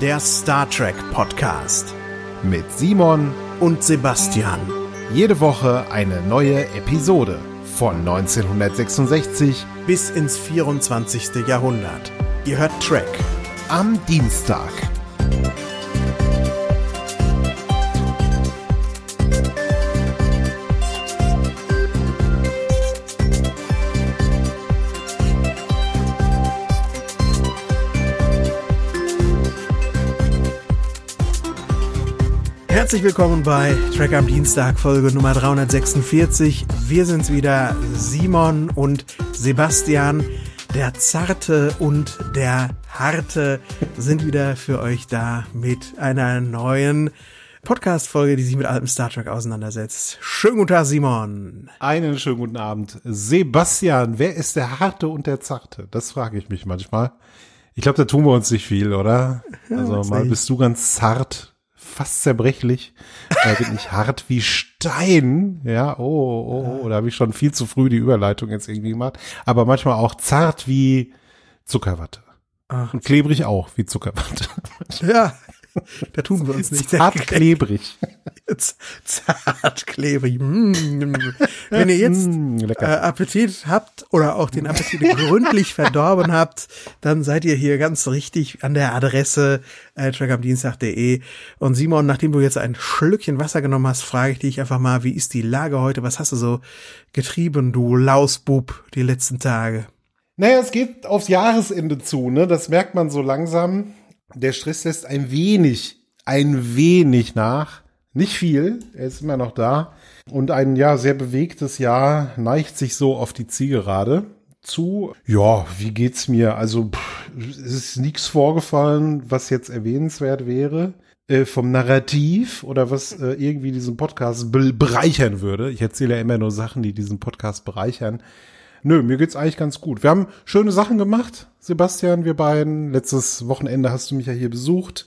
der Star Trek Podcast mit Simon und Sebastian. Jede Woche eine neue Episode von 1966 bis ins 24. Jahrhundert. Ihr hört Trek am Dienstag. Herzlich willkommen bei Track am Dienstag, Folge Nummer 346. Wir sind's wieder, Simon und Sebastian. Der Zarte und der Harte sind wieder für euch da mit einer neuen Podcast-Folge, die sich mit altem Star Trek auseinandersetzt. Schönen guten Tag, Simon. Einen schönen guten Abend. Sebastian, wer ist der Harte und der Zarte? Das frage ich mich manchmal. Ich glaube, da tun wir uns nicht viel, oder? Also mal bist du ganz zart, fast zerbrechlich. Da bin ich hart wie Stein. Ja, oh, oh, oh, da habe ich schon viel zu früh die Überleitung jetzt irgendwie gemacht. Aber manchmal auch zart wie Zuckerwatte. Ach. Und klebrig auch wie Zuckerwatte. Ja, da tun wir uns nicht. Zart klebrig. Zart klebrig. Mm. Wenn ihr jetzt mm, äh, Appetit habt oder auch den Appetit gründlich verdorben habt, dann seid ihr hier ganz richtig an der Adresse äh, trackamdienstag.de. Und Simon, nachdem du jetzt ein Schlückchen Wasser genommen hast, frage ich dich einfach mal, wie ist die Lage heute? Was hast du so getrieben, du Lausbub, die letzten Tage? Naja, es geht aufs Jahresende zu, ne? Das merkt man so langsam der Stress lässt ein wenig, ein wenig nach. Nicht viel, er ist immer noch da. Und ein ja sehr bewegtes Jahr neigt sich so auf die Zielgerade zu. Ja, wie geht's mir? Also pff, es ist nichts vorgefallen, was jetzt erwähnenswert wäre äh, vom Narrativ oder was äh, irgendwie diesen Podcast be bereichern würde. Ich erzähle ja immer nur Sachen, die diesen Podcast bereichern. Nö, mir geht's eigentlich ganz gut. Wir haben schöne Sachen gemacht, Sebastian, wir beiden. Letztes Wochenende hast du mich ja hier besucht.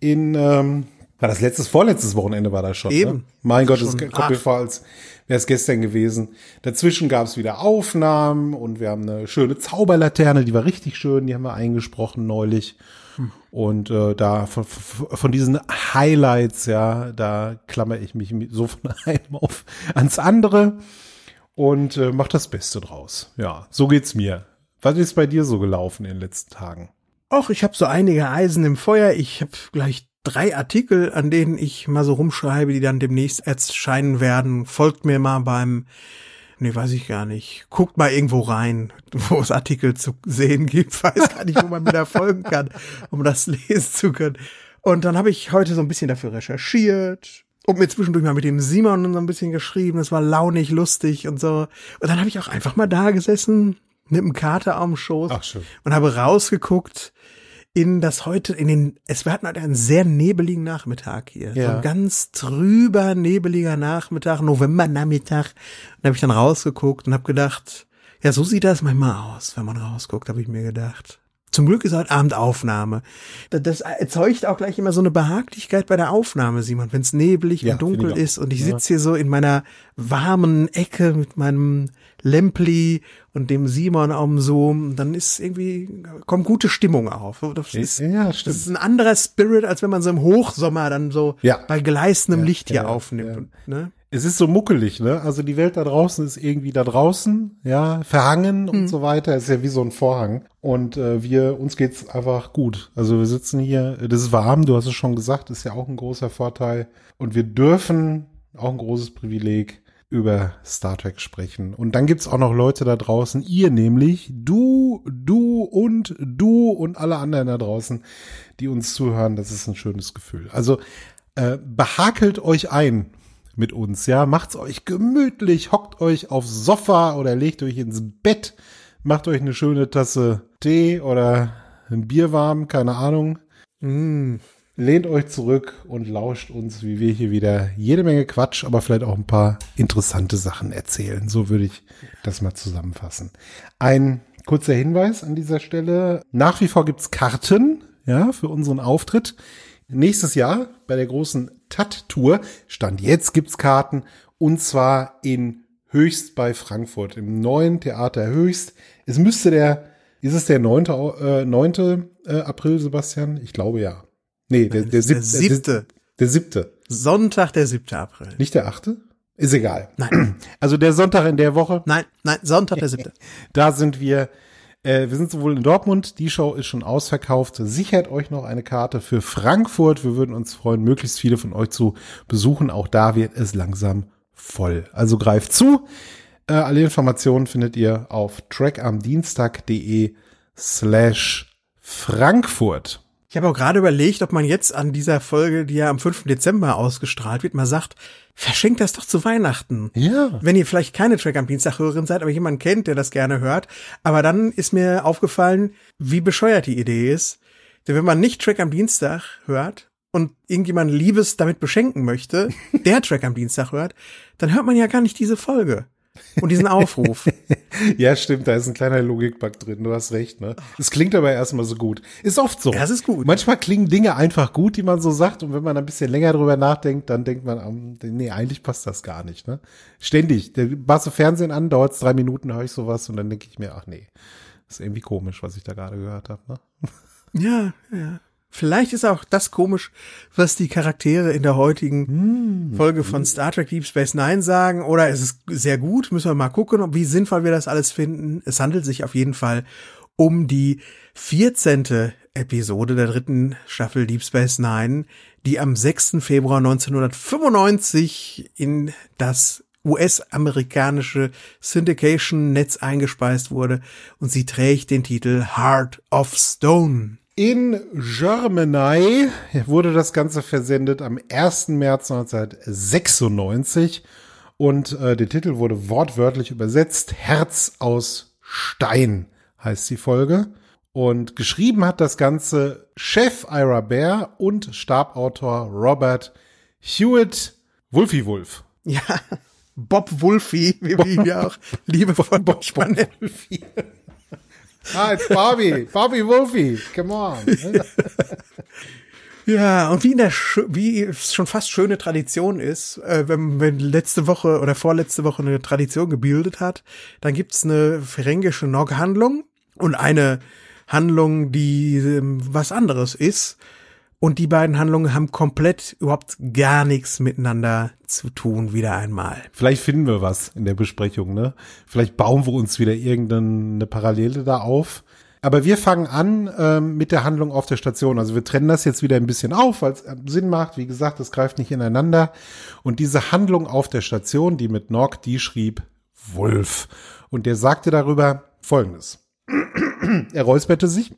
In, ähm, war das letztes, vorletztes Wochenende war das schon. Ne? Eben. Ne? Mein Gott, es kommt mir vor, als wäre es gestern gewesen. Dazwischen gab es wieder Aufnahmen und wir haben eine schöne Zauberlaterne, die war richtig schön, die haben wir eingesprochen neulich. Hm. Und äh, da von, von diesen Highlights, ja, da klammer ich mich so von einem auf ans andere und äh, mach das Beste draus. Ja, so geht's mir. Was ist bei dir so gelaufen in den letzten Tagen? Och, ich habe so einige Eisen im Feuer. Ich habe gleich drei Artikel, an denen ich mal so rumschreibe, die dann demnächst erscheinen werden. Folgt mir mal beim, nee, weiß ich gar nicht. Guckt mal irgendwo rein, wo es Artikel zu sehen gibt. Weiß gar nicht, wo man mir da folgen kann, um das lesen zu können. Und dann habe ich heute so ein bisschen dafür recherchiert, und mir zwischendurch mal mit dem Simon so ein bisschen geschrieben. Das war launig, lustig und so. Und dann habe ich auch einfach mal da gesessen mit dem Kater am Schoß Ach, und habe rausgeguckt in das heute, in den, es wir hatten heute einen sehr nebeligen Nachmittag hier. Ja. So ein ganz trüber, nebeliger Nachmittag, Novembernachmittag. Und habe ich dann rausgeguckt und habe gedacht, ja, so sieht das manchmal aus, wenn man rausguckt, habe ich mir gedacht. Zum Glück ist heute Abend Aufnahme. Das erzeugt auch gleich immer so eine Behaglichkeit bei der Aufnahme, Simon, wenn es neblig ja, und dunkel ist und ich sitze hier so in meiner warmen Ecke mit meinem Lempli und dem Simon am Zoom, dann ist irgendwie, kommt gute Stimmung auf. Das ist, ja, stimmt. Das ist ein anderer Spirit, als wenn man so im Hochsommer dann so ja. bei gleißendem ja, Licht hier aufnimmt. Ne? Es ist so muckelig, ne? Also die Welt da draußen ist irgendwie da draußen, ja, verhangen und mhm. so weiter. Ist ja wie so ein Vorhang. Und äh, wir, uns geht's einfach gut. Also wir sitzen hier, das ist warm, du hast es schon gesagt, ist ja auch ein großer Vorteil. Und wir dürfen, auch ein großes Privileg, über Star Trek sprechen. Und dann gibt's auch noch Leute da draußen, ihr nämlich, du, du und du und alle anderen da draußen, die uns zuhören. Das ist ein schönes Gefühl. Also äh, behakelt euch ein mit uns, ja. Macht's euch gemütlich, hockt euch aufs Sofa oder legt euch ins Bett, macht euch eine schöne Tasse Tee oder ein Bier warm, keine Ahnung. Mm. Lehnt euch zurück und lauscht uns, wie wir hier wieder jede Menge Quatsch, aber vielleicht auch ein paar interessante Sachen erzählen. So würde ich das mal zusammenfassen. Ein kurzer Hinweis an dieser Stelle. Nach wie vor gibt's Karten, ja, für unseren Auftritt. Nächstes Jahr bei der großen TAT-Tour, Stand jetzt gibt's Karten, und zwar in Höchst bei Frankfurt, im neuen Theater Höchst. Es müsste der, ist es der 9. Äh, 9. Äh, April, Sebastian? Ich glaube ja. Nee, der, der, der sieb, siebte. Der, siebte. Sonntag, der 7. April. Nicht der achte? Ist egal. Nein, Also der Sonntag in der Woche, nein, nein, Sonntag, der 7. da sind wir. Äh, wir sind sowohl in Dortmund, die Show ist schon ausverkauft. Sichert euch noch eine Karte für Frankfurt. Wir würden uns freuen, möglichst viele von euch zu besuchen. Auch da wird es langsam voll. Also greift zu. Äh, alle Informationen findet ihr auf trackamdienstag.de slash Frankfurt. Ich habe auch gerade überlegt, ob man jetzt an dieser Folge, die ja am 5. Dezember ausgestrahlt wird, mal sagt, verschenkt das doch zu Weihnachten. Ja. Wenn ihr vielleicht keine Track am Dienstag Hörerin seid, aber jemanden kennt, der das gerne hört. Aber dann ist mir aufgefallen, wie bescheuert die Idee ist. Denn wenn man nicht Track am Dienstag hört und irgendjemand Liebes damit beschenken möchte, der Track am Dienstag hört, dann hört man ja gar nicht diese Folge und diesen Aufruf. Ja, stimmt, da ist ein kleiner Logikbug drin, du hast recht, ne? Es klingt aber erstmal so gut. Ist oft so. Ja, es ist gut. Manchmal klingen Dinge einfach gut, die man so sagt, und wenn man ein bisschen länger drüber nachdenkt, dann denkt man, ähm, nee, eigentlich passt das gar nicht, ne? Ständig. Der machst du Fernsehen an, dauert drei Minuten, höre ich sowas, und dann denke ich mir, ach nee, ist irgendwie komisch, was ich da gerade gehört habe, ne? Ja, ja. Vielleicht ist auch das komisch, was die Charaktere in der heutigen Folge von Star Trek Deep Space Nine sagen. Oder es ist sehr gut, müssen wir mal gucken, wie sinnvoll wir das alles finden. Es handelt sich auf jeden Fall um die 14. Episode der dritten Staffel Deep Space Nine, die am 6. Februar 1995 in das US-amerikanische Syndication-Netz eingespeist wurde und sie trägt den Titel Heart of Stone. In Germany wurde das Ganze versendet am 1. März 1996 und äh, der Titel wurde wortwörtlich übersetzt. Herz aus Stein heißt die Folge. Und geschrieben hat das Ganze Chef Ira Bear und Stabautor Robert Hewitt Wulfi Wolf. Ja, Bob Wolfie, wie wir ihn ja auch liebevoll Bob nennen. Ah, it's Bobby. Bobby Wolfie. Come on. Ja, und wie in der, wie es schon fast schöne Tradition ist, äh, wenn, wenn letzte Woche oder vorletzte Woche eine Tradition gebildet hat, dann gibt's eine ferengische Nog-Handlung und eine Handlung, die ähm, was anderes ist. Und die beiden Handlungen haben komplett überhaupt gar nichts miteinander zu tun, wieder einmal. Vielleicht finden wir was in der Besprechung, ne? Vielleicht bauen wir uns wieder irgendeine Parallele da auf. Aber wir fangen an ähm, mit der Handlung auf der Station. Also wir trennen das jetzt wieder ein bisschen auf, weil es äh, Sinn macht. Wie gesagt, es greift nicht ineinander. Und diese Handlung auf der Station, die mit Nog, die schrieb Wolf. Und der sagte darüber Folgendes. Er räusperte sich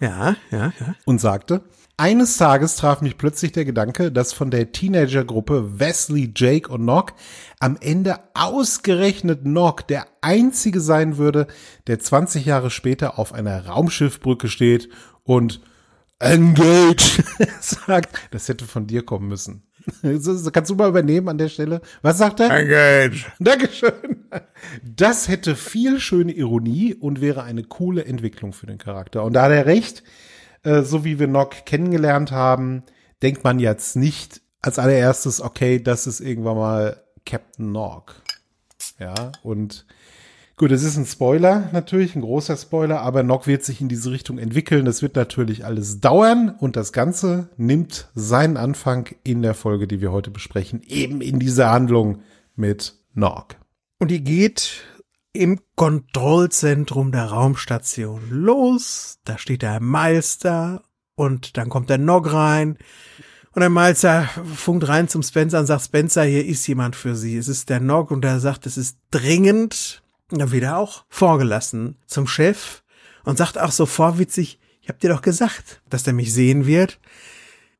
Ja, ja, ja. und sagte, eines Tages traf mich plötzlich der Gedanke, dass von der Teenagergruppe Wesley, Jake und Nog am Ende ausgerechnet Nog der einzige sein würde, der 20 Jahre später auf einer Raumschiffbrücke steht und Engage sagt. Das hätte von dir kommen müssen. So, Kannst du mal übernehmen an der Stelle? Was sagt er? Engage. Dankeschön. Das hätte viel schöne Ironie und wäre eine coole Entwicklung für den Charakter. Und da hat er recht, äh, so wie wir Nock kennengelernt haben, denkt man jetzt nicht als allererstes, okay, das ist irgendwann mal Captain Nog. Ja, und gut, es ist ein Spoiler natürlich, ein großer Spoiler, aber Nock wird sich in diese Richtung entwickeln. Das wird natürlich alles dauern und das Ganze nimmt seinen Anfang in der Folge, die wir heute besprechen, eben in dieser Handlung mit Nog. Und die geht im Kontrollzentrum der Raumstation los. Da steht der Meister und dann kommt der Nog rein. Und der Meister funkt rein zum Spencer und sagt, Spencer, hier ist jemand für Sie. Es ist der Nog und er sagt, es ist dringend. Und dann wird er auch vorgelassen zum Chef und sagt auch so vorwitzig, ich hab dir doch gesagt, dass der mich sehen wird.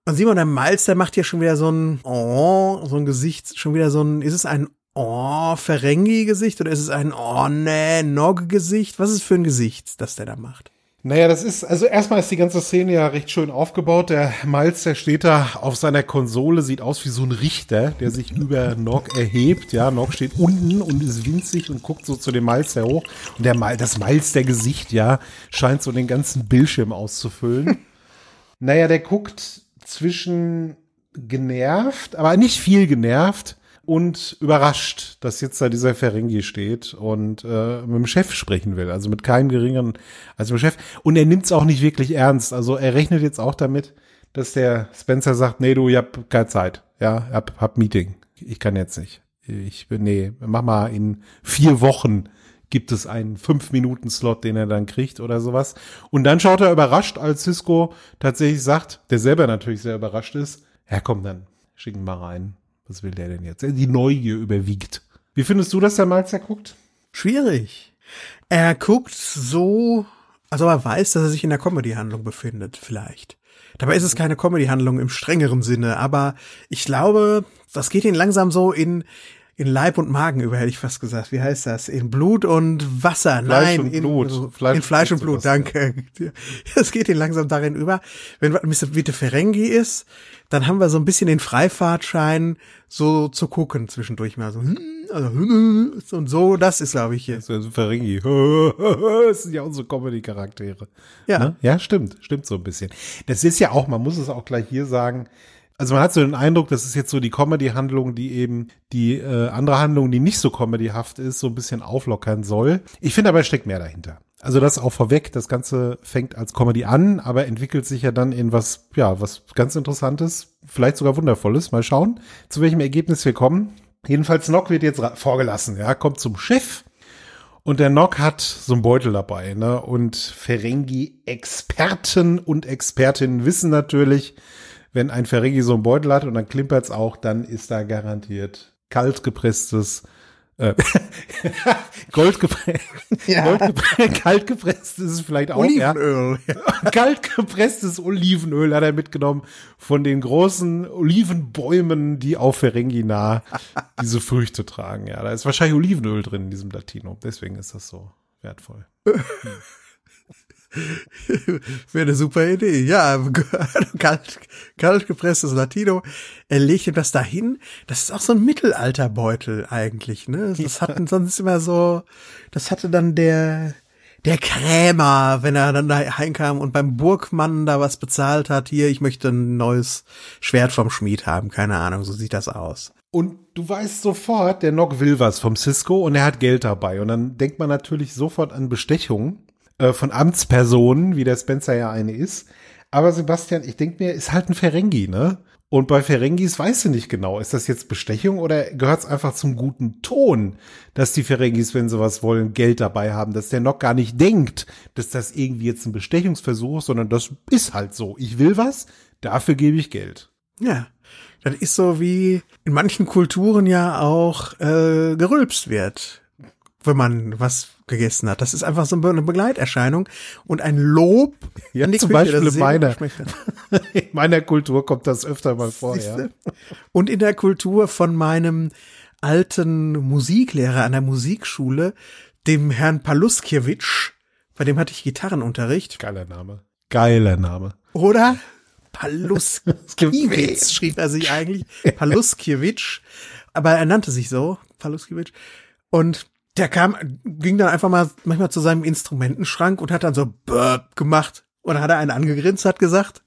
Und Simon, der Malz, der macht hier schon wieder so ein Oh, so ein Gesicht, schon wieder so ein, ist es ein Oh, Ferengi-Gesicht oder ist es ein Oh, nee, Nog-Gesicht? Was ist für ein Gesicht, das der da macht? Naja, das ist, also erstmal ist die ganze Szene ja recht schön aufgebaut. Der Miles, der steht da auf seiner Konsole, sieht aus wie so ein Richter, der sich über Nog erhebt. Ja, Nog steht unten und ist winzig und guckt so zu dem Miles her hoch. Und der Miles, das Miles, der Gesicht, ja, scheint so den ganzen Bildschirm auszufüllen. naja, der guckt zwischen genervt, aber nicht viel genervt und überrascht, dass jetzt da dieser Ferengi steht und äh, mit dem Chef sprechen will, also mit keinem geringeren als mit dem Chef. Und er nimmt es auch nicht wirklich ernst. Also er rechnet jetzt auch damit, dass der Spencer sagt, nee, du, ich hab keine Zeit. Ja, hab, hab Meeting. Ich kann jetzt nicht. Ich bin, nee, mach mal in vier Wochen gibt es einen fünf Minuten Slot, den er dann kriegt oder sowas. Und dann schaut er überrascht, als Cisco tatsächlich sagt, der selber natürlich sehr überrascht ist, ja komm, dann schicken mal rein. Was will der denn jetzt? Die Neugier überwiegt. Wie findest du das, der Malzer guckt? Schwierig. Er guckt so, also er weiß, dass er sich in der Comedy-Handlung befindet, vielleicht. Dabei ist es keine Comedy-Handlung im strengeren Sinne, aber ich glaube, das geht ihn langsam so in, in Leib und Magen über, hätte ich fast gesagt. Wie heißt das? In Blut und Wasser. Fleisch Nein, und in, Blut. Fleisch in Fleisch und Blut, Blut, danke. Es geht ihn langsam darin über. Wenn Mr. Vite Ferengi ist, dann haben wir so ein bisschen den Freifahrtschein, so zu gucken zwischendurch mal so. hm, Also, und so, das ist, glaube ich, Das ist ja so Ferengi. Das sind ja unsere Comedy-Charaktere. Ja. Ne? Ja, stimmt. Stimmt so ein bisschen. Das ist ja auch, man muss es auch gleich hier sagen, also man hat so den Eindruck, das ist jetzt so die Comedy-Handlung, die eben die äh, andere Handlung, die nicht so comedyhaft ist, so ein bisschen auflockern soll. Ich finde aber, es steckt mehr dahinter. Also das auch vorweg, das Ganze fängt als Comedy an, aber entwickelt sich ja dann in was, ja, was ganz Interessantes, vielleicht sogar Wundervolles. Mal schauen, zu welchem Ergebnis wir kommen. Jedenfalls Nock wird jetzt vorgelassen, ja, kommt zum Chef und der Nock hat so einen Beutel dabei, ne? Und Ferengi-Experten und Expertinnen wissen natürlich, wenn ein Ferengi so einen Beutel hat und dann klimpert's auch, dann ist da garantiert kaltgepresstes äh, Goldgepresst, Ja. Kaltgepresst ist es vielleicht auch, ja. Olivenöl. Kaltgepresstes Olivenöl hat er mitgenommen von den großen Olivenbäumen, die auf Ferengina diese Früchte tragen. Ja, da ist wahrscheinlich Olivenöl drin in diesem Latino. Deswegen ist das so wertvoll. Wäre eine super Idee. Ja, kalt, kalt gepresstes Latino. Er legt ihm das dahin. Das ist auch so ein Mittelalterbeutel eigentlich, ne? Das hatten sonst immer so, das hatte dann der, der Krämer, wenn er dann da heinkam und beim Burgmann da was bezahlt hat. Hier, ich möchte ein neues Schwert vom Schmied haben. Keine Ahnung, so sieht das aus. Und du weißt sofort, der Nock will was vom Cisco und er hat Geld dabei. Und dann denkt man natürlich sofort an Bestechung äh, von Amtspersonen, wie der Spencer ja eine ist. Aber Sebastian, ich denke mir, ist halt ein Ferengi, ne? Und bei Ferengis weißt du nicht genau, ist das jetzt Bestechung oder gehört es einfach zum guten Ton, dass die Ferengis, wenn sie was wollen, Geld dabei haben, dass der Nock gar nicht denkt, dass das irgendwie jetzt ein Bestechungsversuch ist, sondern das ist halt so. Ich will was, dafür gebe ich Geld. Ja. Das ist so wie in manchen Kulturen ja auch äh, gerülpst wird, wenn man was gegessen hat. Das ist einfach so eine Begleiterscheinung und ein Lob Ja, an die zum Küche, Beispiel in meiner. In meiner Kultur kommt das öfter mal vor, ja. Und in der Kultur von meinem alten Musiklehrer an der Musikschule, dem Herrn Paluskiewicz, bei dem hatte ich Gitarrenunterricht, Geiler Name. Geiler Name. oder? Paluskiewicz schrieb er sich eigentlich. Paluskiewicz. Aber er nannte sich so, Paluskiewicz. Und der kam, ging dann einfach mal manchmal zu seinem Instrumentenschrank und hat dann so Burp gemacht. Und dann hat er einen angegrinst, hat gesagt,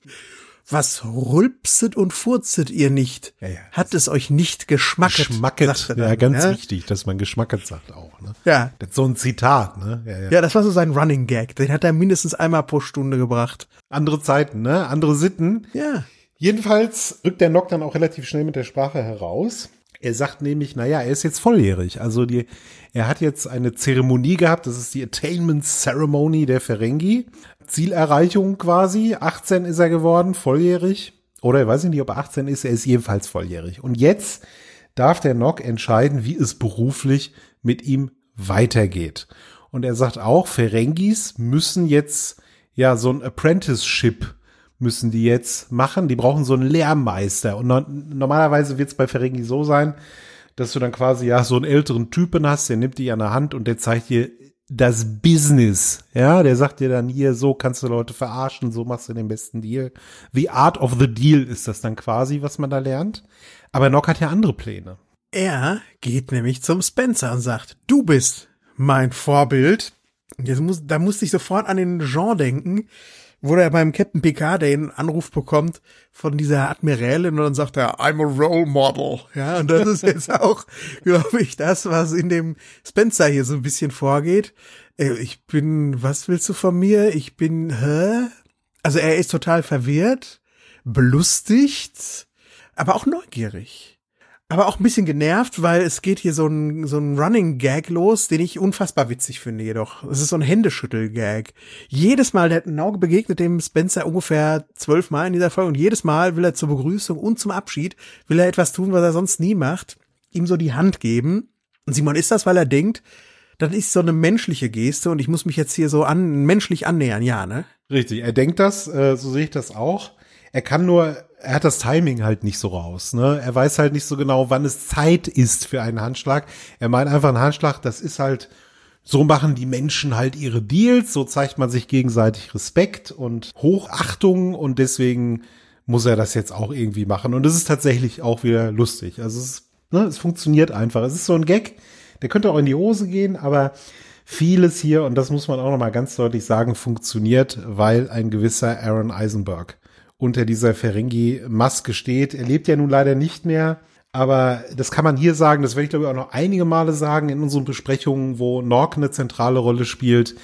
was rülpset und furzet ihr nicht? Ja, ja. Hat es euch nicht geschmacket? Geschmacket. er Ja, dann, ganz ja? wichtig, dass man Geschmacket sagt auch, ne? Ja. Das ist so ein Zitat, ne? Ja, ja. Ja, das war so sein Running Gag. Den hat er mindestens einmal pro Stunde gebracht. Andere Zeiten, ne? Andere Sitten. Ja. Jedenfalls rückt der Nock dann auch relativ schnell mit der Sprache heraus. Er sagt nämlich, naja, er ist jetzt volljährig. Also die, er hat jetzt eine Zeremonie gehabt, das ist die Attainment Ceremony der Ferengi. Zielerreichung quasi. 18 ist er geworden, volljährig. Oder ich weiß nicht, ob er 18 ist, er ist jedenfalls volljährig. Und jetzt darf der Nock entscheiden, wie es beruflich mit ihm weitergeht. Und er sagt auch, Ferengis müssen jetzt ja so ein Apprenticeship müssen die jetzt machen. Die brauchen so einen Lehrmeister. Und no normalerweise wird es bei Ferengi so sein, dass du dann quasi ja so einen älteren Typen hast, der nimmt dich an der Hand und der zeigt dir das Business. Ja, der sagt dir dann hier, so kannst du Leute verarschen, so machst du den besten Deal. The Art of the Deal ist das dann quasi, was man da lernt. Aber Nock hat ja andere Pläne. Er geht nämlich zum Spencer und sagt, du bist mein Vorbild. Jetzt muss, da musste ich sofort an den Jean denken, wo er beim Captain Picard den Anruf bekommt von dieser Admiralin und dann sagt er, I'm a role model. Ja, und das ist jetzt auch, glaube ich, das, was in dem Spencer hier so ein bisschen vorgeht. Äh, Ich bin, was willst du von mir? Ich bin, hä? Also er ist total verwirrt, belustigt, aber auch neugierig aber auch ein bisschen genervt, weil es geht hier so ein, so ein Running Gag los, den ich unfassbar witzig finde jedoch. Es ist so ein Händeschüttel-Gag. Jedes Mal, der Nauge begegnet dem Spencer ungefähr zwölfmal in dieser Folge und jedes Mal will er zur Begrüßung und zum Abschied, will er etwas tun, was er sonst nie macht, ihm so die Hand geben. Und Simon ist das, weil er denkt, das ist so eine menschliche Geste und ich muss mich jetzt hier so an, menschlich annähern, ja, ne? Richtig, er denkt das, äh, so sehe ich das auch. Er kann nur er hat das Timing halt nicht so raus. Ne? Er weiß halt nicht so genau, wann es Zeit ist für einen Handschlag. Er meint einfach ein Handschlag, das ist halt, so machen die Menschen halt ihre Deals, so zeigt man sich gegenseitig Respekt und Hochachtung und deswegen muss er das jetzt auch irgendwie machen. Und es ist tatsächlich auch wieder lustig. Also es, ne, es funktioniert einfach. Es ist so ein Gag, der könnte auch in die Hose gehen, aber vieles hier, und das muss man auch nochmal ganz deutlich sagen, funktioniert, weil ein gewisser Aaron Eisenberg unter dieser Ferengi-Maske steht. Er lebt ja nun leider nicht mehr. Aber das kann man hier sagen, das werde ich glaube ich auch noch einige Male sagen in unseren Besprechungen, wo Nork eine zentrale Rolle spielt.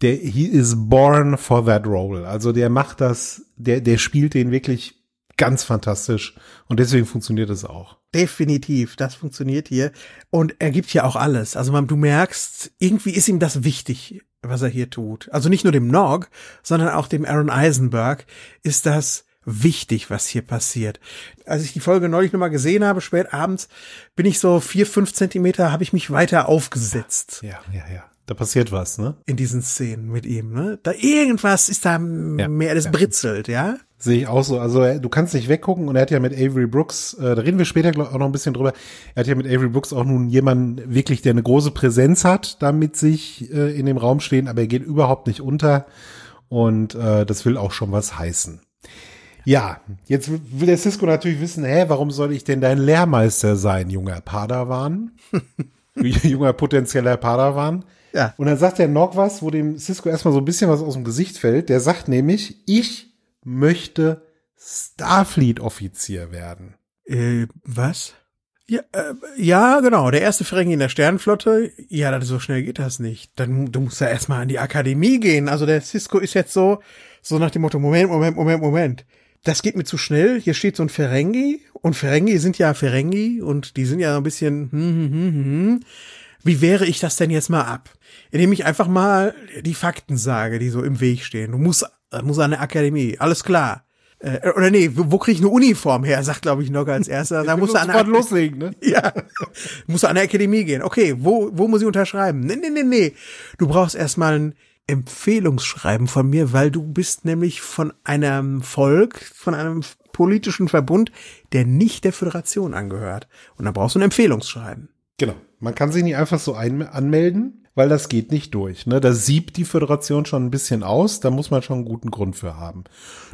Der, he is born for that role. Also der macht das, der, der spielt den wirklich ganz fantastisch. Und deswegen funktioniert es auch. Definitiv, das funktioniert hier. Und er gibt ja auch alles. Also man, du merkst, irgendwie ist ihm das wichtig, was er hier tut. Also nicht nur dem Nog, sondern auch dem Aaron Eisenberg ist das wichtig, was hier passiert. Als ich die Folge neulich nochmal gesehen habe, spät abends, bin ich so vier, fünf Zentimeter, habe ich mich weiter aufgesetzt. Ja, ja, ja. Da passiert was, ne? In diesen Szenen mit ihm, ne? Da irgendwas ist da ja, mehr, das britzelt, ja? Sehe ich auch so. Also du kannst nicht weggucken und er hat ja mit Avery Brooks, äh, da reden wir später glaub, auch noch ein bisschen drüber, er hat ja mit Avery Brooks auch nun jemanden wirklich, der eine große Präsenz hat, damit sich äh, in dem Raum stehen, aber er geht überhaupt nicht unter und äh, das will auch schon was heißen. Ja, jetzt will der Cisco natürlich wissen, hä, warum soll ich denn dein Lehrmeister sein, junger Padawan? junger potenzieller Padawan. Ja. Und dann sagt der Nog was, wo dem Cisco erstmal so ein bisschen was aus dem Gesicht fällt. Der sagt nämlich, ich möchte Starfleet-Offizier werden. Äh, was? Ja, äh, ja, genau. Der erste Ferengi in der Sternenflotte. Ja, das, so schnell geht das nicht. Dann du musst ja erstmal an die Akademie gehen. Also der Cisco ist jetzt so, so nach dem Motto, Moment, Moment, Moment, Moment. Das geht mir zu schnell. Hier steht so ein Ferengi. Und Ferengi sind ja Ferengi und die sind ja so ein bisschen, hm, hm, hm, hm. Wie wehre ich das denn jetzt mal ab? Indem ich einfach mal die Fakten sage, die so im Weg stehen. Du musst, äh, musst an der Akademie, alles klar. Äh, oder nee, wo, wo krieg ich eine Uniform her, sagt glaube ich noch als erster. Da musst du an der loslegen, ne? Ja. musst du an der Akademie gehen. Okay, wo, wo muss ich unterschreiben? Nee, nee, nee, nee. Du brauchst erstmal ein Empfehlungsschreiben von mir, weil du bist nämlich von einem Volk, von einem politischen Verbund, der nicht der Föderation angehört. Und da brauchst du ein Empfehlungsschreiben. Genau. Man kann sich nicht einfach so anmelden, weil das geht nicht durch. Ne? Da siebt die Föderation schon ein bisschen aus, da muss man schon einen guten Grund für haben.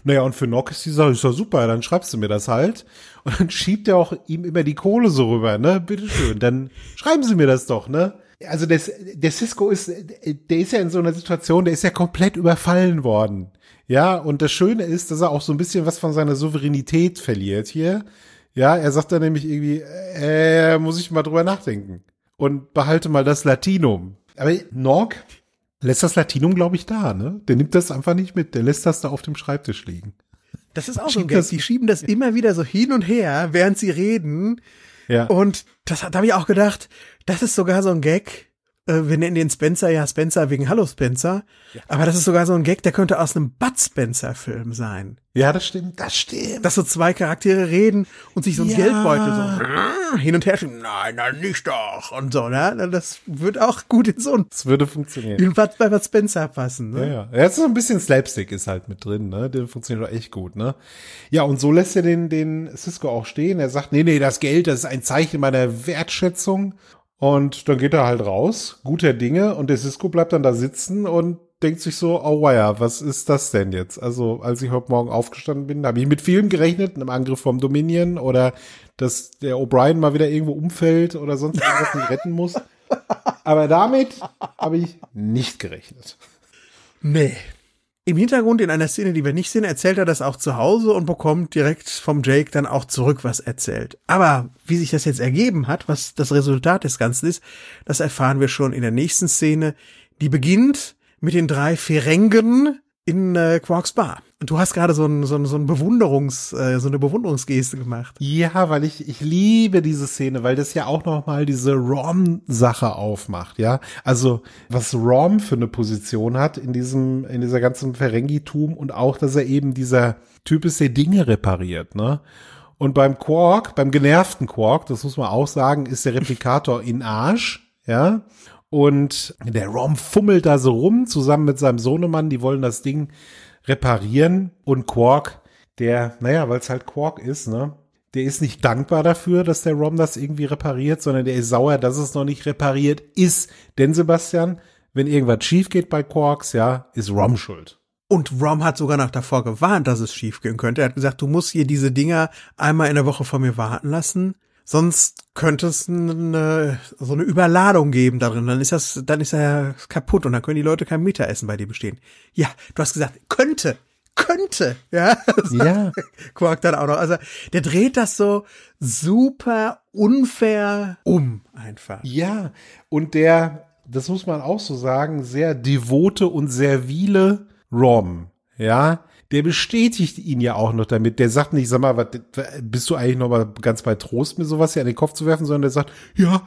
Naja, und für Nock ist die Sache, ist ja super, dann schreibst du mir das halt. Und dann schiebt er auch ihm immer die Kohle so rüber, ne? Bitteschön, dann schreiben Sie mir das doch, ne? Also das, der Cisco ist, der ist ja in so einer Situation, der ist ja komplett überfallen worden. Ja, und das Schöne ist, dass er auch so ein bisschen was von seiner Souveränität verliert hier. Ja, er sagt dann nämlich irgendwie, äh, muss ich mal drüber nachdenken. Und behalte mal das Latinum. Aber Norg lässt das Latinum, glaube ich, da, ne? Der nimmt das einfach nicht mit. Der lässt das da auf dem Schreibtisch liegen. Das ist auch so geil. Die schieben das immer wieder so hin und her, während sie reden. Ja. Und das, da habe ich auch gedacht, das ist sogar so ein Gag, wir nennen den Spencer ja Spencer wegen Hallo Spencer. Ja. Aber das ist sogar so ein Gag, der könnte aus einem Bud Spencer Film sein. Ja, das stimmt, das stimmt. Dass so zwei Charaktere reden und sich so ein ja. Geldbeutel so hin und her schieben. Nein, nein, nicht doch. Und so, ne? Das wird auch gut in so ein. Das würde funktionieren. In Bud, bei Bud Spencer passen, ne? Ja, ja. Ja, ist so ein bisschen Slapstick ist halt mit drin, ne? Der funktioniert doch echt gut, ne? Ja, und so lässt er den, den Cisco auch stehen. Er sagt, nee, nee, das Geld, das ist ein Zeichen meiner Wertschätzung. Und dann geht er halt raus, guter Dinge, und der Cisco bleibt dann da sitzen und denkt sich so, oh wow, was ist das denn jetzt? Also, als ich heute Morgen aufgestanden bin, habe ich mit Film gerechnet, einem Angriff vom Dominion oder dass der O'Brien mal wieder irgendwo umfällt oder sonst irgendwas nicht retten muss. Aber damit habe ich nicht gerechnet. Nee, im Hintergrund in einer Szene, die wir nicht sehen, erzählt er das auch zu Hause und bekommt direkt vom Jake dann auch zurück was erzählt. Aber wie sich das jetzt ergeben hat, was das Resultat des Ganzen ist, das erfahren wir schon in der nächsten Szene. Die beginnt mit den drei Ferengen, in äh, Quarks Bar. Du hast gerade so, ein, so, ein, so ein Bewunderungs, äh, so eine Bewunderungsgeste gemacht. Ja, weil ich, ich liebe diese Szene, weil das ja auch noch mal diese Rom-Sache aufmacht, ja. Also, was Rom für eine Position hat in diesem, in dieser ganzen Ferengi-Tum und auch, dass er eben dieser Typ ist, der Dinge repariert, ne? Und beim Quark, beim genervten Quark, das muss man auch sagen, ist der Replikator in Arsch, ja. Und der Rom fummelt da so rum, zusammen mit seinem Sohnemann, die wollen das Ding reparieren. Und Quark, der, naja, weil es halt Quark ist, ne? Der ist nicht dankbar dafür, dass der Rom das irgendwie repariert, sondern der ist sauer, dass es noch nicht repariert ist. Denn Sebastian, wenn irgendwas schief geht bei Quarks, ja, ist Rom schuld. Und Rom hat sogar noch davor gewarnt, dass es schiefgehen könnte. Er hat gesagt, du musst hier diese Dinger einmal in der Woche von mir warten lassen. Sonst könnte es eine, so eine Überladung geben darin. Dann ist das, dann ist er kaputt und dann können die Leute kein Mittagessen bei dir bestehen. Ja, du hast gesagt, könnte, könnte, ja. Ja. Quark dann auch noch. Also, der dreht das so super unfair um, einfach. Ja. Und der, das muss man auch so sagen, sehr devote und servile Rom, ja der bestätigt ihn ja auch noch damit. Der sagt nicht, sag mal, was, bist du eigentlich noch mal ganz bei Trost, mir sowas hier an den Kopf zu werfen, sondern der sagt, ja,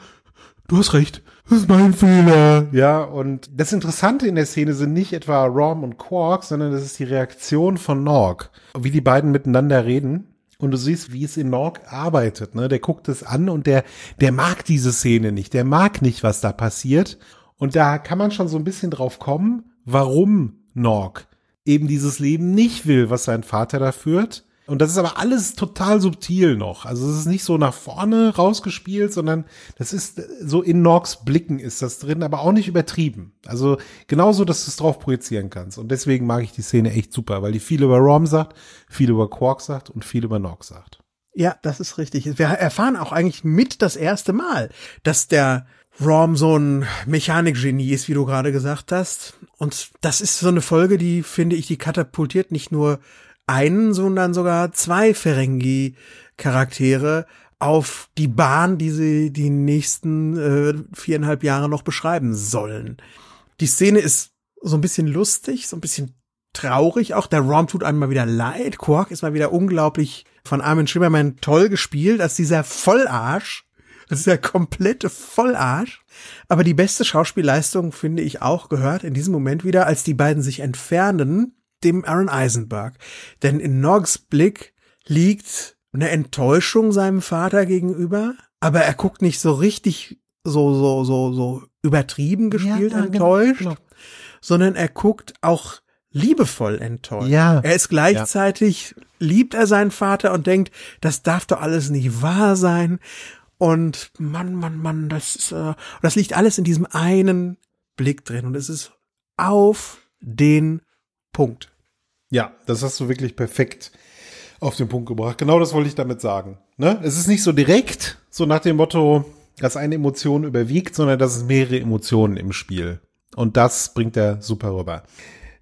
du hast recht, das ist mein Fehler. Ja, und das Interessante in der Szene sind nicht etwa Rom und Quark, sondern das ist die Reaktion von Norg, wie die beiden miteinander reden. Und du siehst, wie es in Norg arbeitet, ne? Der guckt es an und der, der mag diese Szene nicht. Der mag nicht, was da passiert. Und da kann man schon so ein bisschen drauf kommen, warum Norg eben dieses Leben nicht will, was sein Vater da führt. Und das ist aber alles total subtil noch. Also es ist nicht so nach vorne rausgespielt, sondern das ist so in Norks Blicken ist das drin, aber auch nicht übertrieben. Also genauso, dass du es drauf projizieren kannst. Und deswegen mag ich die Szene echt super, weil die viel über Rom sagt, viel über Quark sagt und viel über Nork sagt. Ja, das ist richtig. Wir erfahren auch eigentlich mit das erste Mal, dass der Rom so ein Mechanikgenie ist, wie du gerade gesagt hast. Und das ist so eine Folge, die finde ich, die katapultiert nicht nur einen, sondern sogar zwei Ferengi-Charaktere auf die Bahn, die sie die nächsten äh, viereinhalb Jahre noch beschreiben sollen. Die Szene ist so ein bisschen lustig, so ein bisschen traurig. Auch der Rom tut einem mal wieder leid. Quark ist mal wieder unglaublich von Armin Schimmermann toll gespielt, als dieser Vollarsch das ist ja komplette Vollarsch. Aber die beste Schauspielleistung, finde ich auch, gehört in diesem Moment wieder, als die beiden sich entfernen, dem Aaron Eisenberg. Denn in Nogs Blick liegt eine Enttäuschung seinem Vater gegenüber, aber er guckt nicht so richtig so, so, so, so übertrieben gespielt ja, ja, genau, enttäuscht, genau. sondern er guckt auch liebevoll enttäuscht. Ja. Er ist gleichzeitig, ja. liebt er seinen Vater und denkt, das darf doch alles nicht wahr sein. Und Mann, Mann, Mann, das ist, äh, das liegt alles in diesem einen Blick drin und es ist auf den Punkt. Ja, das hast du wirklich perfekt auf den Punkt gebracht. Genau das wollte ich damit sagen. Ne? Es ist nicht so direkt, so nach dem Motto, dass eine Emotion überwiegt, sondern dass es mehrere Emotionen im Spiel. Und das bringt er super rüber.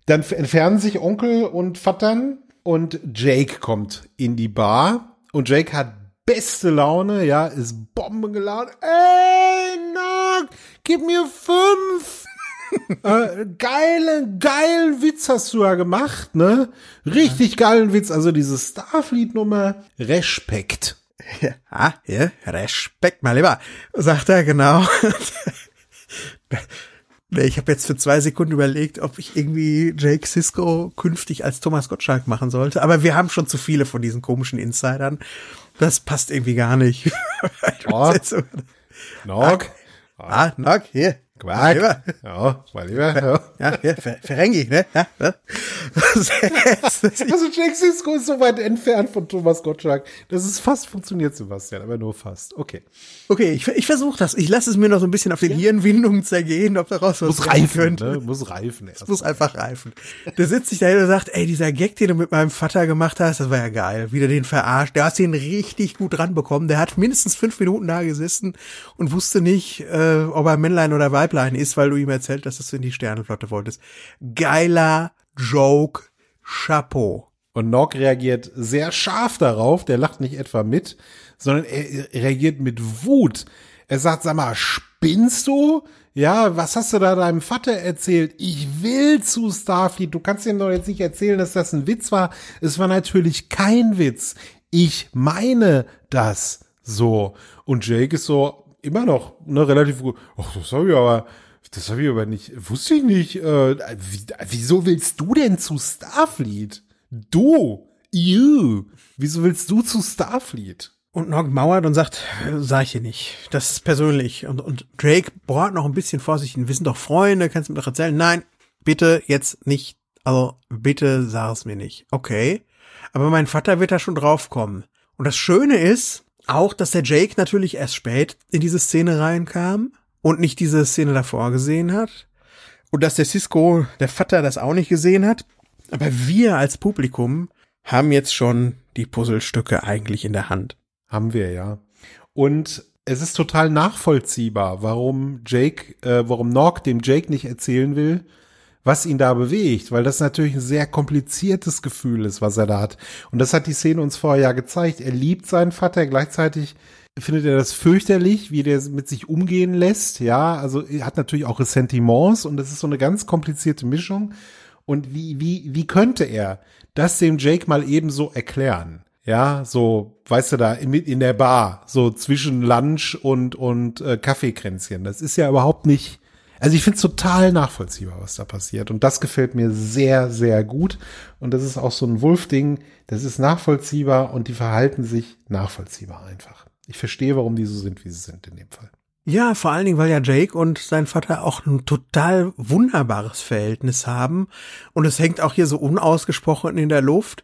Dann entfernen sich Onkel und Vatern und Jake kommt in die Bar und Jake hat beste Laune, ja, ist bombengeladen. Ey, Nock, gib mir fünf. äh, geile, geilen Witz hast du ja gemacht, ne? Richtig geilen Witz. Also diese Starfleet-Nummer, Respekt. Ja, ja, Respekt, mein Lieber, sagt er genau. Ich habe jetzt für zwei Sekunden überlegt, ob ich irgendwie Jake Sisko künftig als Thomas Gottschalk machen sollte. Aber wir haben schon zu viele von diesen komischen Insidern. Das passt irgendwie gar nicht. Oh. Nog. Ah, Nog, hier. Quark. Ja, mal lieber. Ja, ja hier, Ferengi, ne? Ja, ja. also Jake Sisko ist so weit entfernt von Thomas Gottschalk. Das ist fast funktioniert, Sebastian, aber nur fast. Okay. Okay, ich, ich versuche das. Ich lasse es mir noch so ein bisschen auf den ja. Hirnwindungen zergehen, ob daraus was muss reifen, könnte. Ne? Muss reifen. Es muss einfach reifen. Da sitzt sich dahin und sagt, ey, dieser Gag, den du mit meinem Vater gemacht hast, das war ja geil. Wieder den verarscht. Der hat den richtig gut ranbekommen. Der hat mindestens fünf Minuten da gesessen und wusste nicht, äh, ob er Männlein oder Weiblein ist, weil du ihm erzählt dass du in die Sternenflotte wolltest. Geiler Joke. Chapeau. Und Nock reagiert sehr scharf darauf. Der lacht nicht etwa mit, sondern er reagiert mit Wut. Er sagt, sag mal, spinnst du? Ja, was hast du da deinem Vater erzählt? Ich will zu Starfleet. Du kannst ihm doch jetzt nicht erzählen, dass das ein Witz war. Es war natürlich kein Witz. Ich meine das so. Und Jake ist so immer noch ne, relativ gut. Ach, das habe ich aber, das habe ich aber nicht, wusste ich nicht. Äh, wie, wieso willst du denn zu Starfleet? Du, you. Wieso willst du zu Starfleet? Und Nog mauert und sagt, sag ich dir nicht. Das ist persönlich. Und, und Drake bohrt noch ein bisschen vor sich hin. Wir sind doch Freunde, kannst du mir doch erzählen. Nein, bitte jetzt nicht. Also, bitte sag es mir nicht. Okay. Aber mein Vater wird da schon draufkommen. Und das Schöne ist auch, dass der Jake natürlich erst spät in diese Szene reinkam und nicht diese Szene davor gesehen hat. Und dass der Cisco, der Vater, das auch nicht gesehen hat. Aber wir als Publikum haben jetzt schon die Puzzlestücke eigentlich in der Hand. Haben wir, ja. Und es ist total nachvollziehbar, warum Jake, äh, warum Nog dem Jake nicht erzählen will, was ihn da bewegt, weil das natürlich ein sehr kompliziertes Gefühl ist, was er da hat. Und das hat die Szene uns vorher ja gezeigt. Er liebt seinen Vater, gleichzeitig findet er das fürchterlich, wie der mit sich umgehen lässt. Ja, also er hat natürlich auch Ressentiments und das ist so eine ganz komplizierte Mischung. Und wie, wie, wie könnte er das dem Jake mal eben so erklären? Ja, so, weißt du da, in, in der Bar, so zwischen Lunch und, und äh, Kaffeekränzchen. Das ist ja überhaupt nicht, also ich finde es total nachvollziehbar, was da passiert. Und das gefällt mir sehr, sehr gut. Und das ist auch so ein Wulf-Ding, das ist nachvollziehbar und die verhalten sich nachvollziehbar einfach. Ich verstehe, warum die so sind, wie sie sind in dem Fall. Ja, vor allen Dingen, weil ja Jake und sein Vater auch ein total wunderbares Verhältnis haben. Und es hängt auch hier so unausgesprochen in der Luft,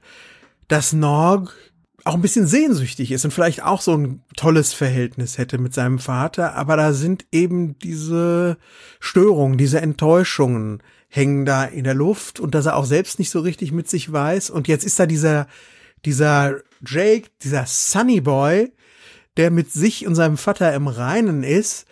dass Norg auch ein bisschen sehnsüchtig ist und vielleicht auch so ein tolles Verhältnis hätte mit seinem Vater, aber da sind eben diese Störungen, diese Enttäuschungen hängen da in der Luft und dass er auch selbst nicht so richtig mit sich weiß. Und jetzt ist da dieser dieser Jake, dieser Sunny Boy, der mit sich und seinem Vater im Reinen ist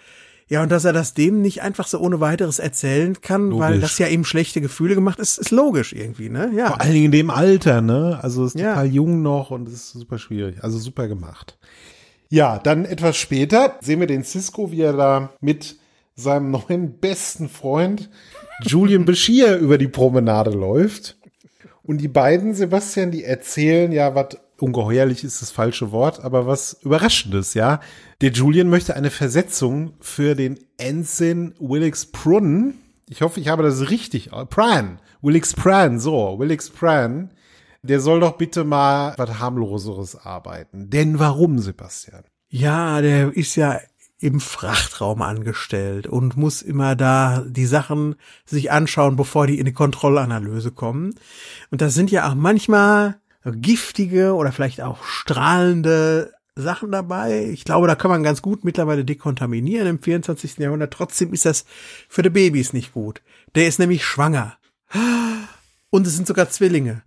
ja, und dass er das dem nicht einfach so ohne weiteres erzählen kann, logisch. weil das ja eben schlechte Gefühle gemacht ist, ist logisch irgendwie, ne? Ja. Vor allen Dingen in dem Alter, ne? Also ist ja. total jung noch und ist super schwierig. Also super gemacht. Ja, dann etwas später sehen wir den Cisco, wie er da mit seinem neuen besten Freund Julian Bashir über die Promenade läuft. Und die beiden, Sebastian, die erzählen ja, was ungeheuerlich ist das falsche Wort, aber was Überraschendes, ja. Der Julian möchte eine Versetzung für den Ensign Willix Prun. Ich hoffe, ich habe das richtig. Pran. Willix Pran, so. Willix Pran. Der soll doch bitte mal was harmloseres arbeiten. Denn warum, Sebastian? Ja, der ist ja im Frachtraum angestellt und muss immer da die Sachen sich anschauen, bevor die in die Kontrollanalyse kommen. Und das sind ja auch manchmal giftige oder vielleicht auch strahlende Sachen dabei. Ich glaube, da kann man ganz gut mittlerweile dekontaminieren im 24. Jahrhundert. Trotzdem ist das für die Babys nicht gut. Der ist nämlich schwanger. Und es sind sogar Zwillinge.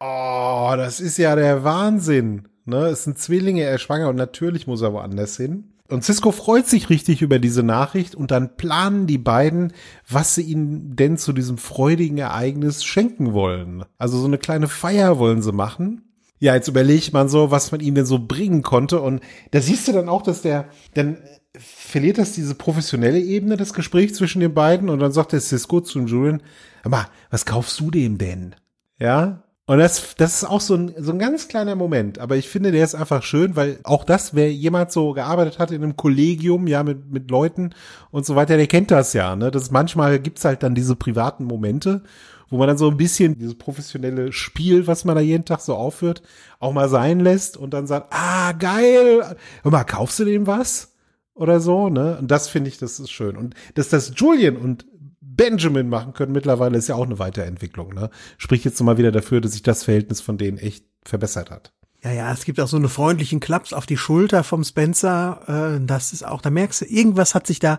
Oh, das ist ja der Wahnsinn. Ne? Es sind Zwillinge, er ist schwanger und natürlich muss er woanders hin. Und Cisco freut sich richtig über diese Nachricht und dann planen die beiden, was sie ihm denn zu diesem freudigen Ereignis schenken wollen. Also so eine kleine Feier wollen sie machen. Ja, jetzt überlegt man so, was man ihm denn so bringen konnte. Und da siehst du dann auch, dass der, dann verliert das diese professionelle Ebene des Gesprächs zwischen den beiden und dann sagt der Cisco zu Julian, aber was kaufst du dem denn? Ja, und das, das ist auch so ein, so ein ganz kleiner Moment. Aber ich finde, der ist einfach schön, weil auch das, wer jemand so gearbeitet hat in einem Kollegium, ja, mit, mit Leuten und so weiter, der kennt das ja, ne? Das manchmal gibt's halt dann diese privaten Momente, wo man dann so ein bisschen dieses professionelle Spiel, was man da jeden Tag so aufführt, auch mal sein lässt und dann sagt, ah, geil, hör mal, kaufst du dem was? Oder so, ne? Und das finde ich, das ist schön. Und dass das Julian und Benjamin machen können mittlerweile, ist ja auch eine Weiterentwicklung. Ne? Sprich jetzt nochmal wieder dafür, dass sich das Verhältnis von denen echt verbessert hat. Ja, ja, es gibt auch so eine freundlichen Klaps auf die Schulter vom Spencer. Äh, das ist auch, da merkst du, irgendwas hat sich da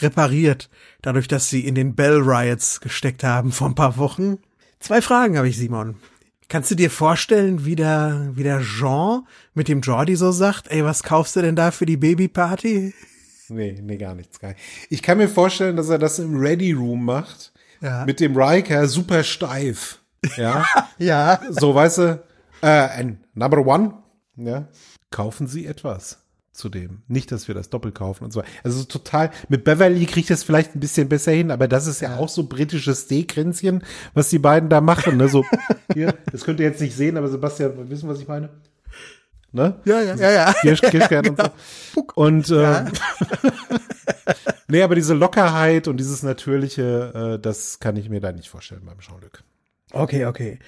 repariert, dadurch, dass sie in den Bell Riots gesteckt haben vor ein paar Wochen. Zwei Fragen habe ich, Simon. Kannst du dir vorstellen, wie der, wie der Jean mit dem Jordi so sagt, ey, was kaufst du denn da für die Babyparty? Nee, nee, gar nichts. Gar nicht. Ich kann mir vorstellen, dass er das im Ready Room macht. Ja. Mit dem Riker super steif. Ja. ja. So, weißt du, äh, number one. Ja. Kaufen Sie etwas. zu dem. Nicht, dass wir das doppelt kaufen und so. Also total, mit Beverly kriegt das vielleicht ein bisschen besser hin, aber das ist ja auch so britisches Steakkränzchen, was die beiden da machen. Ne? So, hier, das könnt ihr jetzt nicht sehen, aber Sebastian, wissen, was ich meine? Ne? Ja, ja, ja, ja. Kirsch, Kirschkern und so. Genau. Und äh, Ja. nee, aber diese Lockerheit und dieses Natürliche, äh, das kann ich mir da nicht vorstellen beim Jean-Luc. Okay, okay.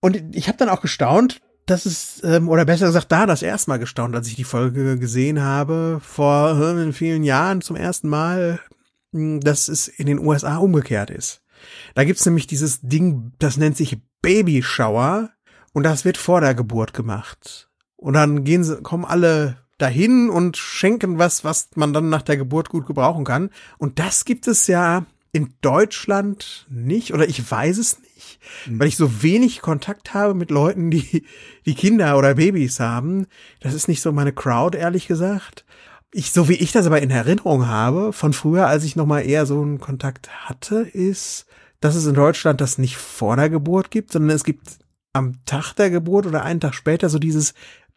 Und ich habe dann auch gestaunt, dass es, ähm, oder besser gesagt, da das erste Mal gestaunt, als ich die Folge gesehen habe, vor äh, vielen Jahren zum ersten Mal, mh, dass es in den USA umgekehrt ist. Da gibt's nämlich dieses Ding, das nennt sich Baby Shower und das wird vor der Geburt gemacht. Und dann gehen sie, kommen alle dahin und schenken was, was man dann nach der Geburt gut gebrauchen kann. Und das gibt es ja in Deutschland nicht, oder ich weiß es nicht, weil ich so wenig Kontakt habe mit Leuten, die, die Kinder oder Babys haben. Das ist nicht so meine Crowd, ehrlich gesagt. Ich, so wie ich das aber in Erinnerung habe, von früher, als ich noch mal eher so einen Kontakt hatte, ist, dass es in Deutschland das nicht vor der Geburt gibt, sondern es gibt am Tag der Geburt oder einen Tag später so dieses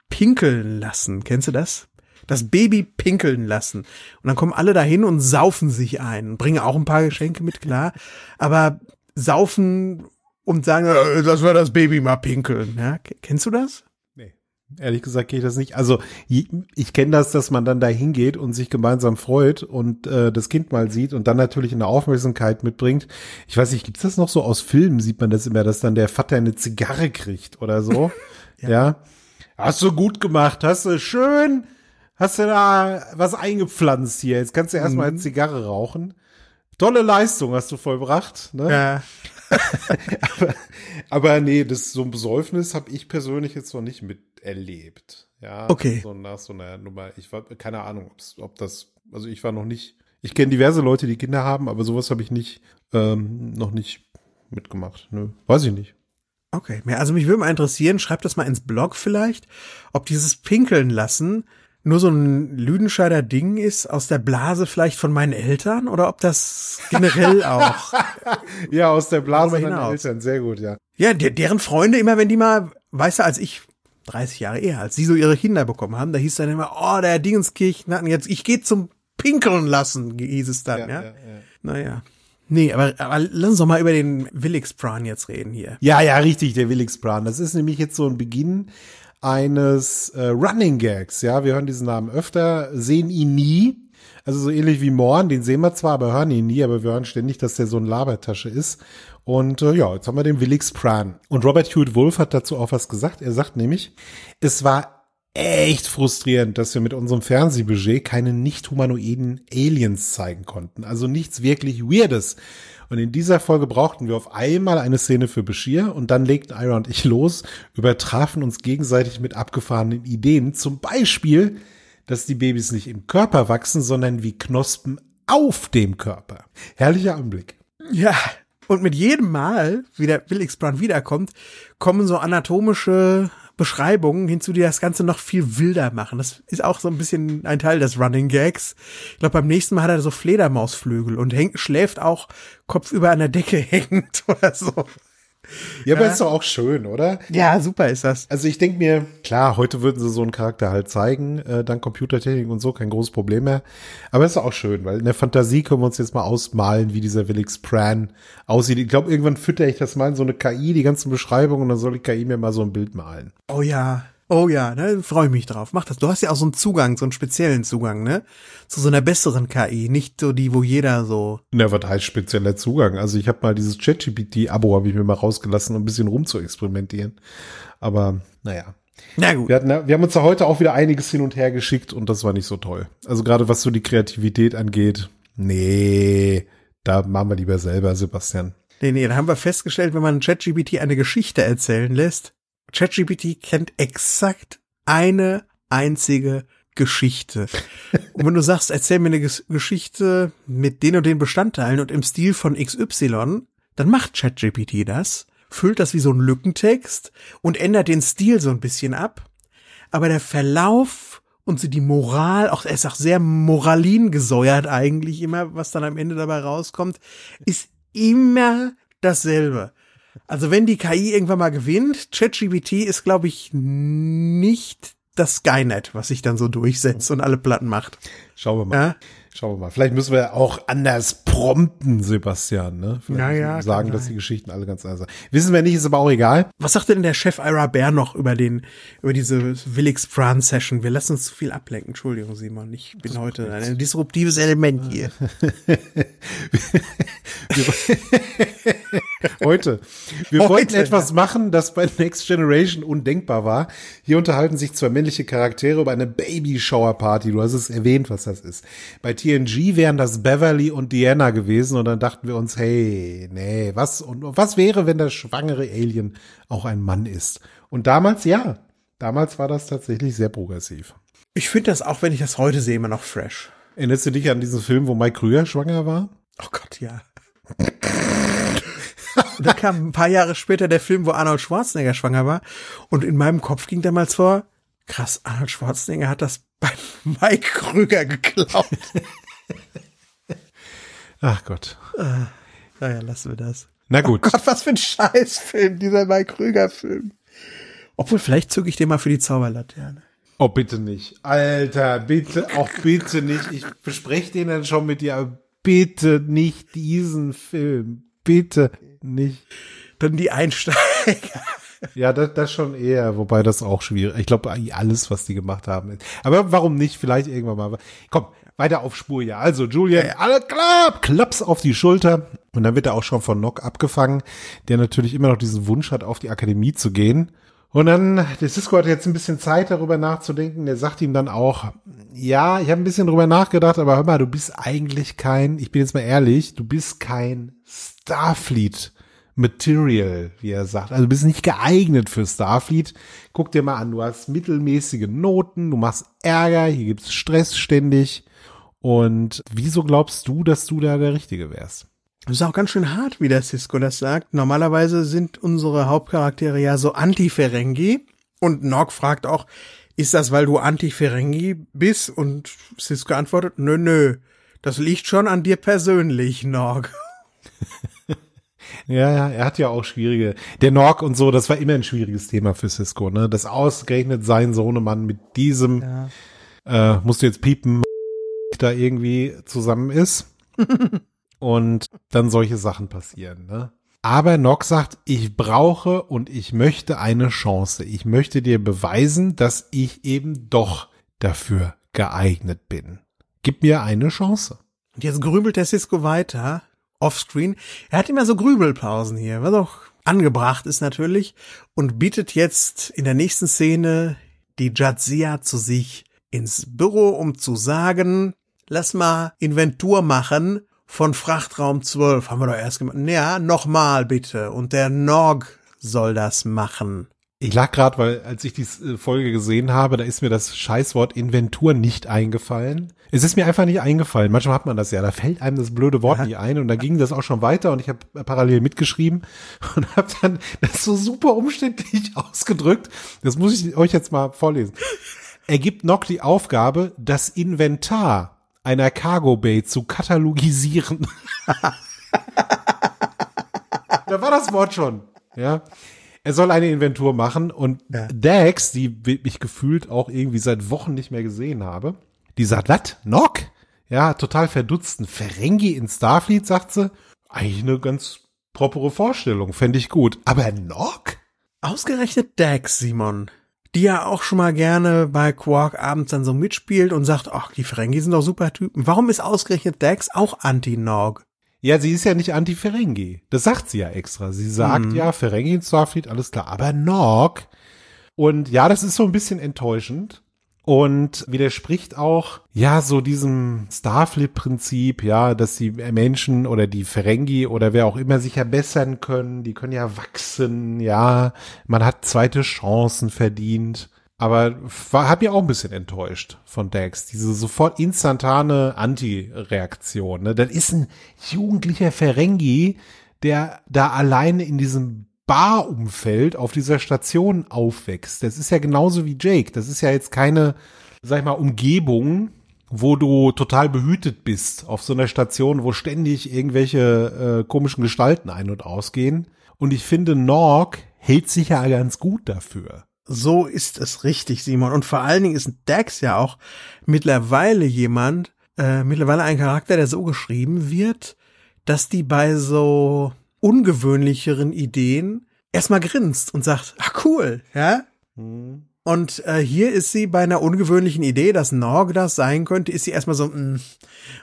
Pinkeln lassen. Kennst du das? Das Baby pinkeln lassen. Und dann kommen alle dahin und saufen sich ein. Bringen auch ein paar Geschenke mit, klar. Aber saufen und sagen, äh, lass wir das Baby mal pinkeln. Ja, kennst du das? Nee. Ehrlich gesagt gehe ich das nicht. Also ich kenne das, dass man dann da hingeht und sich gemeinsam freut und äh, das Kind mal sieht und dann natürlich eine Aufmerksamkeit mitbringt. Ich weiß nicht, gibt's das noch so aus Filmen? Sieht man das immer, dass dann der Vater eine Zigarre kriegt oder so? ja. Hast du gut gemacht, hast du schön, hast du da was eingepflanzt hier. Jetzt kannst du erstmal eine Zigarre rauchen. Tolle Leistung hast du vollbracht. Ne? Ja. aber, aber nee, das so ein Besäufnis habe ich persönlich jetzt noch nicht miterlebt. Ja, Okay. So nach so einer Nummer. Ich war keine Ahnung, ob das. Also ich war noch nicht. Ich kenne diverse Leute, die Kinder haben, aber sowas habe ich nicht ähm, noch nicht mitgemacht. Nö, weiß ich nicht. Okay. Ja, also mich würde mal interessieren, schreibt das mal ins Blog vielleicht, ob dieses Pinkeln lassen nur so ein Lüdenscheider Ding ist aus der Blase vielleicht von meinen Eltern oder ob das generell auch. Ja, aus der Blase meiner. Eltern, sehr gut, ja. Ja, der, deren Freunde immer, wenn die mal, weißt du, als ich 30 Jahre eher, als sie so ihre Kinder bekommen haben, da hieß dann immer, oh, der Dingenskirchen jetzt, ich gehe zum Pinkeln lassen, hieß es dann, ja. ja. Naja. Nee, aber, aber lass uns doch mal über den Willigspran jetzt reden hier. Ja, ja, richtig, der Willingsplan. Das ist nämlich jetzt so ein Beginn eines äh, Running Gags. Ja, wir hören diesen Namen öfter, sehen ihn nie. Also so ähnlich wie Morn, den sehen wir zwar, aber hören ihn nie, aber wir hören ständig, dass der so eine Labertasche ist. Und äh, ja, jetzt haben wir den Willix Pran. Und Robert Hewitt Wolf hat dazu auch was gesagt. Er sagt nämlich, es war echt frustrierend, dass wir mit unserem Fernsehbudget keine nicht humanoiden Aliens zeigen konnten. Also nichts wirklich Weirdes. Und in dieser Folge brauchten wir auf einmal eine Szene für Bashir und dann legten Ira und ich los, übertrafen uns gegenseitig mit abgefahrenen Ideen. Zum Beispiel, dass die Babys nicht im Körper wachsen, sondern wie Knospen auf dem Körper. Herrlicher Anblick. Ja, und mit jedem Mal, wie der Willigspran wiederkommt, kommen so anatomische Beschreibungen hinzu, die das Ganze noch viel wilder machen. Das ist auch so ein bisschen ein Teil des Running Gags. Ich glaube, beim nächsten Mal hat er so Fledermausflügel und hängt, schläft auch kopfüber an der Decke hängend oder so. Ja, aber ist doch auch schön, oder? Ja, super ist das. Also ich denke mir, klar, heute würden sie so einen Charakter halt zeigen, äh, dank Computertechnik und so, kein großes Problem mehr. Aber ist auch schön, weil in der Fantasie können wir uns jetzt mal ausmalen, wie dieser Willix Pran aussieht. Ich glaube, irgendwann fütter ich das mal in so eine KI, die ganzen Beschreibungen, und dann soll die KI mir mal so ein Bild malen. Oh ja. Oh ja, ne, freue mich drauf. Mach das. Du hast ja auch so einen Zugang, so einen speziellen Zugang, ne? Zu so einer besseren KI, nicht so die, wo jeder so. Na, was heißt spezieller Zugang? Also ich habe mal dieses ChatGPT-Abo, habe ich mir mal rausgelassen, um ein bisschen rum zu experimentieren. Aber naja. Na gut. Wir, hatten, wir haben uns da heute auch wieder einiges hin und her geschickt und das war nicht so toll. Also gerade was so die Kreativität angeht, nee, da machen wir lieber selber, Sebastian. Nee, nee, da haben wir festgestellt, wenn man ChatGPT eine Geschichte erzählen lässt, ChatGPT kennt exakt eine einzige Geschichte. Und wenn du sagst, erzähl mir eine Ges Geschichte mit den und den Bestandteilen und im Stil von XY, dann macht ChatGPT das, füllt das wie so ein Lückentext und ändert den Stil so ein bisschen ab. Aber der Verlauf und die Moral, auch er ist auch sehr moralin gesäuert eigentlich immer, was dann am Ende dabei rauskommt, ist immer dasselbe. Also wenn die KI irgendwann mal gewinnt, ChatGPT ist, glaube ich, nicht das Skynet, was sich dann so durchsetzt und alle Platten macht. Schauen wir mal. Ja? Schauen wir mal. Vielleicht müssen wir auch anders prompten, Sebastian. Ne? Vielleicht Naja, müssen wir sagen, kann dass die Geschichten alle ganz anders sind. Wissen wir nicht, ist aber auch egal. Was sagte denn der Chef Ira Bear noch über den, über diese Willix Fran Session? Wir lassen uns zu viel ablenken. Entschuldigung, Simon. Ich bin heute ein disruptives Element hier. Heute. Wir Heute, wollten etwas machen, das bei Next Generation undenkbar war. Hier unterhalten sich zwei männliche Charaktere über eine Baby-Shower-Party. Du hast es erwähnt, was das ist. Bei TNG wären das Beverly und Diana gewesen und dann dachten wir uns, hey, nee, was, und was wäre, wenn der schwangere Alien auch ein Mann ist? Und damals, ja, damals war das tatsächlich sehr progressiv. Ich finde das auch, wenn ich das heute sehe, immer noch fresh. Erinnerst du dich an diesen Film, wo Mike Krüger schwanger war? Oh Gott, ja. Und da kam ein paar Jahre später der Film, wo Arnold Schwarzenegger schwanger war. Und in meinem Kopf ging damals vor, krass, Arnold Schwarzenegger hat das bei Mike Krüger geklaut. Ach Gott. Naja, lassen wir das. Na gut. Gott, was für ein Scheißfilm, dieser Mike Krüger-Film. Obwohl, vielleicht zücke ich den mal für die Zauberlaterne. Oh, bitte nicht. Alter, bitte, auch bitte nicht. Ich bespreche den dann schon mit dir, aber bitte nicht diesen Film. Bitte nicht. Dann die Einsteiger. Ja, das, das schon eher, wobei das auch schwierig. Ich glaube, alles, was die gemacht haben. Ist. Aber warum nicht? Vielleicht irgendwann mal. Komm, weiter auf Spur, ja. Also, Julian, alles klar, klaps auf die Schulter. Und dann wird er auch schon von Nock abgefangen, der natürlich immer noch diesen Wunsch hat, auf die Akademie zu gehen. Und dann, der Cisco hat jetzt ein bisschen Zeit darüber nachzudenken. Der sagt ihm dann auch, ja, ich habe ein bisschen drüber nachgedacht, aber hör mal, du bist eigentlich kein, ich bin jetzt mal ehrlich, du bist kein Starfleet Material, wie er sagt. Also du bist nicht geeignet für Starfleet. Guck dir mal an, du hast mittelmäßige Noten, du machst Ärger, hier gibt's Stress ständig. Und wieso glaubst du, dass du da der Richtige wärst? Das ist auch ganz schön hart, wie der Cisco das sagt. Normalerweise sind unsere Hauptcharaktere ja so anti-Ferengi. Und Nog fragt auch, ist das, weil du anti-Ferengi bist? Und Cisco antwortet, nö, nö. Das liegt schon an dir persönlich, Nog. Ja, ja, er hat ja auch schwierige. Der Nork und so, das war immer ein schwieriges Thema für Cisco, ne? Das ausgerechnet sein Sohnemann mit diesem, Ja. äh, musst du jetzt piepen, da irgendwie zusammen ist. und dann solche Sachen passieren, ne? Aber Nock sagt, ich brauche und ich möchte eine Chance. Ich möchte dir beweisen, dass ich eben doch dafür geeignet bin. Gib mir eine Chance. Und jetzt grübelt der Cisco weiter, offscreen. Er hat immer so Grübelpausen hier, was auch angebracht ist natürlich, und bietet jetzt in der nächsten Szene die Jadzia zu sich ins Büro, um zu sagen, lass mal Inventur machen von Frachtraum 12. Haben wir doch erst gemacht. Ja, nochmal bitte. Und der Nog soll das machen. Ich lag gerade, weil als ich die Folge gesehen habe, da ist mir das Scheißwort Inventur nicht eingefallen. Es ist mir einfach nicht eingefallen. Manchmal hat man das ja, da fällt einem das blöde Wort Ja. nie ein und da ging das auch schon weiter und ich habe parallel mitgeschrieben und habe dann das so super umständlich ausgedrückt. Das muss ich euch jetzt mal vorlesen. Er gibt Nock die Aufgabe, das Inventar einer Cargo Bay zu katalogisieren. da war das Wort schon. Ja. Er soll eine Inventur machen und Ja. Dax, die ich gefühlt auch irgendwie seit Wochen nicht mehr gesehen habe, die sagt, was? Nock? Ja, total verdutzt. Ein Ferengi in Starfleet, sagt sie. Eigentlich eine ganz propere Vorstellung, fände ich gut. Aber Nock? Ausgerechnet Dax, Simon. Die ja auch schon mal gerne bei Quark abends dann so mitspielt und sagt, ach, die Ferengi sind doch super Typen. Warum ist ausgerechnet Dax auch Anti-Nog? Ja, sie ist ja nicht Anti-Ferengi. Das sagt sie ja extra. Sie sagt Mhm. ja, Ferengi in Starfleet, alles klar. Aber Nock? Und ja, das ist so ein bisschen enttäuschend. Und widerspricht auch, ja, so diesem Starfleet-Prinzip, ja, dass die Menschen oder die Ferengi oder wer auch immer sich ja bessern können, die können ja wachsen, ja, man hat zweite Chancen verdient. Aber war, hab ja auch ein bisschen enttäuscht von Dax. Diese sofort instantane Anti-Reaktion. Ne? Das ist ein jugendlicher Ferengi, der da alleine in diesem Barumfeld auf dieser Station aufwächst. Das ist ja genauso wie Jake. Das ist ja jetzt keine, sag ich mal, Umgebung, wo du total behütet bist auf so einer Station, wo ständig irgendwelche äh, komischen Gestalten ein- und ausgehen. Und ich finde, Norg hält sich ja ganz gut dafür. so ist es richtig, Simon. Und vor allen Dingen ist Dax ja auch mittlerweile jemand, äh, mittlerweile ein Charakter, der so geschrieben wird, dass die bei so ungewöhnlicheren Ideen erstmal grinst und sagt, ah cool, ja. Mhm. Und äh, hier ist sie bei einer ungewöhnlichen Idee, dass Norg das sein könnte, ist sie erstmal so, mm.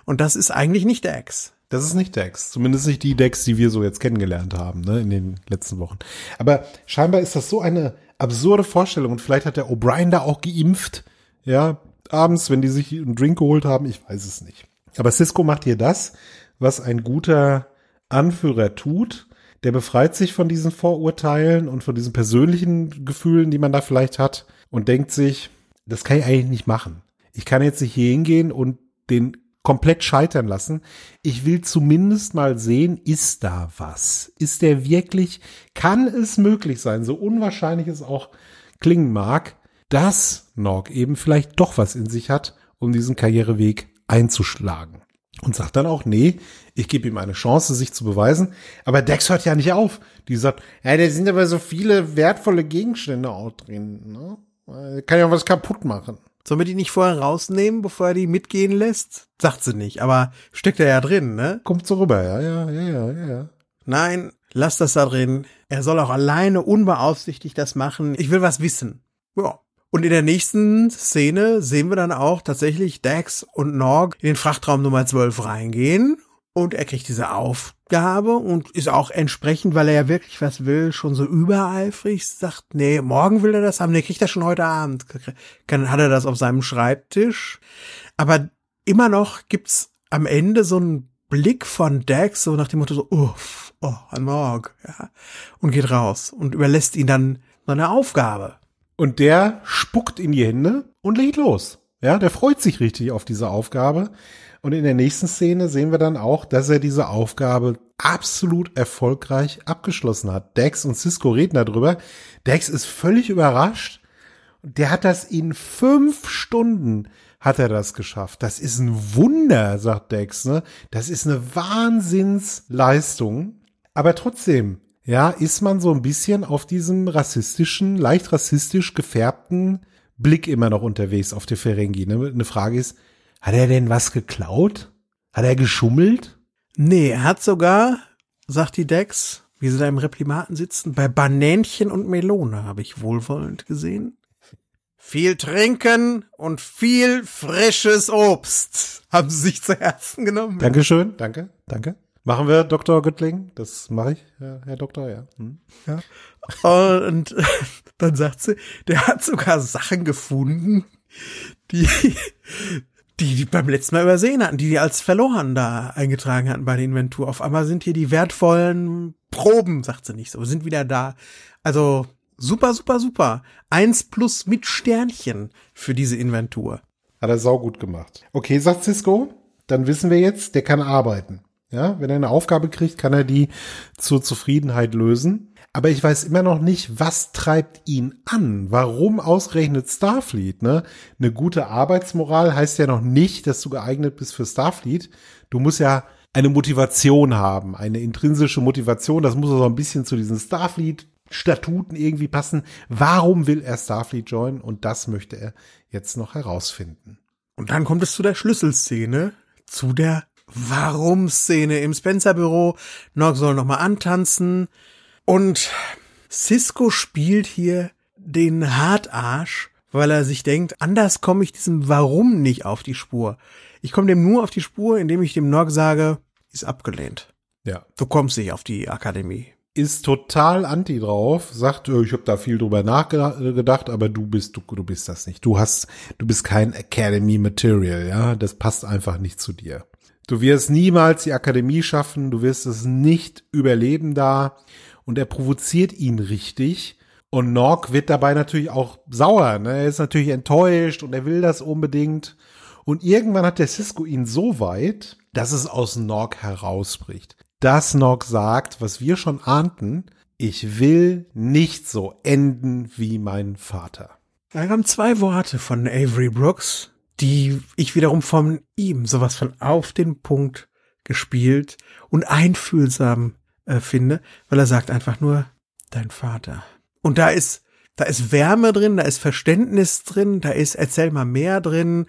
und das ist eigentlich nicht Dex. Das ist nicht Dex. Zumindest nicht die Dex, die wir so jetzt kennengelernt haben, ne, in den letzten Wochen. Aber scheinbar ist das so eine absurde Vorstellung und vielleicht hat der O'Brien da auch geimpft, ja, abends, wenn die sich einen Drink geholt haben, ich weiß es nicht. Aber Cisco macht hier das, was ein guter Anführer tut. Der befreit sich von diesen Vorurteilen und von diesen persönlichen Gefühlen, die man da vielleicht hat und denkt sich, das kann ich eigentlich nicht machen. Ich kann jetzt nicht hier hingehen und den komplett scheitern lassen. Ich will zumindest mal sehen, ist da was? Ist der wirklich, kann es möglich sein, so unwahrscheinlich es auch klingen mag, dass Nog eben vielleicht doch was in sich hat, um diesen Karriereweg einzuschlagen. Und sagt dann auch, nee, ich gebe ihm eine Chance, sich zu beweisen. Aber Dex hört ja nicht auf. Die sagt, ja, da sind aber so viele wertvolle Gegenstände auch drin. Ne? Kann ja was kaputt machen. Sollen wir die nicht vorher rausnehmen, bevor er die mitgehen lässt? Sagt sie nicht, aber steckt er ja drin, ne? Kommt so rüber, ja, ja, ja, ja, ja. Nein, lass das da drin. Er soll auch alleine unbeaufsichtigt das machen. Ich will was wissen. Ja. Und in der nächsten Szene sehen wir dann auch tatsächlich Dax und Nog in den Frachtraum Nummer 12 reingehen. Und er kriegt diese Aufgabe und ist auch entsprechend, weil er ja wirklich was will, schon so übereifrig, sagt, nee, morgen will er das haben, nee, kriegt er schon heute Abend. Kann, hat er das auf seinem Schreibtisch. Aber immer noch gibt's am Ende so einen Blick von Dax, so nach dem Motto so, uff, oh, ein Morg, ja, und geht raus und überlässt ihn dann seine Aufgabe. Und der spuckt in die Hände und legt los. Ja, der freut sich richtig auf diese Aufgabe. Und in der nächsten Szene sehen wir dann auch, dass er diese Aufgabe absolut erfolgreich abgeschlossen hat. Dex und Cisco reden darüber. Dex ist völlig überrascht. Der hat das in fünf Stunden hat er das geschafft. Das ist ein Wunder, sagt Dex. Ne? Das ist eine Wahnsinnsleistung. Aber trotzdem, ja, ist man so ein bisschen auf diesem rassistischen, leicht rassistisch gefärbten Blick immer noch unterwegs auf der Ferengi. Ne? Eine Frage ist, hat er denn was geklaut? Hat er geschummelt? Nee, er hat sogar, sagt die Dex, wie sie da im Replimaten sitzen, bei Banänchen und Melone habe ich wohlwollend gesehen. Viel trinken und viel frisches Obst haben sie sich zu Herzen genommen. Dankeschön, danke, danke. Machen wir, Dr. Göttling? Das mache ich, Herr, Doktor, ja. Hm. ja. Und dann sagt sie, der hat sogar Sachen gefunden, die, die die beim letzten Mal übersehen hatten, die die als verloren da eingetragen hatten bei der Inventur. Auf einmal sind hier die wertvollen Proben, sagt sie nicht so, sind wieder da. Also super, super, super. Eins plus mit Sternchen für diese Inventur. Hat er saugut gemacht. Okay, sagt Cisco, dann wissen wir jetzt, der kann arbeiten. Ja, wenn er eine Aufgabe kriegt, kann er die zur Zufriedenheit lösen. Aber ich weiß immer noch nicht, was treibt ihn an? Warum ausgerechnet Starfleet? Ne? Eine gute Arbeitsmoral heißt ja noch nicht, dass du geeignet bist für Starfleet. Du musst ja eine Motivation haben, eine intrinsische Motivation. Das muss so ein bisschen zu diesen Starfleet-Statuten irgendwie passen. Warum will er Starfleet joinen? Und das möchte er jetzt noch herausfinden. Und dann kommt es zu der Schlüsselszene, zu der Warum-Szene im Spencer-Büro. Nog soll nochmal antanzen. Und Cisco spielt hier den Hartarsch, weil er sich denkt, anders komme ich diesem Warum nicht auf die Spur. Ich komme dem nur auf die Spur, indem ich dem Nog sage, ist abgelehnt. Ja. Du kommst nicht auf die Akademie. Ist total anti drauf, sagt, ich habe da viel drüber nachgedacht, aber du bist du, du bist das nicht. Du hast du bist kein Academy Material, ja, das passt einfach nicht zu dir. Du wirst niemals die Akademie schaffen, du wirst es nicht überleben da. Und er provoziert ihn richtig. Und Nork wird dabei natürlich auch sauer. Ne? Er ist natürlich enttäuscht und er will das unbedingt. Und irgendwann hat der Cisco ihn so weit, dass es aus Nork herausbricht. Dass Nork sagt, was wir schon ahnten, ich will nicht so enden wie mein Vater. Da kamen zwei Worte von Avery Brooks, die ich wiederum von ihm sowas von auf den Punkt gespielt und einfühlsam äh, finde, weil er sagt einfach nur dein Vater. Und da ist Da ist Wärme drin, da ist Verständnis drin, da ist Erzähl mal mehr drin.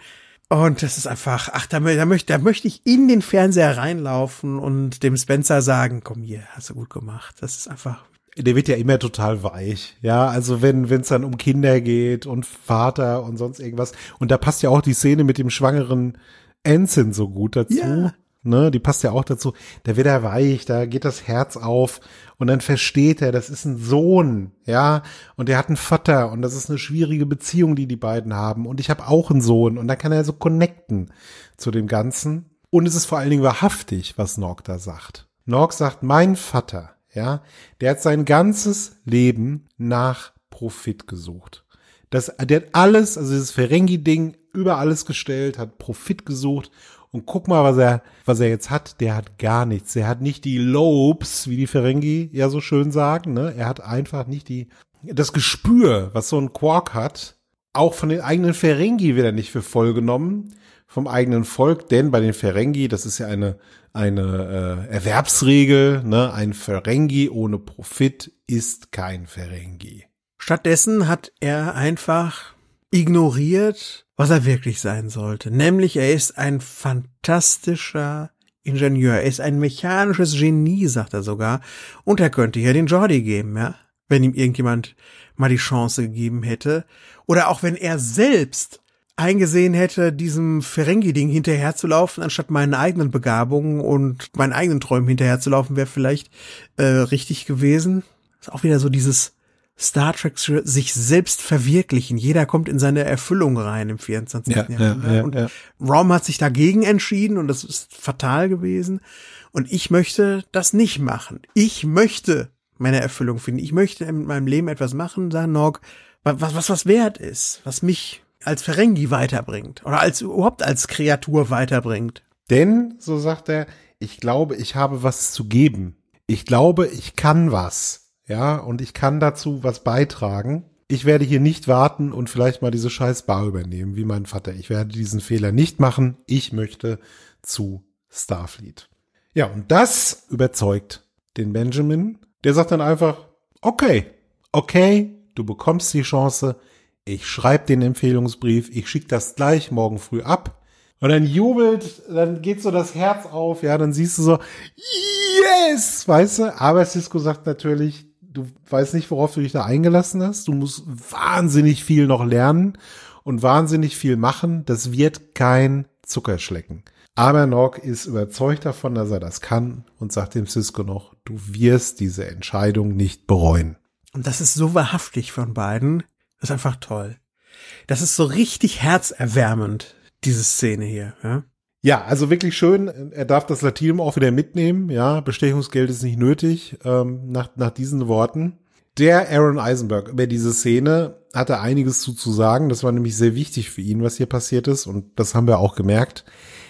Und das ist einfach, ach, da, da, möchte, da möchte ich in den Fernseher reinlaufen und dem Spencer sagen, komm hier, hast du gut gemacht. Das ist einfach. Der wird ja immer total weich. Ja, also wenn wenn es dann um Kinder geht und Vater und sonst irgendwas. Und da passt ja auch die Szene mit dem schwangeren Ensign so gut dazu. Ja. Ne, die passt ja auch dazu. Da wird er weich, da geht das Herz auf und dann versteht er, das ist ein Sohn, ja, und er hat einen Vater und das ist eine schwierige Beziehung, die die beiden haben und ich habe auch einen Sohn und dann kann er so connecten zu dem Ganzen und es ist vor allen Dingen wahrhaftig, was Norg da sagt. Norg sagt, mein Vater, ja, der hat sein ganzes Leben nach Profit gesucht. Das, der hat alles, also dieses Ferengi-Ding über alles gestellt, hat Profit gesucht und guck mal, was er, was er jetzt hat. Der hat gar nichts. Er hat nicht die Lobes, wie die Ferengi ja so schön sagen. Ne? Er hat einfach nicht die, das Gespür, was so ein Quark hat. Auch von den eigenen Ferengi wird er nicht für voll genommen. Vom eigenen Volk, denn bei den Ferengi, das ist ja eine, eine äh, Erwerbsregel, ne? ein Ferengi ohne Profit ist kein Ferengi. Stattdessen hat er einfach ignoriert, was er wirklich sein sollte. Nämlich er ist ein fantastischer Ingenieur. Er ist ein mechanisches Genie, sagt er sogar. Und er könnte hier den Jordi geben, ja. Wenn ihm irgendjemand mal die Chance gegeben hätte. Oder auch wenn er selbst eingesehen hätte, diesem Ferengi-Ding hinterherzulaufen, anstatt meinen eigenen Begabungen und meinen eigenen Träumen hinterherzulaufen, wäre vielleicht äh, richtig gewesen. Ist auch wieder so dieses Star Trek sich selbst verwirklichen. Jeder kommt in seine Erfüllung rein im 24. Ja, Jahrhundert. Ja, ja, und ja. Rom hat sich dagegen entschieden und das ist fatal gewesen. Und ich möchte das nicht machen. Ich möchte meine Erfüllung finden. Ich möchte in meinem Leben etwas machen, sagt Nog, was, was was wert ist, was mich als Ferengi weiterbringt oder als überhaupt als Kreatur weiterbringt. Denn, so sagt er, ich glaube, ich habe was zu geben. Ich glaube, ich kann was ja, und ich kann dazu was beitragen. Ich werde hier nicht warten und vielleicht mal diese scheiß Bar übernehmen, wie mein Vater. Ich werde diesen Fehler nicht machen. Ich möchte zu Starfleet. Ja, und das überzeugt den Benjamin. Der sagt dann einfach, okay, okay, du bekommst die Chance. Ich schreibe den Empfehlungsbrief. Ich schicke das gleich morgen früh ab. Und dann jubelt, dann geht so das Herz auf, ja, dann siehst du so, yes, weißt du, aber Cisco sagt natürlich, du weißt nicht, worauf du dich da eingelassen hast. Du musst wahnsinnig viel noch lernen und wahnsinnig viel machen. Das wird kein Zuckerschlecken. Aber Nog ist überzeugt davon, dass er das kann und sagt dem Cisco noch, du wirst diese Entscheidung nicht bereuen. Und das ist so wahrhaftig von beiden. Ist einfach toll. Das ist so richtig herzerwärmend, diese Szene hier. Ja? Ja, also wirklich schön. Er darf das Latinum auch wieder mitnehmen. Ja, Bestechungsgeld ist nicht nötig ähm, nach, nach diesen Worten. Der Aaron Eisenberg über diese Szene hatte einiges zu, zu sagen. Das war nämlich sehr wichtig für ihn, was hier passiert ist. Und das haben wir auch gemerkt.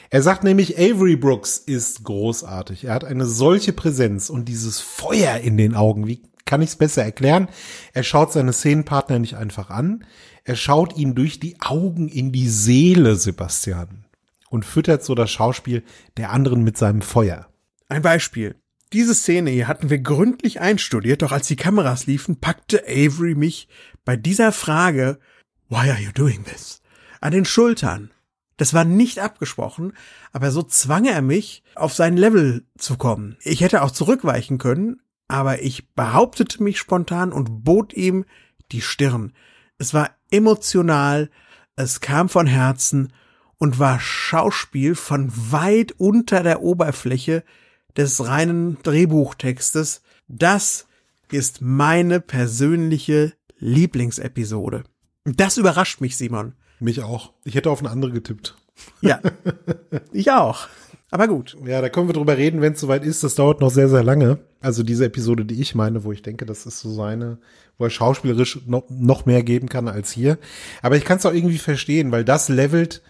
Er sagt nämlich, Avery Brooks ist großartig. Er hat eine solche Präsenz und dieses Feuer in den Augen. Wie kann ich es besser erklären? Er schaut seine Szenenpartner nicht einfach an. Er schaut ihn durch die Augen in die Seele, Sebastian und füttert so das Schauspiel der anderen mit seinem Feuer. Ein Beispiel. Diese Szene hier hatten wir gründlich einstudiert, doch als die Kameras liefen, packte Avery mich bei dieser Frage, Why are you doing this? an den Schultern. Das war nicht abgesprochen, aber so zwang er mich, auf sein Level zu kommen. Ich hätte auch zurückweichen können, aber ich behauptete mich spontan und bot ihm die Stirn. Es war emotional, es kam von Herzen und war Schauspiel von weit unter der Oberfläche des reinen Drehbuchtextes. Das ist meine persönliche Lieblingsepisode. Das überrascht mich, Simon. Mich auch. Ich hätte auf eine andere getippt. Ja, ich auch. Aber gut. Ja, da können wir drüber reden, wenn es soweit ist. Das dauert noch sehr, sehr lange. Also diese Episode, die ich meine, wo ich denke, das ist so seine, wo er schauspielerisch noch, noch mehr geben kann als hier. Aber ich kann es auch irgendwie verstehen, weil das levelt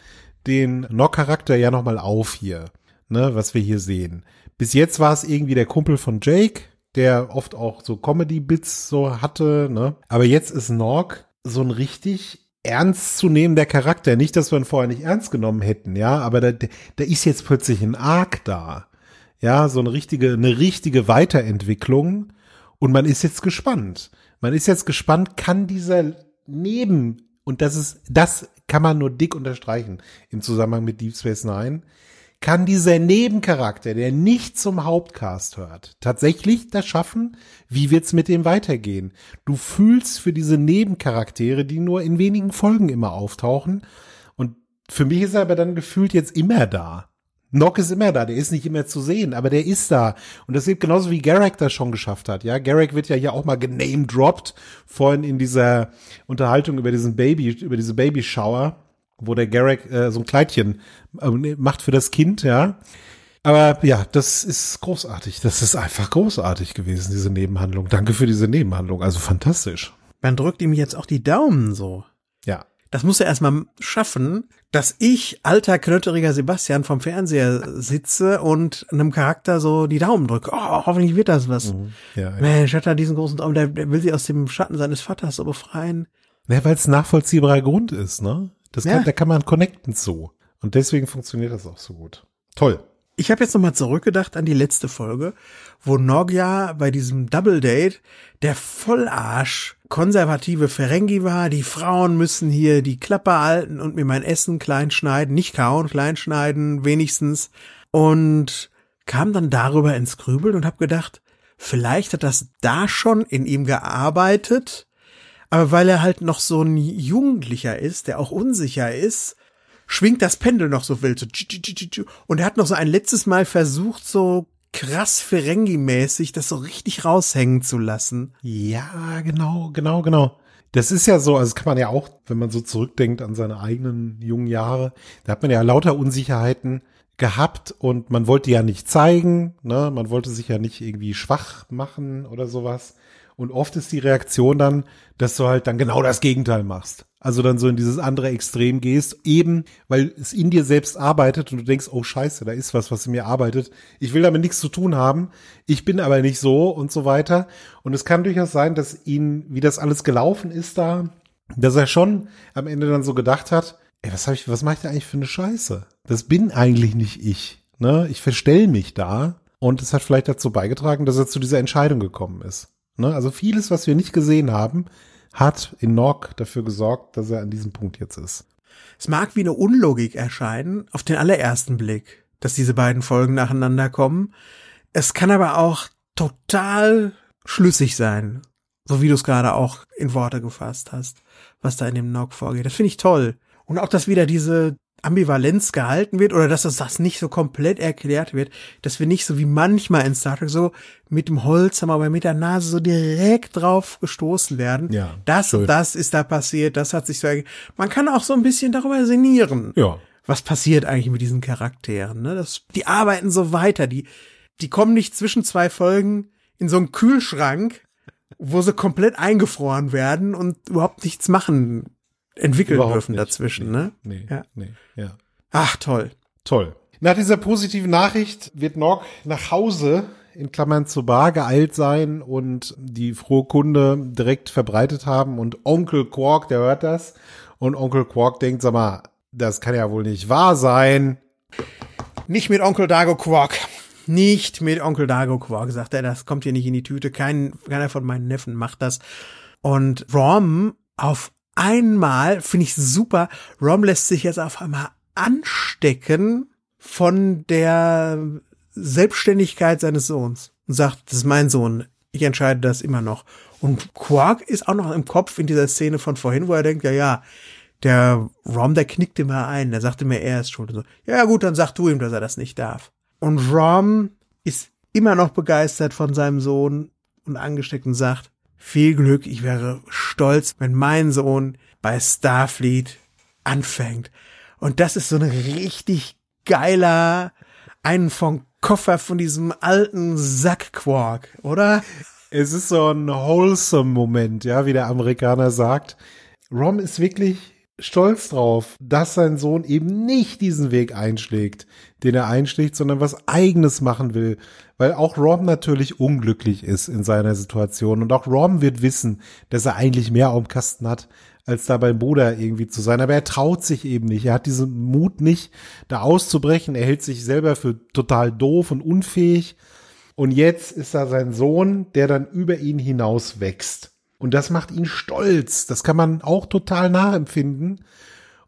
den Nock-Charakter ja nochmal auf hier, ne, was wir hier sehen. Bis jetzt war es irgendwie der Kumpel von Jake, der oft auch so Comedy-Bits so hatte, ne. Aber jetzt ist Nock so ein richtig ernstzunehmender Charakter. Nicht, dass wir ihn vorher nicht ernst genommen hätten, ja, aber da, da ist jetzt plötzlich ein Arc da. Ja, so eine richtige, eine richtige Weiterentwicklung. Und man ist jetzt gespannt, Man ist jetzt gespannt, kann dieser Neben, und das ist, das kann man nur dick unterstreichen im Zusammenhang mit Deep Space Nine, kann dieser Nebencharakter, der nicht zum Hauptcast hört, tatsächlich das schaffen? Wie wird's mit dem weitergehen? Du fühlst für diese Nebencharaktere, die nur in wenigen Folgen immer auftauchen. Und für mich ist er aber dann gefühlt jetzt immer da. Nock ist immer da, der ist nicht immer zu sehen, aber der ist da. Und das sieht genauso wie Garrick das schon geschafft hat. Ja, Garrick wird ja hier auch mal gename-dropped, vorhin in dieser Unterhaltung über diesen Baby, über diese Babyshower, wo der Garrick äh, so ein Kleidchen äh, macht für das Kind, ja. Aber ja, das ist großartig. Das ist einfach großartig gewesen, diese Nebenhandlung. Danke für diese Nebenhandlung. Also fantastisch. Man drückt ihm jetzt auch die Daumen so. Ja. Das muss er erstmal schaffen, dass ich, alter, knötteriger Sebastian, vom Fernseher sitze und einem Charakter so die Daumen drücke. Oh, hoffentlich wird das was. Mhm. Ja, Mensch, hat er diesen großen Traum, der, der will sie aus dem Schatten seines Vaters so befreien. Ja, weil es nachvollziehbarer Grund ist, ne? Das kann, ja. Da kann man connecten so. Und deswegen funktioniert das auch so gut. Toll. Ich habe jetzt nochmal zurückgedacht an die letzte Folge, wo Nogja bei diesem Double Date der Vollarsch konservative Ferengi war. Die Frauen müssen hier die Klappe halten und mir mein Essen klein schneiden, nicht kauen, klein schneiden, wenigstens. Und kam dann darüber ins Grübeln und habe gedacht, vielleicht hat das da schon in ihm gearbeitet, aber weil er halt noch so ein Jugendlicher ist, der auch unsicher ist, schwingt das Pendel noch so wild. Und er hat noch so ein letztes Mal versucht, so krass Ferengi-mäßig das so richtig raushängen zu lassen. Ja, genau, genau, genau. Das ist ja so, also kann man ja auch, wenn man so zurückdenkt an seine eigenen jungen Jahre, da hat man ja lauter Unsicherheiten gehabt und man wollte ja nicht zeigen, ne, man wollte sich ja nicht irgendwie schwach machen oder sowas. Und oft ist die Reaktion dann, dass du halt dann genau das Gegenteil machst. Also dann so in dieses andere Extrem gehst, eben weil es in dir selbst arbeitet und du denkst, oh scheiße, da ist was, was in mir arbeitet. Ich will damit nichts zu tun haben. Ich bin aber nicht so und so weiter. Und es kann durchaus sein, dass ihn, wie das alles gelaufen ist da, dass er schon am Ende dann so gedacht hat, ey, was habe ich, was mache ich da eigentlich für eine Scheiße? Das bin eigentlich nicht ich. Ne? Ich verstell mich da. Und es hat vielleicht dazu beigetragen, dass er zu dieser Entscheidung gekommen ist. Ne? Also vieles, was wir nicht gesehen haben, hat in Nock dafür gesorgt, dass er an diesem Punkt jetzt ist. Es mag wie eine Unlogik erscheinen, auf den allerersten Blick, dass diese beiden Folgen nacheinander kommen. Es kann aber auch total schlüssig sein, so wie du es gerade auch in Worte gefasst hast, was da in dem Nock vorgeht. Das finde ich toll. Und auch, dass wieder diese Ambivalenz gehalten wird oder dass das, das nicht so komplett erklärt wird, dass wir nicht so wie manchmal in Star Trek so mit dem Holzhammer aber mit der Nase so direkt drauf gestoßen werden. Ja, das, schön. das ist da passiert, das hat sich so, man kann auch so ein bisschen darüber sinnieren. Ja. Was passiert eigentlich mit diesen Charakteren, ne? Das, die arbeiten so weiter, die, die kommen nicht zwischen zwei Folgen in so einen Kühlschrank, wo sie komplett eingefroren werden und überhaupt nichts machen entwickeln Überhaupt dürfen nicht. dazwischen, nee, ne? Nee, ja. nee, ja. Ach, toll. Toll. Nach dieser positiven Nachricht wird Nog nach Hause in Klammern zur Bar geeilt sein und die frohe Kunde direkt verbreitet haben und Onkel Quark, der hört das und Onkel Quark denkt, sag mal, das kann ja wohl nicht wahr sein. Nicht mit Onkel Dago Quark. Nicht mit Onkel Dago Quark, sagt er, das kommt hier nicht in die Tüte. Kein, keiner von meinen Neffen macht das. Und Rom auf einmal, finde ich super, Rom lässt sich jetzt auf einmal anstecken von der Selbstständigkeit seines Sohns und sagt, das ist mein Sohn, ich entscheide das immer noch. Und Quark ist auch noch im Kopf in dieser Szene von vorhin, wo er denkt, ja, ja, der Rom, der knickt immer ein, der sagte mir, er ist schuld. Und so, ja gut, dann sag du ihm, dass er das nicht darf. Und Rom ist immer noch begeistert von seinem Sohn und angesteckt und sagt, viel Glück, ich wäre stolz, wenn mein Sohn bei Starfleet anfängt. Und das ist so ein richtig geiler, einen von Koffer von diesem alten Sackquark, oder? Es ist so ein wholesome Moment, ja, wie der Amerikaner sagt. Rom ist wirklich stolz drauf, dass sein Sohn eben nicht diesen Weg einschlägt, den er einschlägt, sondern was eigenes machen will. Weil auch Rom natürlich unglücklich ist in seiner Situation. Und auch Rom wird wissen, dass er eigentlich mehr auf dem Kasten hat, als da beim Bruder irgendwie zu sein. Aber er traut sich eben nicht. Er hat diesen Mut nicht, da auszubrechen. Er hält sich selber für total doof und unfähig. Und jetzt ist da sein Sohn, der dann über ihn hinaus wächst. Und das macht ihn stolz. Das kann man auch total nachempfinden.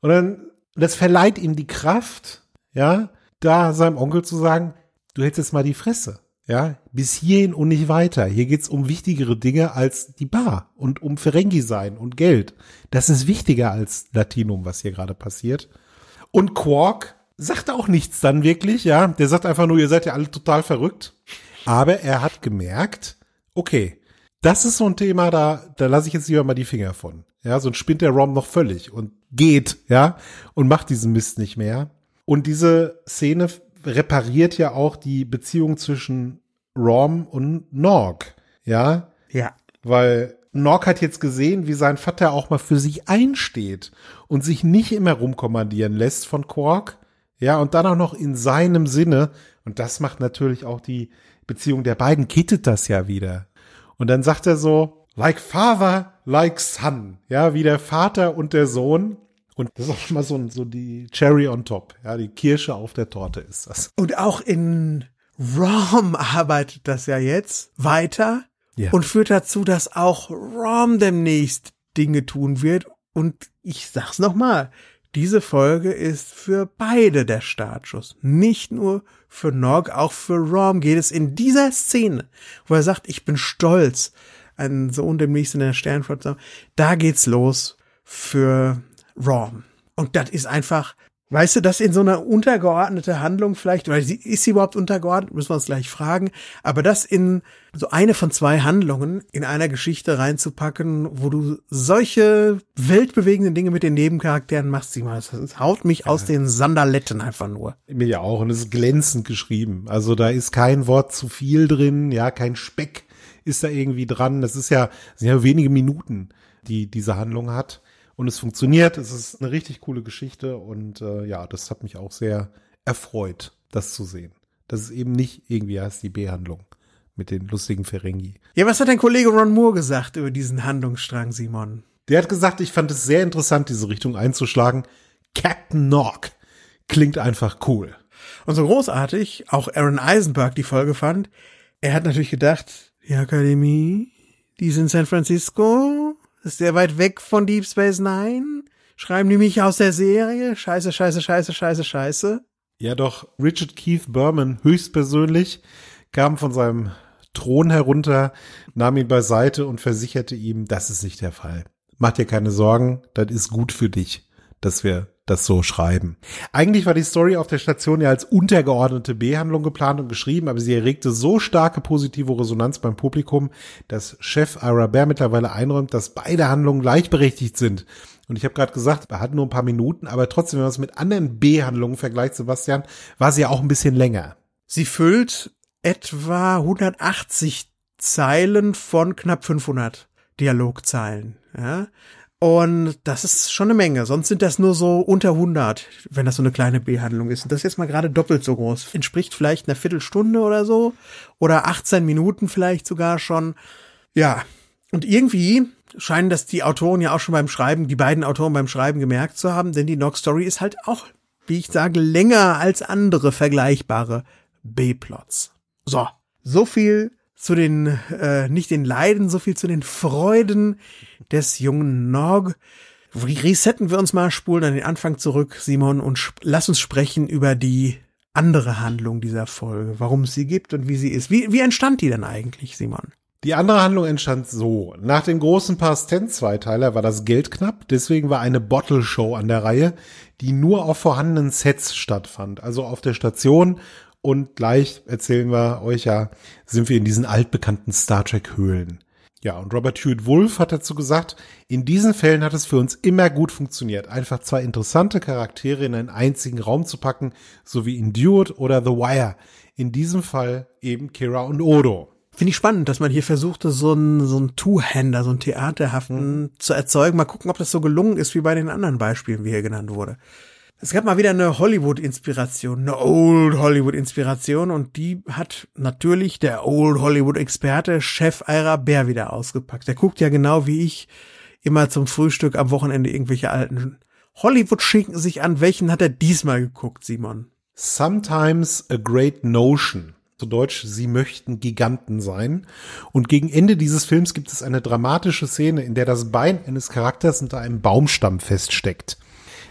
Und dann, das verleiht ihm die Kraft, ja, da seinem Onkel zu sagen, du hättest jetzt mal die Fresse. Ja, bis hierhin und nicht weiter. Hier geht's um wichtigere Dinge als die Bar und um Ferengi sein und Geld. Das ist wichtiger als Latinum, was hier gerade passiert. Und Quark sagt auch nichts dann wirklich, ja. Der sagt einfach nur, ihr seid ja alle total verrückt. Aber er hat gemerkt, okay, das ist so ein Thema, da, da lasse ich jetzt lieber mal die Finger von. Ja, sonst spinnt der Rom noch völlig und geht, ja, und macht diesen Mist nicht mehr. Und diese Szene repariert ja auch die Beziehung zwischen Rom und Nog, ja. Ja. Weil Nog hat jetzt gesehen, wie sein Vater auch mal für sich einsteht und sich nicht immer rumkommandieren lässt von Quark. Ja, und dann auch noch in seinem Sinne. Und das macht natürlich auch die Beziehung der beiden, kittet das ja wieder. Und dann sagt er so, like father, like son. Ja, wie der Vater und der Sohn. Und das ist auch schon mal so, so die Cherry on top. Ja, die Kirsche auf der Torte ist das. Und auch in Rom arbeitet das ja jetzt weiter Ja. und führt dazu, dass auch Rom demnächst Dinge tun wird. Und ich sag's nochmal, diese Folge ist für beide der Startschuss. Nicht nur für Nog, auch für Rom geht es in dieser Szene, wo er sagt, ich bin stolz, einen Sohn demnächst in der Sternflotte zu haben. Da geht's los für Rom. Und das ist einfach, weißt du, das in so einer untergeordnete Handlung vielleicht, weil sie, ist sie überhaupt untergeordnet, müssen wir uns gleich fragen, aber das in so eine von zwei Handlungen in einer Geschichte reinzupacken, wo du solche weltbewegenden Dinge mit den Nebencharakteren machst, Simon, das, das haut mich aus den Sandaletten einfach nur. Mir ja auch. Und es ist glänzend geschrieben. Also da ist kein Wort zu viel drin. Ja, kein Speck ist da irgendwie dran. Das ist ja, das sind ja wenige Minuten, die diese Handlung hat. Und es funktioniert. Es ist eine richtig coole Geschichte. Und äh, ja, das hat mich auch sehr erfreut, das zu sehen. Das ist eben nicht irgendwie heißt die B-Handlung mit den lustigen Ferengi. Ja, was hat dein Kollege Ron Moore gesagt über diesen Handlungsstrang, Simon? Der hat gesagt, ich fand es sehr interessant, diese Richtung einzuschlagen. Captain Nog klingt einfach cool. Und so großartig auch Aaron Eisenberg die Folge fand, er hat natürlich gedacht, die Akademie, die ist in San Francisco, ist sehr weit weg von Deep Space Nine, schreiben die mich aus der Serie, scheiße, scheiße, scheiße, scheiße, scheiße. Ja, doch Richard Keith Berman höchstpersönlich kam von seinem Thron herunter, nahm ihn beiseite und versicherte ihm, das ist nicht der Fall. Mach dir keine Sorgen, das ist gut für dich, dass wir das so schreiben. Eigentlich war die Story auf der Station ja als untergeordnete B-Handlung geplant und geschrieben, aber sie erregte so starke positive Resonanz beim Publikum, dass Chef Ira Bear mittlerweile einräumt, dass beide Handlungen gleichberechtigt sind. Und ich habe gerade gesagt, er hat nur ein paar Minuten, aber trotzdem, wenn man es mit anderen B-Handlungen vergleicht, Sebastian, war sie ja auch ein bisschen länger. Sie füllt etwa 180 Zeilen von knapp 500 Dialogzeilen, ja. Und das ist schon eine Menge. Sonst sind das nur so unter 100, wenn das so eine kleine B-Handlung ist. Und das ist jetzt mal gerade doppelt so groß. Entspricht vielleicht einer Viertelstunde oder so. Oder 18 Minuten vielleicht sogar schon. Ja. Und irgendwie scheinen das die Autoren ja auch schon beim Schreiben, die beiden Autoren beim Schreiben gemerkt zu haben, denn die Nox Story ist halt auch, wie ich sage, länger als andere vergleichbare B-Plots. So. So viel zu den, äh, nicht den Leiden, so viel zu den Freuden des jungen Nog. Resetten wir uns mal, spulen an den Anfang zurück, Simon, und lass uns sprechen über die andere Handlung dieser Folge, warum es sie gibt und wie sie ist. Wie, wie entstand die denn eigentlich, Simon? Die andere Handlung entstand so. Nach dem großen Past Tense Zweiteiler war das Geld knapp, deswegen war eine Bottle Show an der Reihe, die nur auf vorhandenen Sets stattfand, also auf der Station und gleich erzählen wir euch ja, sind wir in diesen altbekannten Star Trek Höhlen. Ja, und Robert Hewitt Wolf hat dazu gesagt, in diesen Fällen hat es für uns immer gut funktioniert, einfach zwei interessante Charaktere in einen einzigen Raum zu packen, so wie in Dude oder The Wire. In diesem Fall eben Kira und Odo. Finde ich spannend, dass man hier versuchte, so ein, so ein Two-Hander, so ein Theaterhaften mhm. zu erzeugen. Mal gucken, ob das so gelungen ist, wie bei den anderen Beispielen, wie hier genannt wurde. Es gab mal wieder eine Hollywood-Inspiration, eine Old Hollywood-Inspiration und die hat natürlich der Old Hollywood-Experte Chef Ira Bär wieder ausgepackt. Der guckt ja genau wie ich immer zum Frühstück am Wochenende irgendwelche alten Hollywood-Schinken sich an. Welchen hat er diesmal geguckt, Simon? Sometimes a Great Notion Zu Deutsch, sie möchten Giganten sein. Und gegen Ende dieses Films gibt es eine dramatische Szene, in der das Bein eines Charakters unter einem Baumstamm feststeckt.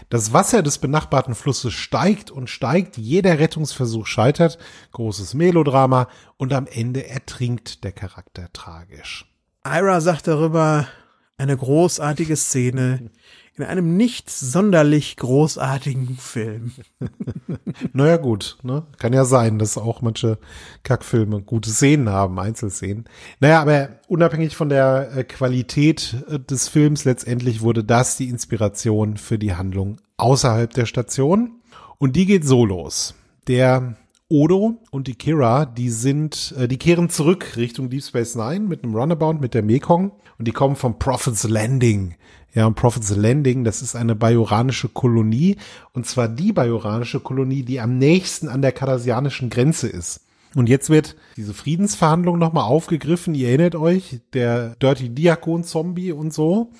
Das Wasser des benachbarten Flusses steigt und steigt, jeder Rettungsversuch scheitert, großes Melodrama. Und am Ende ertrinkt der Charakter tragisch. Ira sagt darüber, eine großartige Szene in einem nicht sonderlich großartigen Film. naja, gut, ne? Kann ja sein, dass auch manche Kackfilme gute Szenen haben, Einzelszenen. Naja, aber unabhängig von der äh, Qualität äh, des Films, letztendlich wurde das die Inspiration für die Handlung außerhalb der Station. Und die geht so los. Der Odo und die Kira, die sind, äh, die kehren zurück Richtung Deep Space Nine mit einem Runabout mit der Mekong und die kommen vom Prophet's Landing. Ja, und Prophet's Landing, das ist eine bajoranische Kolonie und zwar die bajoranische Kolonie, die am nächsten an der kardassianischen Grenze ist. Und jetzt wird diese Friedensverhandlung nochmal aufgegriffen. Ihr erinnert euch, der Dirty Diakon Zombie und so.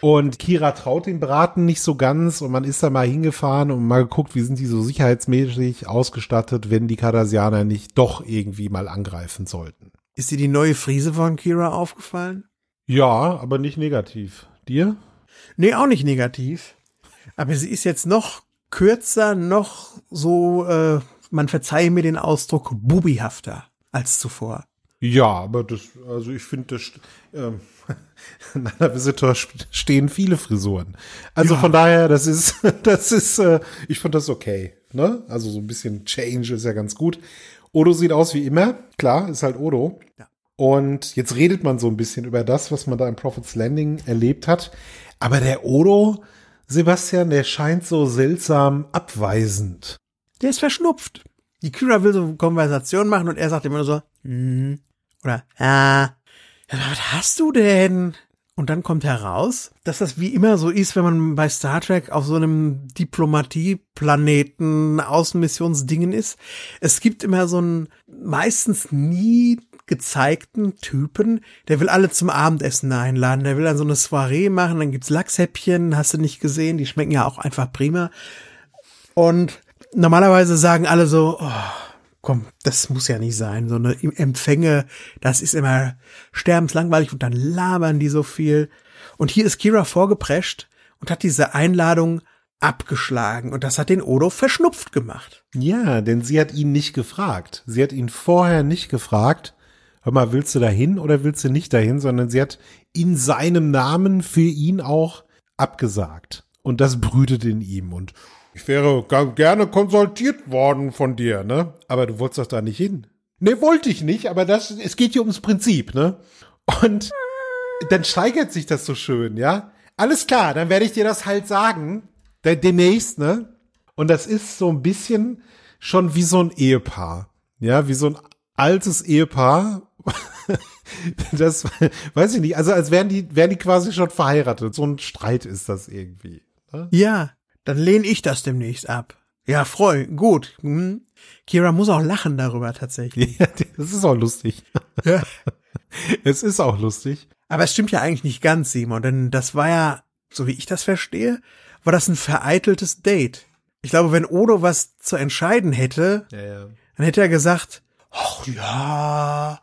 Und Kira traut den Braten nicht so ganz und man ist da mal hingefahren und mal geguckt, wie sind die so sicherheitsmäßig ausgestattet, wenn die Cardassianer nicht doch irgendwie mal angreifen sollten. Ist dir die neue Friese von Kira aufgefallen? Ja, aber nicht negativ. Dir? Nee, auch nicht negativ. Aber sie ist jetzt noch kürzer, noch so, äh, man verzeihe mir den Ausdruck, bubihafter als zuvor. Ja, aber das, also ich finde, das, ähm, in einer Visitor stehen viele Frisuren. Also ja. von daher, das ist, das ist, äh, ich fand das okay. Ne? Also so ein bisschen Change ist ja ganz gut. Odo sieht aus wie immer. Klar, ist halt Odo. Ja. Und jetzt redet man so ein bisschen über das, was man da im Prophet's Landing erlebt hat. Aber der Odo, Sebastian, der scheint so seltsam abweisend. Der ist verschnupft. Die Kira will so Konversation machen und er sagt immer nur so, mm, oder, ja, ja, was hast du denn? Und dann kommt heraus, dass das wie immer so ist, wenn man bei Star Trek auf so einem Diplomatieplaneten Außenmissionsdingen ist. Es gibt immer so einen meistens nie gezeigten Typen, der will alle zum Abendessen einladen, der will dann so eine Soiree machen, dann gibt's Lachshäppchen, hast du nicht gesehen, die schmecken ja auch einfach prima. Und normalerweise sagen alle so, oh, komm, das muss ja nicht sein. So eine Empfänge, das ist immer sterbenslangweilig und dann labern die so viel. Und hier ist Kira vorgeprescht und hat diese Einladung abgeschlagen und das hat den Odo verschnupft gemacht. Ja, denn sie hat ihn nicht gefragt. Sie hat ihn vorher nicht gefragt, hör mal, willst du dahin oder willst du nicht dahin, sondern sie hat in seinem Namen für ihn auch abgesagt. Und das brütet in ihm und ich wäre gerne konsultiert worden von dir, ne? Aber du wolltest doch da nicht hin. Ne, wollte ich nicht, aber das, es geht hier ums Prinzip, ne? Und dann steigert sich das so schön, ja? Alles klar, dann werde ich dir das halt sagen, demnächst, ne? Und das ist so ein bisschen schon wie so ein Ehepaar, ja? Wie so ein altes Ehepaar. das weiß ich nicht, also als wären die, wären die quasi schon verheiratet. So ein Streit ist das irgendwie. Ne? Ja, dann lehne ich das demnächst ab. Ja, freu, gut. Hm. Kira muss auch lachen darüber tatsächlich. Ja, das ist auch lustig. Ja. Es ist auch lustig. Aber es stimmt ja eigentlich nicht ganz, Simon, denn das war ja, so wie ich das verstehe, war das ein vereiteltes Date. Ich glaube, wenn Odo was zu entscheiden hätte, ja, ja. dann hätte er gesagt, ach ja,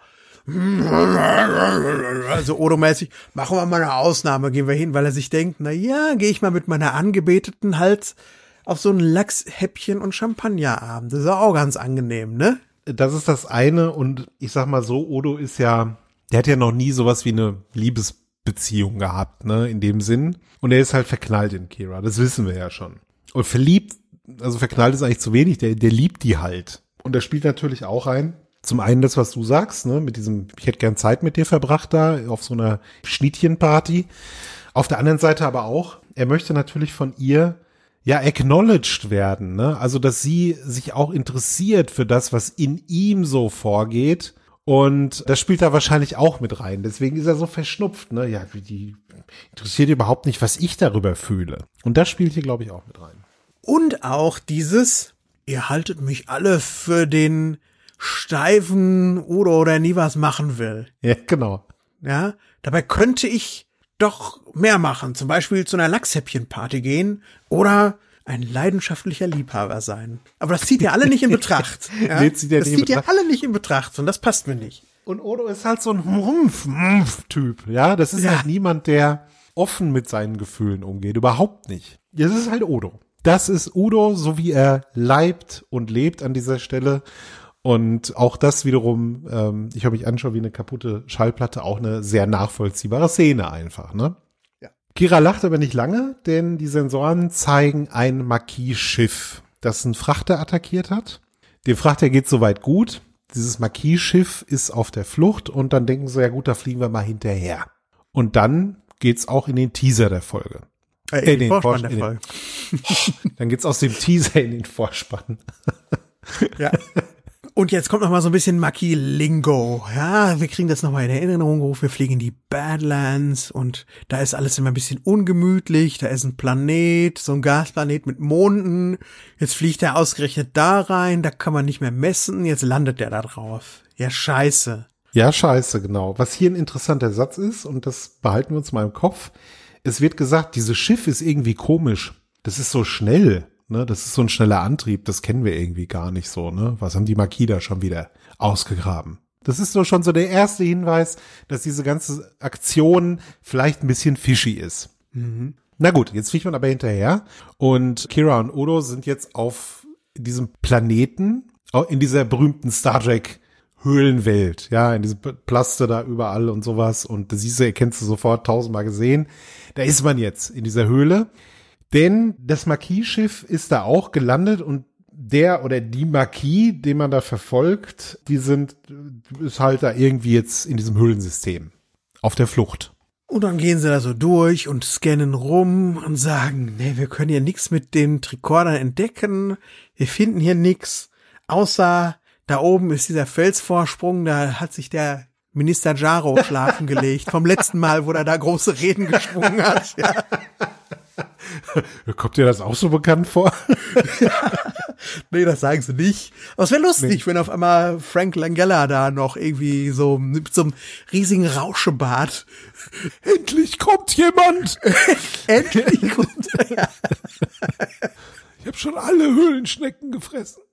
also Odo-mäßig, machen wir mal eine Ausnahme, gehen wir hin, weil er sich denkt, na ja, gehe ich mal mit meiner Angebeteten halt auf so ein Lachshäppchen und Champagnerabend. Das ist auch ganz angenehm, ne? Das ist das eine und ich sag mal so, Odo ist ja, der hat ja noch nie sowas wie eine Liebesbeziehung gehabt, ne, in dem Sinn. Und er ist halt verknallt in Kira, das wissen wir ja schon. Und verliebt, also verknallt ist eigentlich zu wenig, der, der liebt die halt. Und er spielt natürlich auch ein, zum einen das, was du sagst, ne, mit diesem, ich hätte gern Zeit mit dir verbracht da auf so einer Schnittchenparty. Auf der anderen Seite aber auch, er möchte natürlich von ihr ja acknowledged werden, ne? Also, dass sie sich auch interessiert für das, was in ihm so vorgeht. Und das spielt da wahrscheinlich auch mit rein. Deswegen ist er so verschnupft, ne? Ja, wie die interessiert überhaupt nicht, was ich darüber fühle. Und das spielt hier, glaube ich, auch mit rein. Und auch dieses, ihr haltet mich alle für den steifen Udo oder nie was machen will. Ja, genau. Ja, dabei könnte ich doch mehr machen. Zum Beispiel zu einer Lachshäppchenparty gehen oder ein leidenschaftlicher Liebhaber sein. Aber das zieht ihr alle nicht in Betracht. Ja? Nee, zieht das zieht ihr Betracht. alle nicht in Betracht und das passt mir nicht. Und Odo ist halt so ein Rumpf-Typ. Ja, das ist Ja. halt niemand, der offen mit seinen Gefühlen umgeht. Überhaupt nicht. Das ist halt Odo. Das ist Udo, so wie er leibt und lebt an dieser Stelle. Und auch das wiederum, ähm, ich habe mich anschaue wie eine kaputte Schallplatte, auch eine sehr nachvollziehbare Szene einfach, ne? Ja. Kira lacht aber nicht lange, denn die Sensoren zeigen ein Marquis-Schiff, das einen Frachter attackiert hat. Dem Frachter geht soweit gut. Dieses Marquis-Schiff ist auf der Flucht und dann denken sie, ja gut, da fliegen wir mal hinterher. Und dann geht's auch in den Teaser der Folge. Äh, in den Vorspann Vors- der in den-. Dann geht's aus dem Teaser in den Vorspann. Ja. Und jetzt kommt noch mal so ein bisschen Maki-Lingo. Ja, wir kriegen das noch mal in Erinnerung gerufen. Wir fliegen in die Badlands und da ist alles immer ein bisschen ungemütlich. Da ist ein Planet, so ein Gasplanet mit Monden. Jetzt fliegt er ausgerechnet da rein. Da kann man nicht mehr messen. Jetzt landet er da drauf. Ja, scheiße. Ja, scheiße, genau. Was hier ein interessanter Satz ist, und das behalten wir uns mal im Kopf, es wird gesagt, dieses Schiff ist irgendwie komisch. Das ist so schnell, ne? Das ist so ein schneller Antrieb, das kennen wir irgendwie gar nicht so, ne? Was haben die Makida schon wieder ausgegraben? Das ist so schon so der erste Hinweis, dass diese ganze Aktion vielleicht ein bisschen fishy ist. Na gut, jetzt fliegt man aber hinterher und Kira und Odo sind jetzt auf diesem Planeten, au- in dieser berühmten Star Trek Höhlenwelt, ja, in diese Plaste da überall und sowas und das siehst du, erkennst du sofort tausendmal gesehen. Da ist man jetzt in dieser Höhle, denn das Marquis-Schiff ist da auch gelandet und der oder die Marquis, den man da verfolgt, die sind, ist halt da irgendwie jetzt in diesem Höhlensystem auf der Flucht. Und dann gehen sie da so durch und scannen rum und sagen, nee, wir können hier nichts mit den Tricordern entdecken. Wir finden hier nichts, außer da oben ist dieser Felsvorsprung, da hat sich der Minister Jaro schlafen gelegt. Vom letzten Mal, wo er da große Reden geschwungen hat. Ja. Kommt dir das auch so bekannt vor? Nee, das sagen sie nicht. Aber es wäre lustig, wenn auf einmal Frank Langella da noch irgendwie so mit so einem riesigen Rauschebart Endlich kommt jemand! endlich kommt. Ja. Ich habe schon alle Höhlenschnecken gefressen.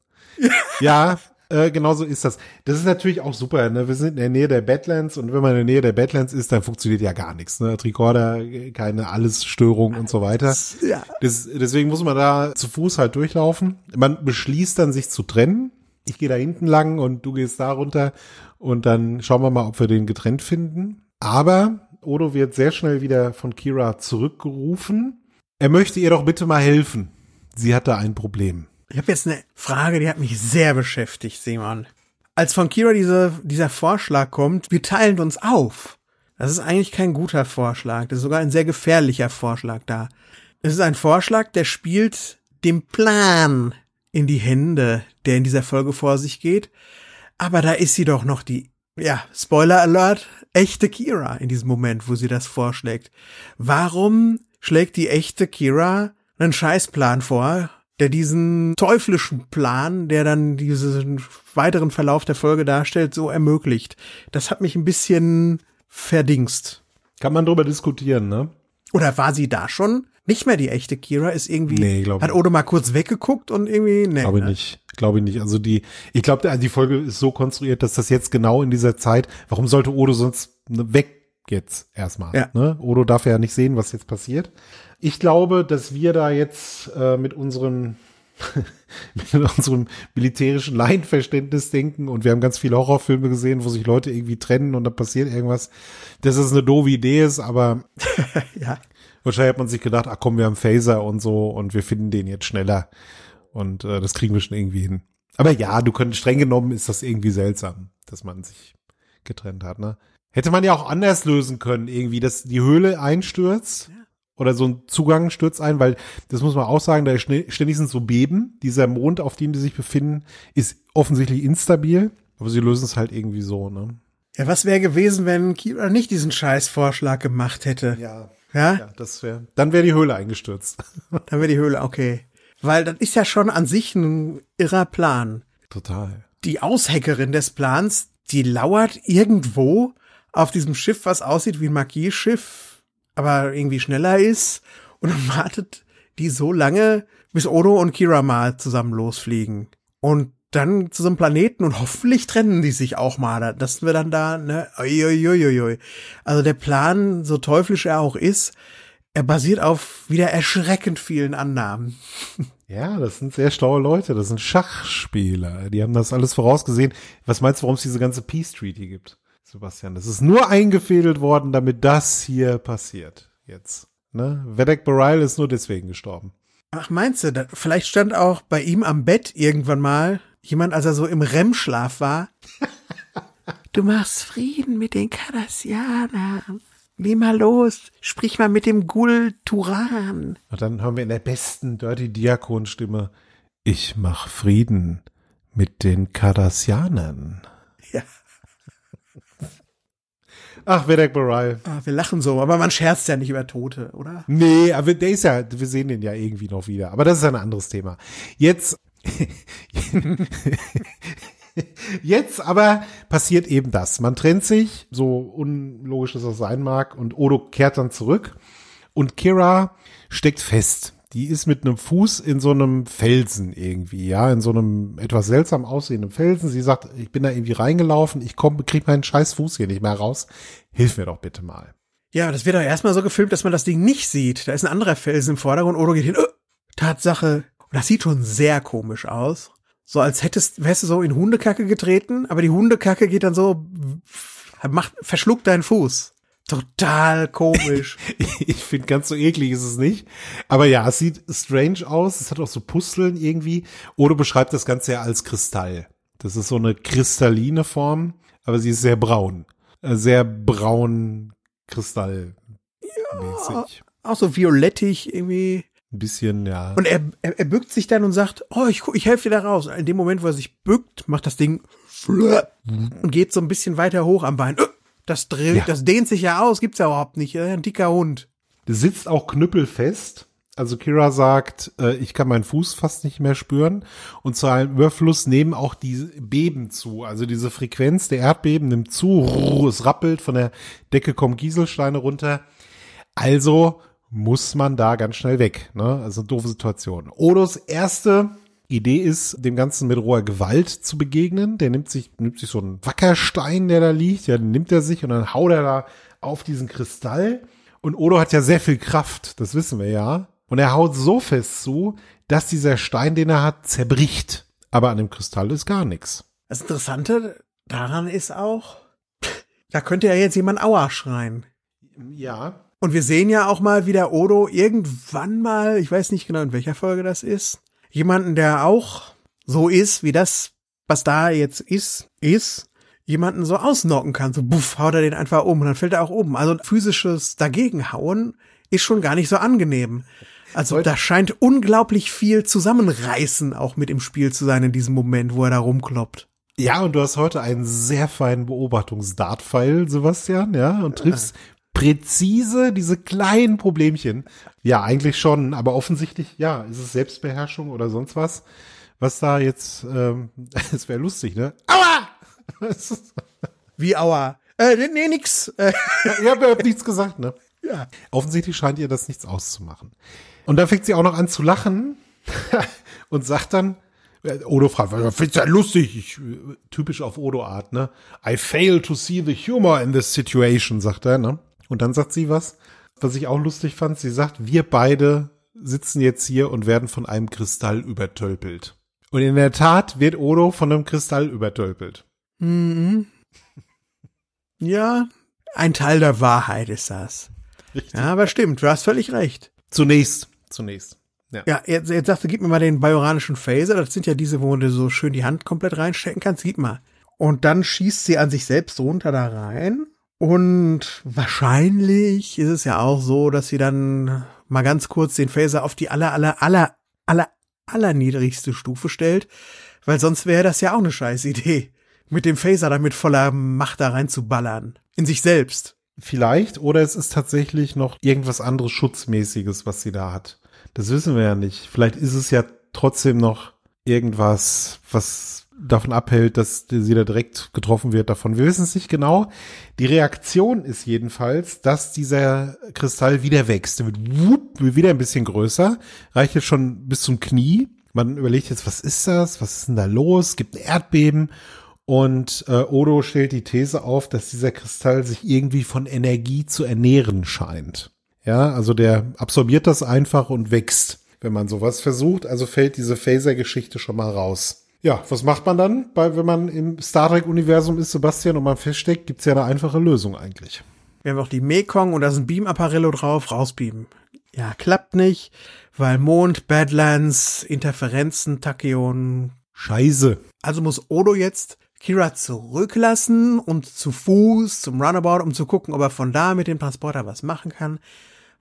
Ja, äh, genau so ist das. Das ist natürlich auch super. Ne? Wir sind in der Nähe der Badlands und wenn man in der Nähe der Badlands ist, dann funktioniert ja gar nichts. Ne? Tricorder, keine Allesstörung und so weiter. Ja. Das, deswegen muss man da zu Fuß halt durchlaufen. Man beschließt dann, sich zu trennen. Ich gehe da hinten lang und du gehst da runter und dann schauen wir mal, ob wir den getrennt finden. Aber Odo wird sehr schnell wieder von Kira zurückgerufen. Er möchte ihr doch bitte mal helfen. Sie hat da ein Problem. Ich habe jetzt eine Frage, die hat mich sehr beschäftigt, Simon. Als von Kira diese, dieser Vorschlag kommt, wir teilen uns auf. Das ist eigentlich kein guter Vorschlag. Das ist sogar ein sehr gefährlicher Vorschlag da. Es ist ein Vorschlag, der spielt dem Plan in die Hände, der in dieser Folge vor sich geht. Aber da ist sie doch noch die, ja, Spoiler Alert, echte Kira in diesem Moment, wo sie das vorschlägt. Warum schlägt die echte Kira einen Scheißplan vor, der diesen teuflischen Plan, der dann diesen weiteren Verlauf der Folge darstellt, so ermöglicht? Das hat mich ein bisschen verdingst. Kann man drüber diskutieren, ne? Oder war sie da schon? Nicht mehr die echte Kira, ist irgendwie, Nee, hat. Odo mal kurz weggeguckt und irgendwie, nee. Glaube ich ne? nicht. Glaube ich nicht. Also die, ich glaube, die Folge ist so konstruiert, dass das jetzt genau in dieser Zeit, warum sollte Odo sonst weg jetzt erstmal? Ja. Ne? Odo darf ja nicht sehen, was jetzt passiert. Ich glaube, dass wir da jetzt äh, mit unseren mit unserem militärischen Laienverständnis denken und wir haben ganz viele Horrorfilme gesehen, wo sich Leute irgendwie trennen und da passiert irgendwas, dass es eine doofe Idee ist, aber Ja. Wahrscheinlich hat man sich gedacht, ach komm, wir haben Phaser und so und wir finden den jetzt schneller. Und äh, das kriegen wir schon irgendwie hin. Aber ja, du könntest streng genommen ist das irgendwie seltsam, dass man sich getrennt hat, ne? Hätte man ja auch anders lösen können, irgendwie, dass die Höhle einstürzt oder so ein Zugang stürzt ein, weil das muss man auch sagen, da ständig sind so Beben. Dieser Mond, auf dem die sich befinden, ist offensichtlich instabil. Aber sie lösen es halt irgendwie so, ne? Ja, was wäre gewesen, wenn Kira nicht diesen Scheißvorschlag gemacht hätte? Ja. Ja? Ja, das wäre. Dann wäre die Höhle eingestürzt. Dann wäre die Höhle okay. Weil das ist ja schon an sich ein irrer Plan. Total. Die Ausheckerin des Plans, die lauert irgendwo auf diesem Schiff, was aussieht wie ein Marquis-Schiff, aber irgendwie schneller ist und dann wartet die so lange, bis Odo und Kira mal zusammen losfliegen. Und dann zu so einem Planeten und hoffentlich trennen die sich auch mal, dass wir dann da, ne, uiuiuiui. Also der Plan, so teuflisch er auch ist, er basiert auf wieder erschreckend vielen Annahmen. Ja, das sind sehr schlaue Leute, das sind Schachspieler, die haben das alles vorausgesehen. Was meinst du, warum es diese ganze Peace Treaty gibt, Sebastian? Das ist nur eingefädelt worden, damit das hier passiert jetzt. Ne? Vedek Bareil ist nur deswegen gestorben. Ach, meinst du, vielleicht stand auch bei ihm am Bett irgendwann mal jemand, als er so im REM-Schlaf war. du machst Frieden mit den Kardassianern. Geh mal los, sprich mal mit dem Gul Turan. Und dann hören wir in der besten Dirty Diakon-Stimme, ich mach Frieden mit den Kardassianern. Ja. Ach, Vedek Barai. Ah, wir lachen so, aber man scherzt ja nicht über Tote, oder? Nee, aber der ist ja, wir sehen den ja irgendwie noch wieder. Aber das ist ein anderes Thema. Jetzt, jetzt aber passiert eben das. Man trennt sich, so unlogisch das auch sein mag, und Odo kehrt dann zurück. Und Kira steckt fest. Die ist mit einem Fuß in so einem Felsen irgendwie, ja, in so einem etwas seltsam aussehenden Felsen. Sie sagt, ich bin da irgendwie reingelaufen, ich komm, krieg meinen scheiß Fuß hier nicht mehr raus. Hilf mir doch bitte mal. Ja, das wird doch erstmal so gefilmt, dass man das Ding nicht sieht. Da ist ein anderer Felsen im Vordergrund. Odo geht hin. Oh, Tatsache. Das sieht schon sehr komisch aus. So als hättest, wärst du so in Hundekacke getreten, aber die Hundekacke geht dann so, macht, verschluckt deinen Fuß. Total komisch. ich finde, ganz so eklig ist es nicht. Aber ja, es sieht strange aus. Es hat auch so Pusteln irgendwie. Oder beschreibt das Ganze ja als Kristall. Das ist so eine kristalline Form, aber sie ist sehr braun. Äh, Sehr braun Kristall. Ja, auch so violettig irgendwie. Ein bisschen, ja. Und er, er, er bückt sich dann und sagt, oh, ich, ich helfe dir da raus. In dem Moment, wo er sich bückt, macht das Ding und geht so ein bisschen weiter hoch am Bein. Das dreht, Ja. das dehnt sich ja aus, gibt's ja überhaupt nicht. Ein dicker Hund. Das sitzt auch knüppelfest. Also Kira sagt, äh, ich kann meinen Fuß fast nicht mehr spüren. Und zu einem Überfluss nehmen auch die Beben zu. Also diese Frequenz der Erdbeben nimmt zu. Es rappelt, von der Decke kommen Kieselsteine runter. Also muss man da ganz schnell weg. Ne? Also eine doofe Situation. Odos erste Idee ist, dem Ganzen mit roher Gewalt zu begegnen. Der nimmt sich, nimmt sich so einen Wackerstein, der da liegt, ja, den nimmt er sich und dann haut er da auf diesen Kristall. Und Odo hat ja sehr viel Kraft, das wissen wir ja. Und er haut so fest zu, dass dieser Stein, den er hat, zerbricht. Aber an dem Kristall ist gar nichts. Das Interessante daran ist auch, da könnte ja jetzt jemand Aua schreien. Ja. Und wir sehen ja auch mal, wie der Odo irgendwann mal, ich weiß nicht genau in welcher Folge das ist, jemanden, der auch so ist, wie das, was da jetzt ist, ist, jemanden so ausnocken kann. So buff, haut er den einfach um und dann fällt er auch um. Also physisches Dagegenhauen ist schon gar nicht so angenehm. Also da scheint unglaublich viel Zusammenreißen auch mit im Spiel zu sein in diesem Moment, wo er da rumkloppt. Ja, und du hast heute einen sehr feinen Beobachtungsdartpfeil, Sebastian, ja, und triffst präzise diese kleinen Problemchen. Ja, eigentlich schon, aber offensichtlich, ja, ist es Selbstbeherrschung oder sonst was, was da jetzt, ähm, es wäre lustig, ne? Aua! Wie Aua. Äh, nee, nix. Äh, Ihr habt ja nichts gesagt, ne? ja. Offensichtlich scheint ihr das nichts auszumachen. Und dann fängt sie auch noch an zu lachen und sagt dann, äh, Odo fragt, was findest du ja lustig? Ich, äh, typisch auf Odo-Art, ne? I fail to see the humor in this situation, sagt er, ne? Und dann sagt sie was, was ich auch lustig fand. Sie sagt, wir beide sitzen jetzt hier und werden von einem Kristall übertölpelt. Und in der Tat wird Odo von einem Kristall übertölpelt. Mhm. Ja, ein Teil der Wahrheit ist das. Richtig. Ja, aber stimmt, du hast völlig recht. Zunächst, zunächst. Ja. Ja, jetzt, jetzt sagst du, gib mir mal den bajoranischen Phaser. Das sind ja diese, wo du so schön die Hand komplett reinstecken kannst. Gib mal. Und dann schießt sie an sich selbst runter da rein. Und wahrscheinlich ist es ja auch so, dass sie dann mal ganz kurz den Phaser auf die aller, aller, aller, aller, aller niedrigste Stufe stellt. Weil sonst wäre das ja auch eine scheiß Idee. Mit dem Phaser da mit voller Macht da reinzuballern. In sich selbst. Vielleicht, oder es ist tatsächlich noch irgendwas anderes Schutzmäßiges, was sie da hat. Das wissen wir ja nicht. Vielleicht ist es ja trotzdem noch irgendwas, was davon abhält, dass sie da direkt getroffen wird davon. Wir wissen es nicht genau. Die Reaktion ist jedenfalls, dass dieser Kristall wieder wächst. Der wird, wieder ein bisschen größer, reicht jetzt schon bis zum Knie. Man überlegt jetzt, was ist das? Was ist denn da los? Gibt ein Erdbeben. Und äh, Odo stellt die These auf, dass dieser Kristall sich irgendwie von Energie zu ernähren scheint. Ja, also der absorbiert das einfach und wächst, wenn man sowas versucht. Also fällt diese Phaser-Geschichte schon mal raus. Ja, was macht man dann, bei, wenn man im Star Trek-Universum ist, Sebastian, und man feststeckt, gibt's ja eine einfache Lösung eigentlich. Wir haben auch die Mekong und da ist ein Beam-Apparello drauf, rausbeamen. Ja, klappt nicht, weil Mond, Badlands, Interferenzen, Tachyon. Scheiße. Also muss Odo jetzt Kira zurücklassen und zu Fuß zum Runabout, um zu gucken, ob er von da mit dem Transporter was machen kann.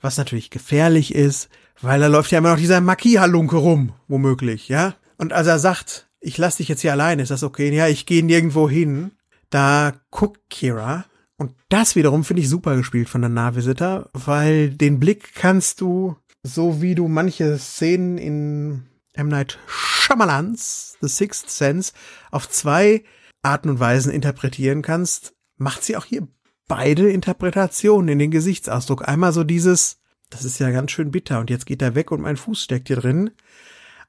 Was natürlich gefährlich ist, weil da läuft ja immer noch dieser Makie-Halunke rum, womöglich, ja? Und als er sagt, ich lass dich jetzt hier alleine, ist das okay? Ja, ich gehe nirgendwo hin. Da guckt Kira. Und das wiederum finde ich super gespielt von der Nahvisitor, weil den Blick kannst du, so wie du manche Szenen in M. Night Shyamalans The Sixth Sense auf zwei Arten und Weisen interpretieren kannst, macht sie auch hier beide Interpretationen in den Gesichtsausdruck. Einmal so dieses, das ist ja ganz schön bitter und jetzt geht er weg und mein Fuß steckt hier drin.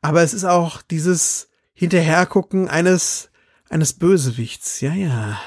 Aber es ist auch dieses, Hinterhergucken eines, eines Bösewichts. Ja, ja.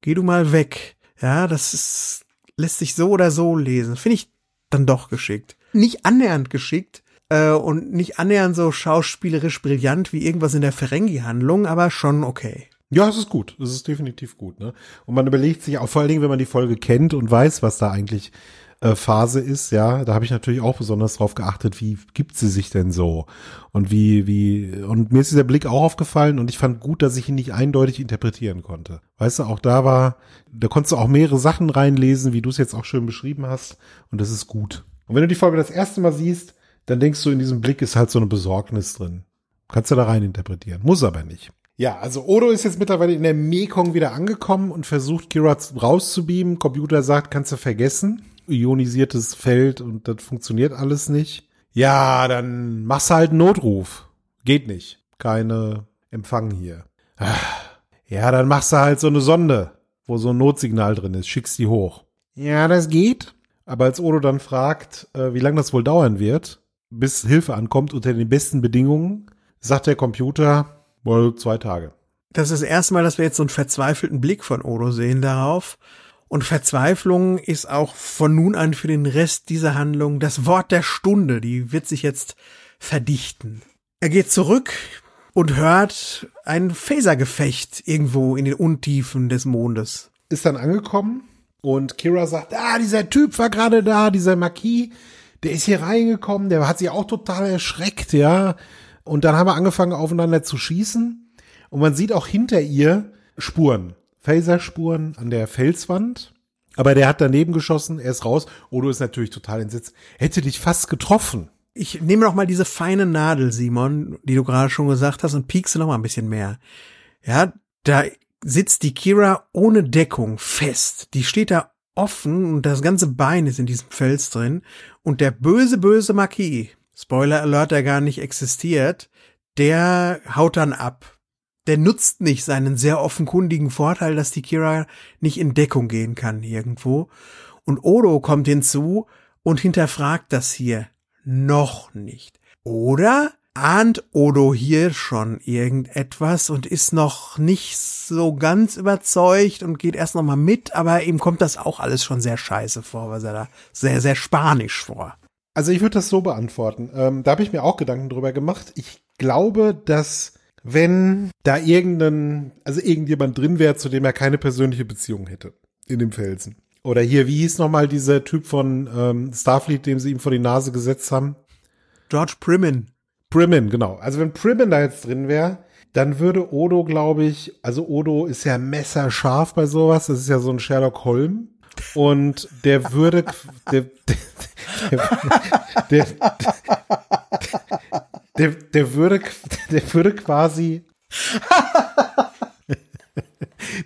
Geh du mal weg. Ja, das ist, lässt sich so oder so lesen. Finde ich dann doch geschickt. Nicht annähernd geschickt, äh, und nicht annähernd so schauspielerisch brillant wie irgendwas in der Ferengi-Handlung, aber schon okay. Ja, es ist gut. Es ist definitiv gut, ne? Und man überlegt sich auch vor allen Dingen, wenn man die Folge kennt und weiß, was da eigentlich äh, Phase ist, ja, da habe ich natürlich auch besonders drauf geachtet, wie gibt sie sich denn so und wie wie und mir ist dieser Blick auch aufgefallen und ich fand gut, dass ich ihn nicht eindeutig interpretieren konnte. Weißt du, auch da war, da konntest du auch mehrere Sachen reinlesen, wie du es jetzt auch schön beschrieben hast und das ist gut. Und wenn du die Folge das erste Mal siehst, dann denkst du, in diesem Blick ist halt so eine Besorgnis drin. Kannst du da rein interpretieren, muss aber nicht. Ja, also Odo ist jetzt mittlerweile in der Mekong wieder angekommen und versucht Kira rauszubeamen. Computer sagt, kannst du vergessen ionisiertes Feld und das funktioniert alles nicht. Ja, dann machst du halt einen Notruf. Geht nicht. Keine Empfang hier. Ja, dann machst du halt so eine Sonde, wo so ein Notsignal drin ist. Schickst die hoch. Ja, das geht. Aber als Odo dann fragt, äh, wie lange das wohl dauern wird, bis Hilfe ankommt unter den besten Bedingungen, sagt der Computer, wohl zwei Tage. Das ist das erste Mal, dass wir jetzt so einen verzweifelten Blick von Odo sehen darauf. Und Verzweiflung ist auch von nun an für den Rest dieser Handlung das Wort der Stunde. Die wird sich jetzt verdichten. Er geht zurück und hört ein Phasergefecht irgendwo in den Untiefen des Mondes. Ist dann angekommen und Kira sagt, ah, dieser Typ war gerade da, dieser Marquis, der ist hier reingekommen, der hat sich auch total erschreckt, ja. Und dann haben wir angefangen aufeinander zu schießen und man sieht auch hinter ihr Spuren. Phaserspuren an der Felswand. Aber der hat daneben geschossen, er ist raus. Odo ist natürlich total entsetzt. Hätte dich fast getroffen. Ich nehme noch mal diese feine Nadel, Simon, die du gerade schon gesagt hast, und piekse noch mal ein bisschen mehr. Ja, da sitzt die Kira ohne Deckung fest. Die steht da offen und das ganze Bein ist in diesem Fels drin. Und der böse, böse Marquis, Spoiler Alert, der gar nicht existiert, der haut dann ab der nutzt nicht seinen sehr offenkundigen Vorteil, dass die Kira nicht in Deckung gehen kann irgendwo. Und Odo kommt hinzu und hinterfragt das hier noch nicht. Oder ahnt Odo hier schon irgendetwas und ist noch nicht so ganz überzeugt und geht erst noch mal mit, aber ihm kommt das auch alles schon sehr scheiße vor, was er da sehr, sehr spanisch vor. Also ich würde das so beantworten. Ähm, da habe ich mir auch Gedanken drüber gemacht. Ich glaube, dass wenn da irgendein, also irgendjemand drin wäre, zu dem er keine persönliche Beziehung hätte in dem Felsen. Oder hier, wie hieß nochmal dieser Typ von ähm, Starfleet, dem sie ihm vor die Nase gesetzt haben? George Primin. Primin, genau. Also wenn Primin da jetzt drin wäre, dann würde Odo, glaube ich, also Odo ist ja messerscharf bei sowas, das ist ja so ein Sherlock Holm. Und der würde, der, der, der, der, der würde, der würde quasi,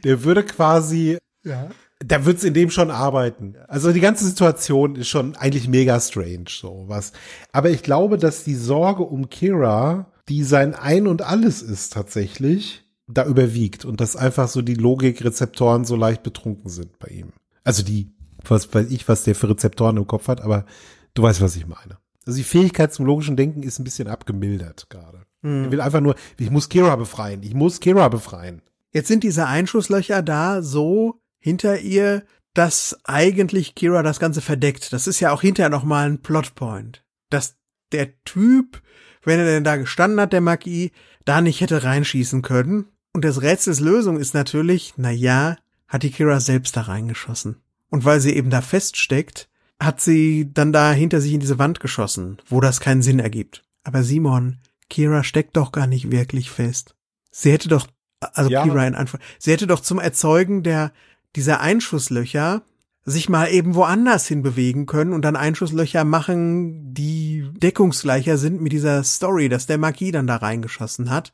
der würde quasi, ja. da wird's in dem schon arbeiten. Also die ganze Situation ist schon eigentlich mega strange, so was. Aber ich glaube, dass die Sorge um Kira, die sein Ein und Alles ist tatsächlich, da überwiegt und dass einfach so die Logikrezeptoren so leicht betrunken sind bei ihm. Also die, was weiß ich, was der für Rezeptoren im Kopf hat, aber du weißt, was ich meine. Also die Fähigkeit zum logischen Denken ist ein bisschen abgemildert gerade. Hm. Er will einfach nur, ich muss Kira befreien, ich muss Kira befreien. Jetzt sind diese Einschusslöcher da so hinter ihr, dass eigentlich Kira das Ganze verdeckt. Das ist ja auch hinterher nochmal ein Plotpoint. Dass der Typ, wenn er denn da gestanden hat, der Marquis, da nicht hätte reinschießen können. Und das Rätsels Lösung ist natürlich, na ja, hat die Kira selbst da reingeschossen. Und weil sie eben da feststeckt, hat sie dann da hinter sich in diese Wand geschossen, wo das keinen Sinn ergibt. Aber Simon, Kira steckt doch gar nicht wirklich fest. Sie hätte doch, also Ja. Kira in Anführung, sie hätte doch zum Erzeugen der, dieser Einschusslöcher sich mal eben woanders hin bewegen können und dann Einschusslöcher machen, die deckungsgleicher sind mit dieser Story, dass der Marquis dann da reingeschossen hat,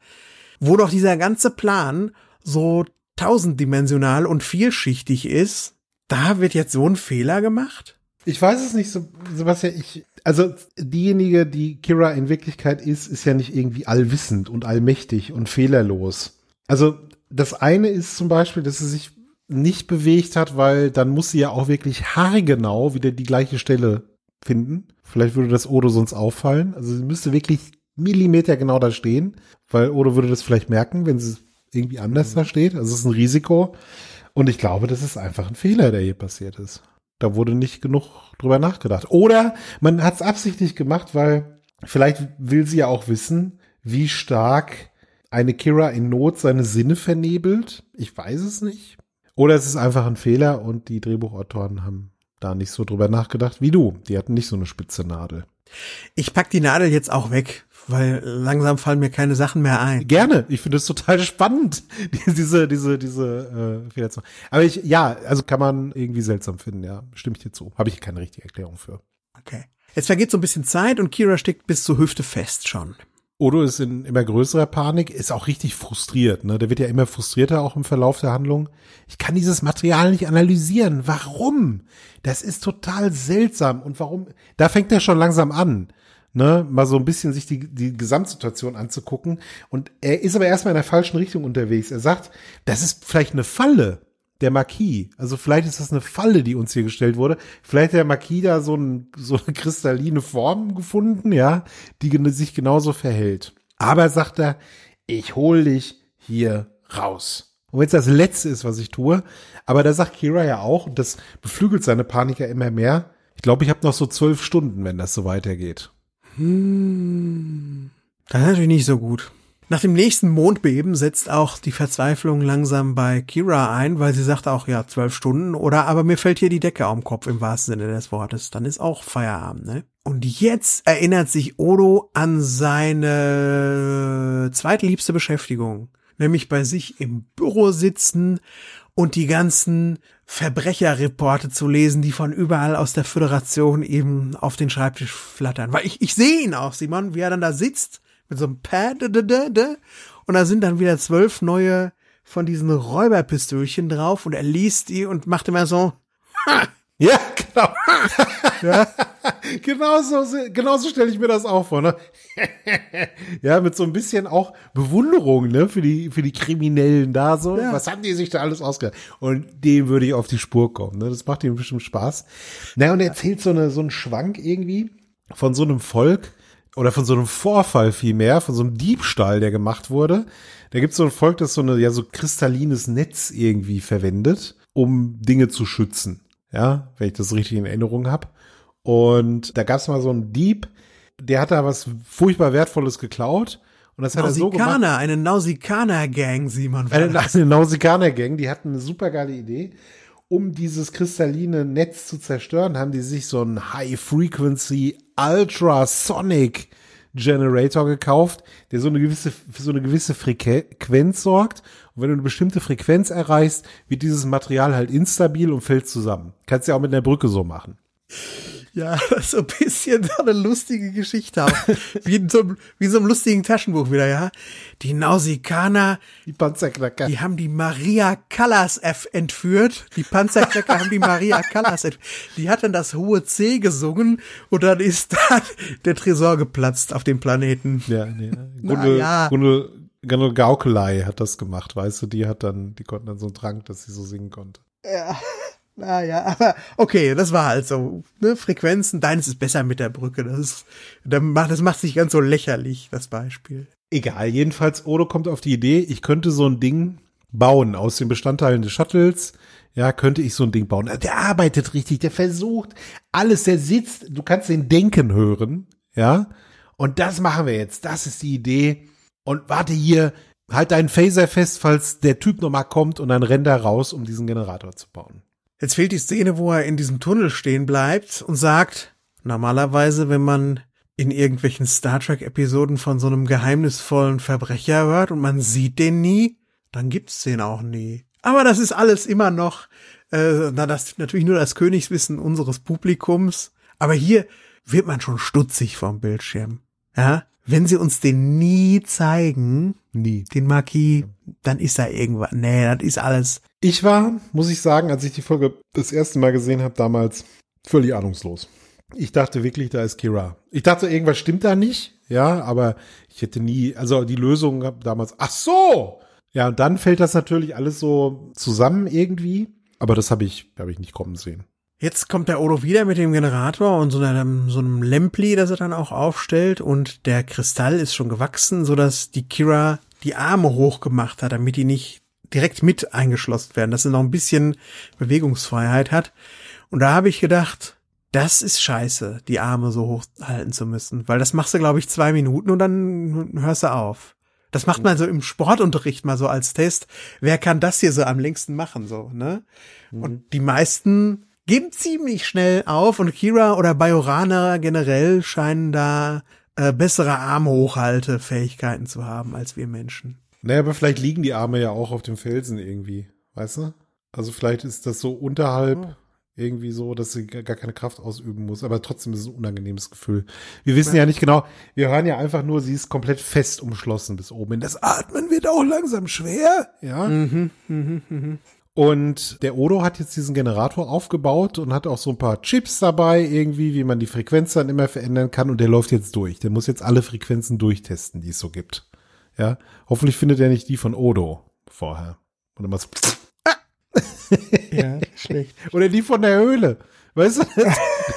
wo doch dieser ganze Plan so tausenddimensional und vielschichtig ist. Da wird jetzt so ein Fehler gemacht? Ich weiß es nicht, Sebastian, ich, also diejenige, die Kira in Wirklichkeit ist, ist ja nicht irgendwie allwissend und allmächtig und fehlerlos. Also das eine ist zum Beispiel, dass sie sich nicht bewegt hat, weil dann muss sie ja auch wirklich haargenau wieder die gleiche Stelle finden. Vielleicht würde das Odo sonst auffallen. Also sie müsste wirklich Millimeter genau da stehen, weil Odo würde das vielleicht merken, wenn sie irgendwie anders da steht. Also es ist ein Risiko. Und ich glaube, das ist einfach ein Fehler, der hier passiert ist. Da wurde nicht genug drüber nachgedacht. Oder man hat es absichtlich gemacht, weil vielleicht will sie ja auch wissen, wie stark eine Kira in Not seine Sinne vernebelt. Ich weiß es nicht. Oder es ist einfach ein Fehler und die Drehbuchautoren haben da nicht so drüber nachgedacht wie du. Die hatten nicht so eine spitze Nadel. Ich pack die Nadel jetzt auch weg, weil langsam fallen mir keine Sachen mehr ein. Gerne. Ich finde es total spannend, die- diese, diese, diese äh, Fehler zu Aber ich, ja, also kann man irgendwie seltsam finden, ja. Stimme ich dir zu. Habe ich keine richtige Erklärung für. Okay. Jetzt vergeht so ein bisschen Zeit und Kira steckt bis zur Hüfte fest schon. Odo ist in immer größerer Panik, ist auch richtig frustriert. Ne? Der wird ja immer frustrierter auch im Verlauf der Handlung. Ich kann dieses Material nicht analysieren. Warum? Das ist total seltsam. Und warum? Da fängt er schon langsam an, ne? mal so ein bisschen sich die, die Gesamtsituation anzugucken. Und er ist aber erstmal in der falschen Richtung unterwegs. Er sagt, das ist vielleicht eine Falle. Der Marquis. Also vielleicht ist das eine Falle, die uns hier gestellt wurde. Vielleicht hat der Marquis da so, ein, so eine kristalline Form gefunden, ja, die sich genauso verhält. Aber sagt er, ich hol dich hier raus. Und wenn es das Letzte ist, was ich tue, aber da sagt Kira ja auch, und das beflügelt seine Paniker immer mehr, ich glaube, ich habe noch so zwölf Stunden, wenn das so weitergeht. Das ist natürlich nicht so gut. Nach dem nächsten Mondbeben setzt auch die Verzweiflung langsam bei Kira ein, weil sie sagt auch, ja, zwölf Stunden oder aber mir fällt hier die Decke am Kopf im wahrsten Sinne des Wortes. Dann ist auch Feierabend, ne? Und jetzt erinnert sich Odo an seine zweitliebste Beschäftigung, nämlich bei sich im Büro sitzen und die ganzen Verbrecherreporte zu lesen, die von überall aus der Föderation eben auf den Schreibtisch flattern. Weil ich, ich sehe ihn auch, Simon, wie er dann da sitzt mit so einem Pad und da sind dann wieder zwölf neue von diesen Räuberpistölchen drauf und er liest die und macht immer so, Ja, genau. genau so, genau so stelle ich mir das auch vor, ne? ja, mit so ein bisschen auch Bewunderung, ne, für die, für die Kriminellen da so. Ja. Was haben die sich da alles ausgedacht? Und dem würde ich auf die Spur kommen, ne? Das macht ihm bestimmt Spaß. Na, und er erzählt so eine, so einen Schwank irgendwie von so einem Volk oder von so einem Vorfall vielmehr, von so einem Diebstahl, der gemacht wurde. Da gibt es so ein Volk, das so eine, ja, so kristallines Netz irgendwie verwendet, um Dinge zu schützen. Ja, wenn ich das richtig in Erinnerung habe. Und da gab es mal so einen Dieb, der hat da was furchtbar Wertvolles geklaut. Und das hat er so gemacht. Eine Nausikaner-Gang, Simon. Eine, eine Nausikaner-Gang, die hatten eine super geile Idee. Um dieses kristalline Netz zu zerstören, haben die sich so einen High-Frequency Ultrasonic Generator gekauft, der so eine gewisse, für so eine gewisse Frequenz sorgt. Und wenn du eine bestimmte Frequenz erreichst, wird dieses Material halt instabil und fällt zusammen. Kannst du ja auch mit einer Brücke so machen. Ja, das ist so ein bisschen so eine lustige Geschichte auch. Wie in so, einem- wie in so einem lustigen Taschenbuch wieder, ja. Die Nausikaner, Die Panzerknacker. die haben die Maria Callas F entführt. Die Panzerknacker haben die Maria Callas entführt. Die hat dann das hohe C gesungen und dann ist da der Tresor geplatzt auf dem Planeten. Ja, nee. Na Grunde, ja. Grunde Genau, Gaukelei hat das gemacht, weißt du, die hat dann, die konnten dann so einen Trank, dass sie so singen konnte. Ja. Naja, aber okay, das war halt so. Ne? Frequenzen, deines ist besser mit der Brücke. Das ist, das macht, das macht sich ganz so lächerlich, das Beispiel. Egal, jedenfalls Odo kommt auf die Idee, ich könnte so ein Ding bauen aus den Bestandteilen des Shuttles. Ja, könnte ich so ein Ding bauen. Der arbeitet richtig, der versucht alles, der sitzt, du kannst den denken hören, ja. Und das machen wir jetzt, das ist die Idee. Und warte hier, halt deinen Phaser fest, falls der Typ nochmal kommt und dann rennt er raus, um diesen Generator zu bauen. Jetzt fehlt die Szene, wo er in diesem Tunnel stehen bleibt und sagt, normalerweise, wenn man in irgendwelchen Star Trek Episoden von so einem geheimnisvollen Verbrecher hört und man sieht den nie, dann gibt's den auch nie. Aber das ist alles immer noch, äh, na, das ist natürlich nur das Königswissen unseres Publikums. Aber hier wird man schon stutzig vom Bildschirm. Ja, wenn sie uns den nie zeigen, Nie. den Marquis, dann ist da irgendwas. Nee, das ist alles. Ich war, muss ich sagen, als ich die Folge das erste Mal gesehen habe, damals völlig ahnungslos. Ich dachte wirklich, da ist Kira. Ich dachte, irgendwas stimmt da nicht, ja, aber ich hätte nie, also die Lösung damals, ach so! Ja, und dann fällt das natürlich alles so zusammen irgendwie, aber das habe ich, habe ich nicht kommen sehen. Jetzt kommt der Odo wieder mit dem Generator und so einem, so einem Lempli, das er dann auch aufstellt und der Kristall ist schon gewachsen, so dass die Kira die Arme hochgemacht hat, damit die nicht direkt mit eingeschlossen werden, dass sie noch ein bisschen Bewegungsfreiheit hat. Und da habe ich gedacht, das ist scheiße, die Arme so hochhalten zu müssen, weil das machst du, glaube ich, zwei Minuten und dann hörst du auf. Das macht man so im Sportunterricht mal so als Test. Wer kann das hier so am längsten machen, so, ne? Und die meisten geben ziemlich schnell auf und Kira oder Bajorana generell scheinen da äh, bessere Armhochhaltefähigkeiten zu haben als wir Menschen. Naja, aber vielleicht liegen die Arme ja auch auf dem Felsen irgendwie, weißt du? Also vielleicht ist das so unterhalb Oh. irgendwie so, dass sie gar keine Kraft ausüben muss, aber trotzdem ist es ein unangenehmes Gefühl. Wir wissen ja nicht genau, wir hören ja einfach nur, sie ist komplett fest umschlossen bis oben. Das Atmen wird auch langsam schwer, ja. Und der Odo hat jetzt diesen Generator aufgebaut und hat auch so ein paar Chips dabei, irgendwie, wie man die Frequenz dann immer verändern kann. Und der läuft jetzt durch. Der muss jetzt alle Frequenzen durchtesten, die es so gibt. Ja. Hoffentlich findet er nicht die von Odo vorher. Und immer so, Ja, schlecht. oder die von der Höhle. Weißt du,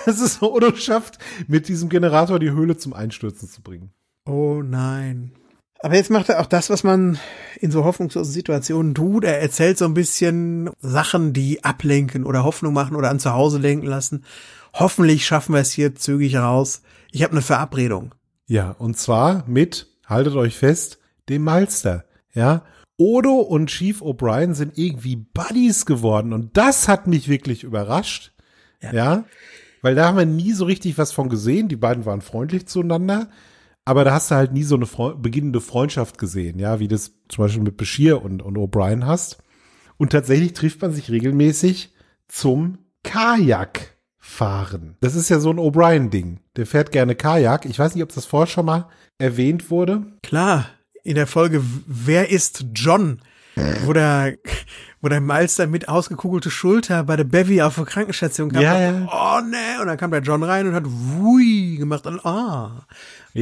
das ist so Odo schafft, mit diesem Generator die Höhle zum Einstürzen zu bringen. Oh nein. Aber jetzt macht er auch das, was man in so hoffnungslosen Situationen tut. Er erzählt so ein bisschen Sachen, die ablenken oder Hoffnung machen oder an zu Hause denken lassen. Hoffentlich schaffen wir es hier zügig raus. Ich habe eine Verabredung. Ja, und zwar mit, haltet euch fest, dem Malster. Ja, Odo und Chief O'Brien sind irgendwie Buddies geworden und das hat mich wirklich überrascht. Ja. Ja. weil da haben wir nie so richtig was von gesehen. Die beiden waren freundlich zueinander, aber da hast du halt nie so eine Freu beginnende Freundschaft gesehen, ja, wie das zum Beispiel mit Bashir und, und O'Brien hast. Und tatsächlich trifft man sich regelmäßig zum Kajak fahren. Das ist ja so ein O'Brien-Ding. Der fährt gerne Kajak. Ich weiß nicht, ob das vorher schon mal erwähnt wurde. Klar, in der Folge Wer ist John? Wo der, wo der Malster mit ausgekugelte Schulter bei der Bevy auf der Krankenstation kam. Ja, und, Oh ne, und dann kam der John rein und hat Wui gemacht und ah,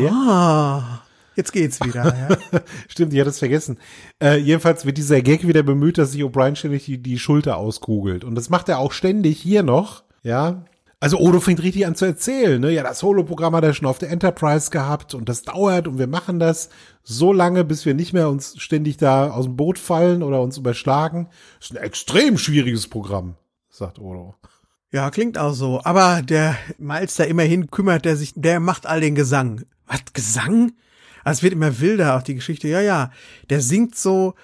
ah, jetzt geht's wieder. Ja. Stimmt, ich hatte es vergessen. Äh, jedenfalls wird dieser Gag wieder bemüht, dass sich O'Brien ständig die, die Schulter auskugelt. Und das macht er auch ständig hier noch. Ja. Also Odo fängt richtig an zu erzählen. Ne? Ja, das Holo-Programm hat er schon auf der Enterprise gehabt und das dauert und wir machen das so lange, bis wir nicht mehr uns ständig da aus dem Boot fallen oder uns überschlagen. Das ist ein extrem schwieriges Programm, sagt Odo. Ja, klingt auch so. Aber der Malster immerhin kümmert der sich, der macht all den Gesang. Was, Gesang? Also es wird immer wilder, auch die Geschichte. Ja, ja. Der singt so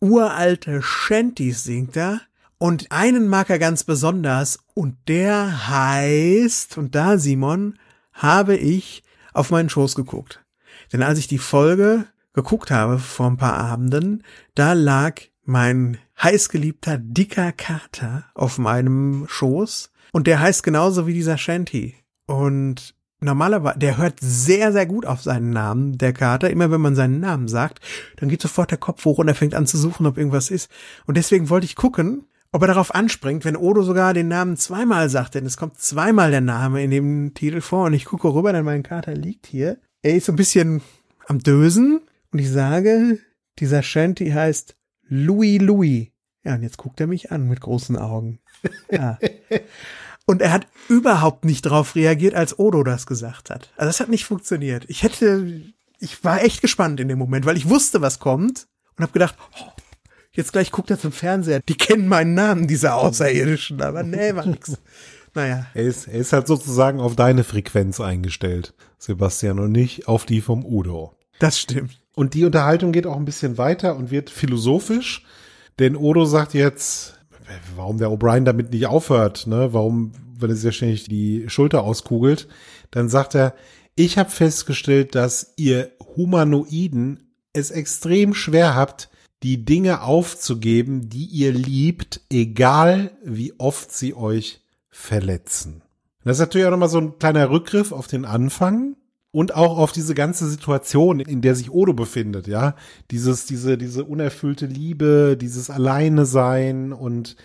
uralte Shanties, singt er. Und einen mag er ganz besonders. Und der heißt, und da, Simon, habe ich auf meinen Schoß geguckt. Denn als ich die Folge geguckt habe vor ein paar Abenden, da lag mein heißgeliebter dicker Kater auf meinem Schoß und der heißt genauso wie dieser Shanty. Und normalerweise, der hört sehr, sehr gut auf seinen Namen, der Kater. Immer wenn man seinen Namen sagt, dann geht sofort der Kopf hoch und er fängt an zu suchen, ob irgendwas ist. Und deswegen wollte ich gucken, ob er darauf anspringt, wenn Odo sogar den Namen zweimal sagt, denn es kommt zweimal der Name in dem Titel vor und ich gucke rüber, denn mein Kater liegt hier. Er ist so ein bisschen am Dösen und ich sage, Dieser Shanty heißt Louis Louis. Ja, und jetzt guckt er mich an mit großen Augen. Ja. Und er hat überhaupt nicht drauf reagiert, als Odo das gesagt hat. Also das hat nicht funktioniert. Ich hätte, ich war echt gespannt in dem Moment, weil ich wusste, was kommt und habe gedacht, oh, jetzt gleich guckt er zum Fernseher. Die kennen meinen Namen, diese Außerirdischen, aber nee, war nix. Naja. Er ist, er ist halt sozusagen auf deine Frequenz eingestellt, Sebastian, und nicht auf die vom Udo. Das stimmt. Und die Unterhaltung geht auch ein bisschen weiter und wird philosophisch, denn Odo sagt jetzt, warum der O'Brien damit nicht aufhört, ne? Warum, wenn er sich ja ständig die Schulter auskugelt, dann sagt er, ich habe festgestellt, dass ihr Humanoiden es extrem schwer habt, die Dinge aufzugeben, die ihr liebt, egal wie oft sie euch verletzen. Das ist natürlich auch nochmal so ein kleiner Rückgriff auf den Anfang und auch auf diese ganze Situation, in der sich Odo befindet, ja. Dieses, diese, diese unerfüllte Liebe, dieses Alleine sein und,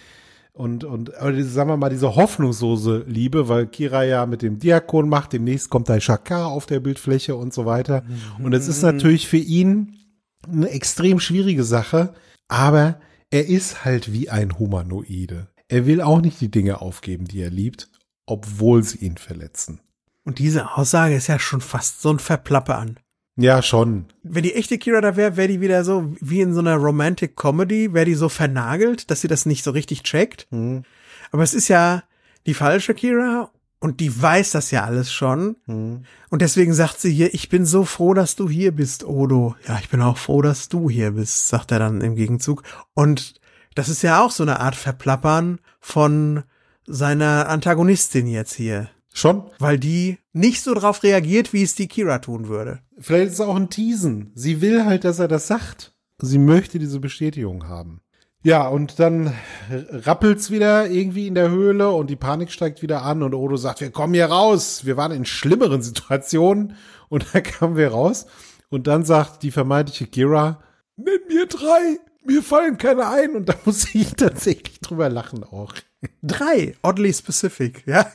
und, und, sagen wir mal, diese hoffnungslose Liebe, weil Kira ja mit dem Diakon macht, demnächst kommt da Shakar auf der Bildfläche und so weiter. Und es ist natürlich für ihn eine extrem schwierige Sache, aber er ist halt wie ein Humanoide. Er will auch nicht die Dinge aufgeben, die er liebt, obwohl sie ihn verletzen. Und diese Aussage ist ja schon fast so ein Verplappe an. Ja, schon. Wenn die echte Kira da wäre, wäre die wieder so wie in so einer Romantic Comedy, wäre die so vernagelt, dass sie das nicht so richtig checkt. Mhm. Aber es ist ja die falsche Kira und die weiß das ja alles schon. Mhm. Und deswegen sagt sie hier, ich bin so froh, dass du hier bist, Odo. Ja, ich bin auch froh, dass du hier bist, sagt er dann im Gegenzug. Und das ist ja auch so eine Art Verplappern von seiner Antagonistin jetzt hier. Schon? Weil die nicht so drauf reagiert, wie es die Kira tun würde. Vielleicht ist es auch ein Teasen. Sie will halt, dass er das sagt. Sie möchte diese Bestätigung haben. Ja, und dann rappelt's wieder irgendwie in der Höhle und die Panik steigt wieder an und Odo sagt, wir kommen hier raus. Wir waren in schlimmeren Situationen und da kamen wir raus. Und dann sagt die vermeintliche Kira, nenn mir drei mir fallen keine ein und da muss ich tatsächlich drüber lachen auch. Drei, oddly specific, ja.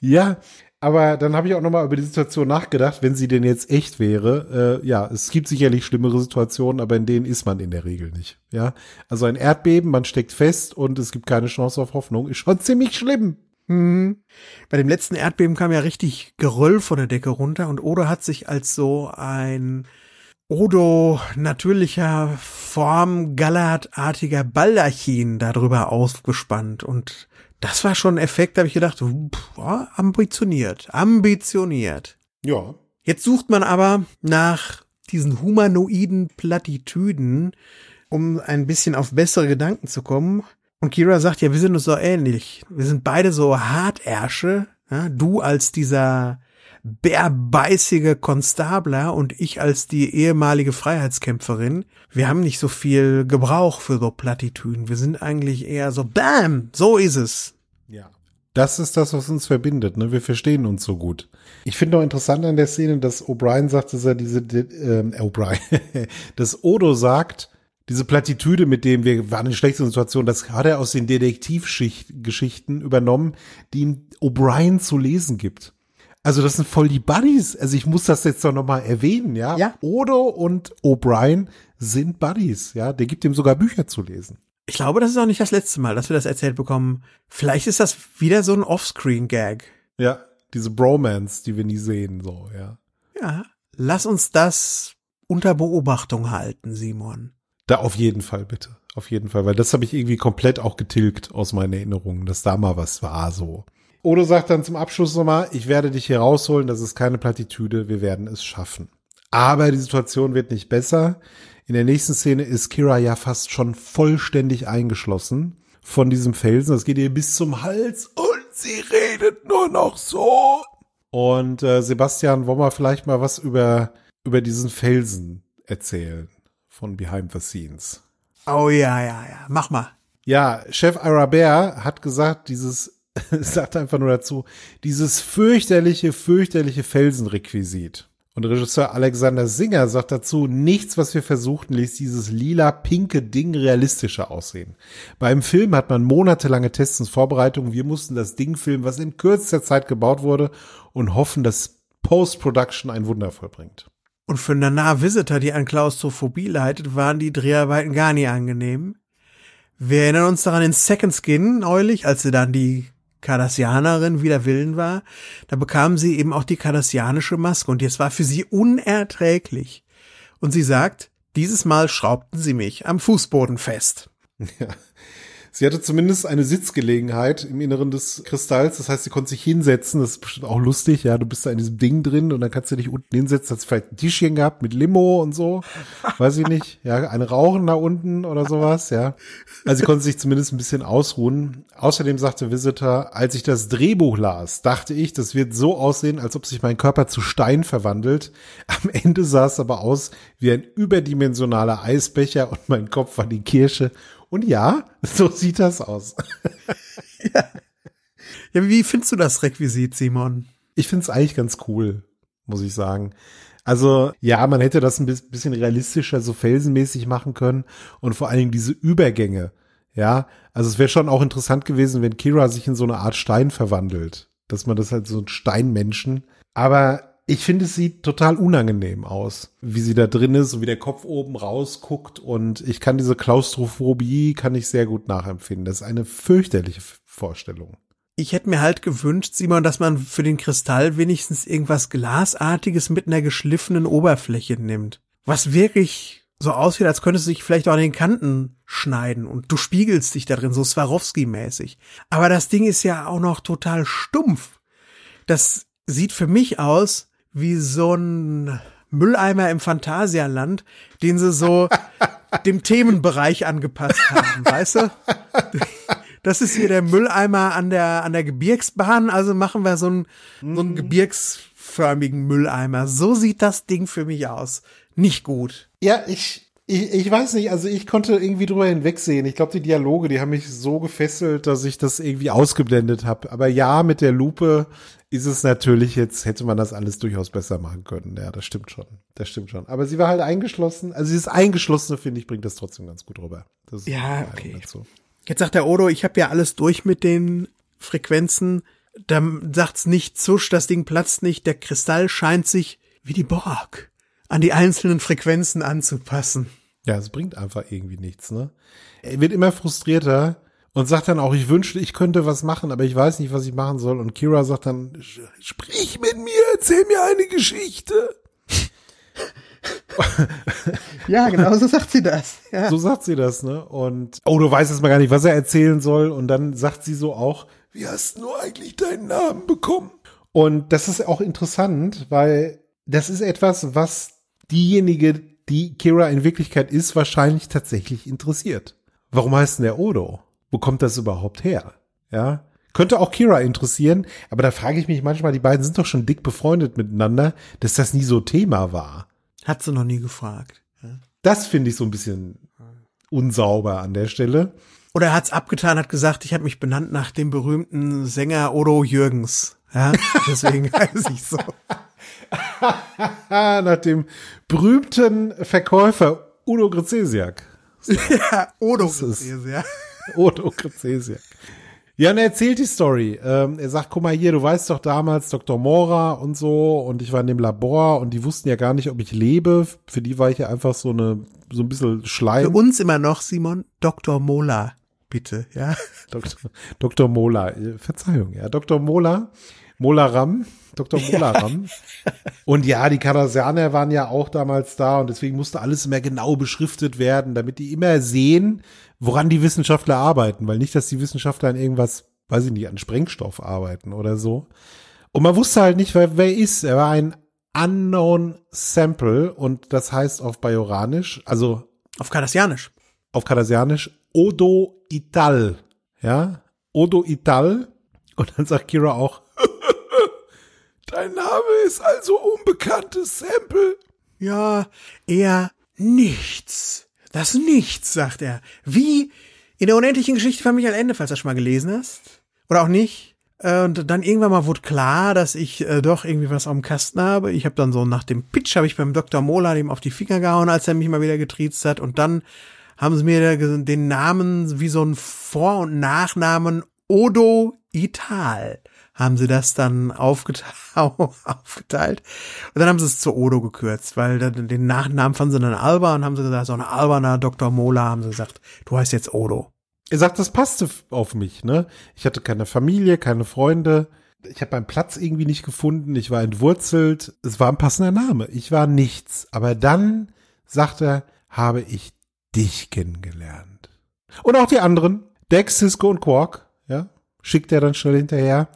ja, aber dann habe ich auch noch mal über die Situation nachgedacht, wenn sie denn jetzt echt wäre. Äh, ja, es gibt sicherlich schlimmere Situationen, aber in denen ist man in der Regel nicht. Ja, also ein Erdbeben, man steckt fest und es gibt keine Chance auf Hoffnung, ist schon ziemlich schlimm. Mhm. Bei dem letzten Erdbeben kam ja richtig Geröll von der Decke runter und Odo hat sich als so ein Odo natürlicher Form Gallertartiger Baldachin darüber ausgespannt und das war schon ein Effekt, da habe ich gedacht, boah, ambitioniert, ambitioniert. Ja. Jetzt sucht man aber nach diesen humanoiden Plattitüden, um ein bisschen auf bessere Gedanken zu kommen. Und Kira sagt, ja, wir sind uns so ähnlich. Wir sind beide so Hartärsche. Ja, du als dieser bärbeißige Konstabler und ich als die ehemalige Freiheitskämpferin, wir haben nicht so viel Gebrauch für so Plattitüden. Wir sind eigentlich eher so, bam, so ist es. Ja. Das ist das, was uns verbindet. Ne? Wir verstehen uns so gut. Ich finde auch interessant an der Szene, dass O'Brien sagt, dass er diese, ähm, äh, O'Brien, dass Odo sagt, diese Plattitüde, mit dem wir waren in schlechter Situation, das hat er aus den Detektivgeschichten übernommen, die ihm O'Brien zu lesen gibt. Also das sind voll die Buddies. Also ich muss das jetzt doch nochmal erwähnen, ja? Ja. Odo und O'Brien sind Buddies, ja? Der gibt ihm sogar Bücher zu lesen. Ich glaube, das ist auch nicht das letzte Mal, dass wir das erzählt bekommen. Vielleicht ist das wieder so ein Offscreen-Gag. Ja, diese Bromance, die wir nie sehen, so, ja. Ja, lass uns das unter Beobachtung halten, Simon. Da auf jeden Fall, bitte. Auf jeden Fall, weil das habe ich irgendwie komplett auch getilgt aus meinen Erinnerungen, dass da mal was war, so. Odo sagt dann zum Abschluss nochmal, ich werde dich hier rausholen, das ist keine Plattitüde, wir werden es schaffen. Aber die Situation wird nicht besser. In der nächsten Szene ist Kira ja fast schon vollständig eingeschlossen von diesem Felsen. Das geht ihr bis zum Hals und sie redet nur noch so. Und äh, Sebastian, wollen wir vielleicht mal was über, über diesen Felsen erzählen von Behind the Scenes? Oh ja, ja, ja, mach mal. Ja, Chef Arabert hat gesagt, dieses sagt einfach nur dazu, dieses fürchterliche, fürchterliche Felsenrequisit. Und Regisseur Alexander Singer sagt dazu, nichts, was wir versuchten, ließ dieses lila-pinke Ding realistischer aussehen. Beim Film hat man monatelange Tests und Vorbereitungen. Wir mussten das Ding filmen, was in kürzester Zeit gebaut wurde und hoffen, dass Post-Production ein Wunder vollbringt. Und für Nana Visitor, die an Klaustrophobie leidet, waren die Dreharbeiten gar nie angenehm. Wir erinnern uns daran in Second Skin neulich, als sie dann die Cardassianerin wider Willen war, da bekam sie eben auch die kardassianische Maske und jetzt war für sie unerträglich. Und sie sagt, dieses Mal schraubten sie mich am Fußboden fest. Ja. Sie hatte zumindest eine Sitzgelegenheit im Inneren des Kristalls. Das heißt, sie konnte sich hinsetzen. Das ist bestimmt auch lustig. Ja, du bist da in diesem Ding drin und dann kannst du dich unten hinsetzen. Hat vielleicht ein Tischchen gehabt mit Limo und so. Weiß ich nicht. Ja, eine Rauchen da unten oder sowas. Ja. Also sie konnte sich zumindest ein bisschen ausruhen. Außerdem sagte Visitor, als ich das Drehbuch las, dachte ich, das wird so aussehen, als ob sich mein Körper zu Stein verwandelt. Am Ende sah es aber aus wie ein überdimensionaler Eisbecher und mein Kopf war die Kirsche und ja, so sieht das aus. ja. ja, wie findest du das Requisit, Simon? Ich finde es eigentlich ganz cool, muss ich sagen. Also ja, man hätte das ein bisschen realistischer, so felsenmäßig machen können und vor allen Dingen diese Übergänge. Ja, also es wäre schon auch interessant gewesen, wenn Kira sich in so eine Art Stein verwandelt, dass man das halt so ein Steinmenschen. Aber ich finde, es sieht total unangenehm aus, wie sie da drin ist und wie der Kopf oben rausguckt. Und ich kann diese Klaustrophobie, kann ich sehr gut nachempfinden. Das ist eine fürchterliche Vorstellung. Ich hätte mir halt gewünscht, Simon, dass man für den Kristall wenigstens irgendwas Glasartiges mit einer geschliffenen Oberfläche nimmt. Was wirklich so aussieht, als könntest du dich vielleicht auch an den Kanten schneiden und du spiegelst dich da drin, so Swarovski-mäßig. Aber das Ding ist ja auch noch total stumpf. Das sieht für mich aus, wie so ein Mülleimer im Phantasialand, den sie so dem Themenbereich angepasst haben, weißt du? Das ist hier der Mülleimer an der, an der Gebirgsbahn, also machen wir so einen, so einen mhm. gebirgsförmigen Mülleimer. So sieht das Ding für mich aus. Nicht gut. Ja, ich, ich, ich weiß nicht, also ich konnte irgendwie drüber hinwegsehen. Ich glaube, die Dialoge, die haben mich so gefesselt, dass ich das irgendwie ausgeblendet habe. Aber ja, mit der Lupe ist es natürlich jetzt, hätte man das alles durchaus besser machen können. Ja, das stimmt schon. Das stimmt schon. Aber sie war halt eingeschlossen. Also dieses Eingeschlossene, finde ich, bringt das trotzdem ganz gut rüber. ja, okay. Jetzt sagt der Odo, ich habe ja alles durch mit den Frequenzen. Dann sagt's nicht zusch, das Ding platzt nicht. Der Kristall scheint sich wie die Borg an die einzelnen Frequenzen anzupassen. Ja, es bringt einfach irgendwie nichts, ne? Er wird immer frustrierter und sagt dann auch, ich wünschte, ich könnte was machen, aber ich weiß nicht, was ich machen soll. Und Kira sagt dann, sprich mit mir, erzähl mir eine Geschichte. ja, genau so sagt sie das. Ja. So sagt sie das, ne? Und oh, du weißt jetzt mal gar nicht, was er erzählen soll. Und dann sagt sie so auch, wie hast du eigentlich deinen Namen bekommen? Und das ist auch interessant, weil das ist etwas, was diejenige, die Kira in Wirklichkeit ist, wahrscheinlich tatsächlich interessiert. Warum heißt denn der Odo? Wo kommt das überhaupt her? Ja. Könnte auch Kira interessieren, aber da frage ich mich manchmal, die beiden sind doch schon dick befreundet miteinander, dass das nie so Thema war. Hat sie noch nie gefragt. Das finde ich so ein bisschen unsauber an der Stelle. Oder er hat's abgetan, hat gesagt, ich habe mich benannt nach dem berühmten Sänger Odo Jürgens. Ja, deswegen heiße ich so. nach dem berühmten Verkäufer Udo Grezesiak. ja, Odo Grezesiak. Odo Krezesiak. Ja, und er erzählt die Story. Ähm, er sagt, guck mal hier, du weißt doch damals Dr. Mora und so und ich war in dem Labor und die wussten ja gar nicht, ob ich lebe. Für die war ich ja einfach so eine, so ein bisschen Schleim. Für uns immer noch, Simon, Dr. Mola, bitte, ja. Dr. Dr. Mola, äh, Verzeihung, ja. Dr. Mola, Mola Ram, Dr. Mola Ram. Ja. Und ja, die Kardassianer waren ja auch damals da und deswegen musste alles immer genau beschriftet werden, damit die immer sehen, woran die Wissenschaftler arbeiten, weil nicht, dass die Wissenschaftler an irgendwas, weiß ich nicht, an Sprengstoff arbeiten oder so. Und man wusste halt nicht, wer, wer ist. Er war ein Unknown Sample und das heißt auf Bajoranisch, also auf Kardassianisch. Auf Kardassianisch Odo Ital. Ja, Odo Ital. Und dann sagt Kira auch, dein Name ist also unbekanntes Sample. Ja, eher nichts. Das Nichts, sagt er. Wie in der unendlichen Geschichte von Michael Ende, falls du das schon mal gelesen hast. Oder auch nicht. Äh, und dann irgendwann mal wurde klar, dass ich äh, doch irgendwie was am Kasten habe. Ich habe dann so nach dem Pitch habe ich beim Dr. Mola dem auf die Finger gehauen, als er mich mal wieder getriezt hat. Und dann haben sie mir den Namen wie so ein Vor- und Nachnamen Odo Ital haben sie das dann aufgeteilt, aufgeteilt. Und dann haben sie es zu Odo gekürzt, weil den Nachnamen fanden sie dann Alba und haben sie gesagt, so eine alberner Dr. Mola haben sie gesagt, du heißt jetzt Odo. Er sagt, das passte auf mich, ne? Ich hatte keine Familie, keine Freunde. Ich habe meinen Platz irgendwie nicht gefunden. Ich war entwurzelt. Es war ein passender Name. Ich war nichts. Aber dann, sagt er, habe ich dich kennengelernt. Und auch die anderen. Dex, Cisco und Quark, ja, schickt er dann schnell hinterher.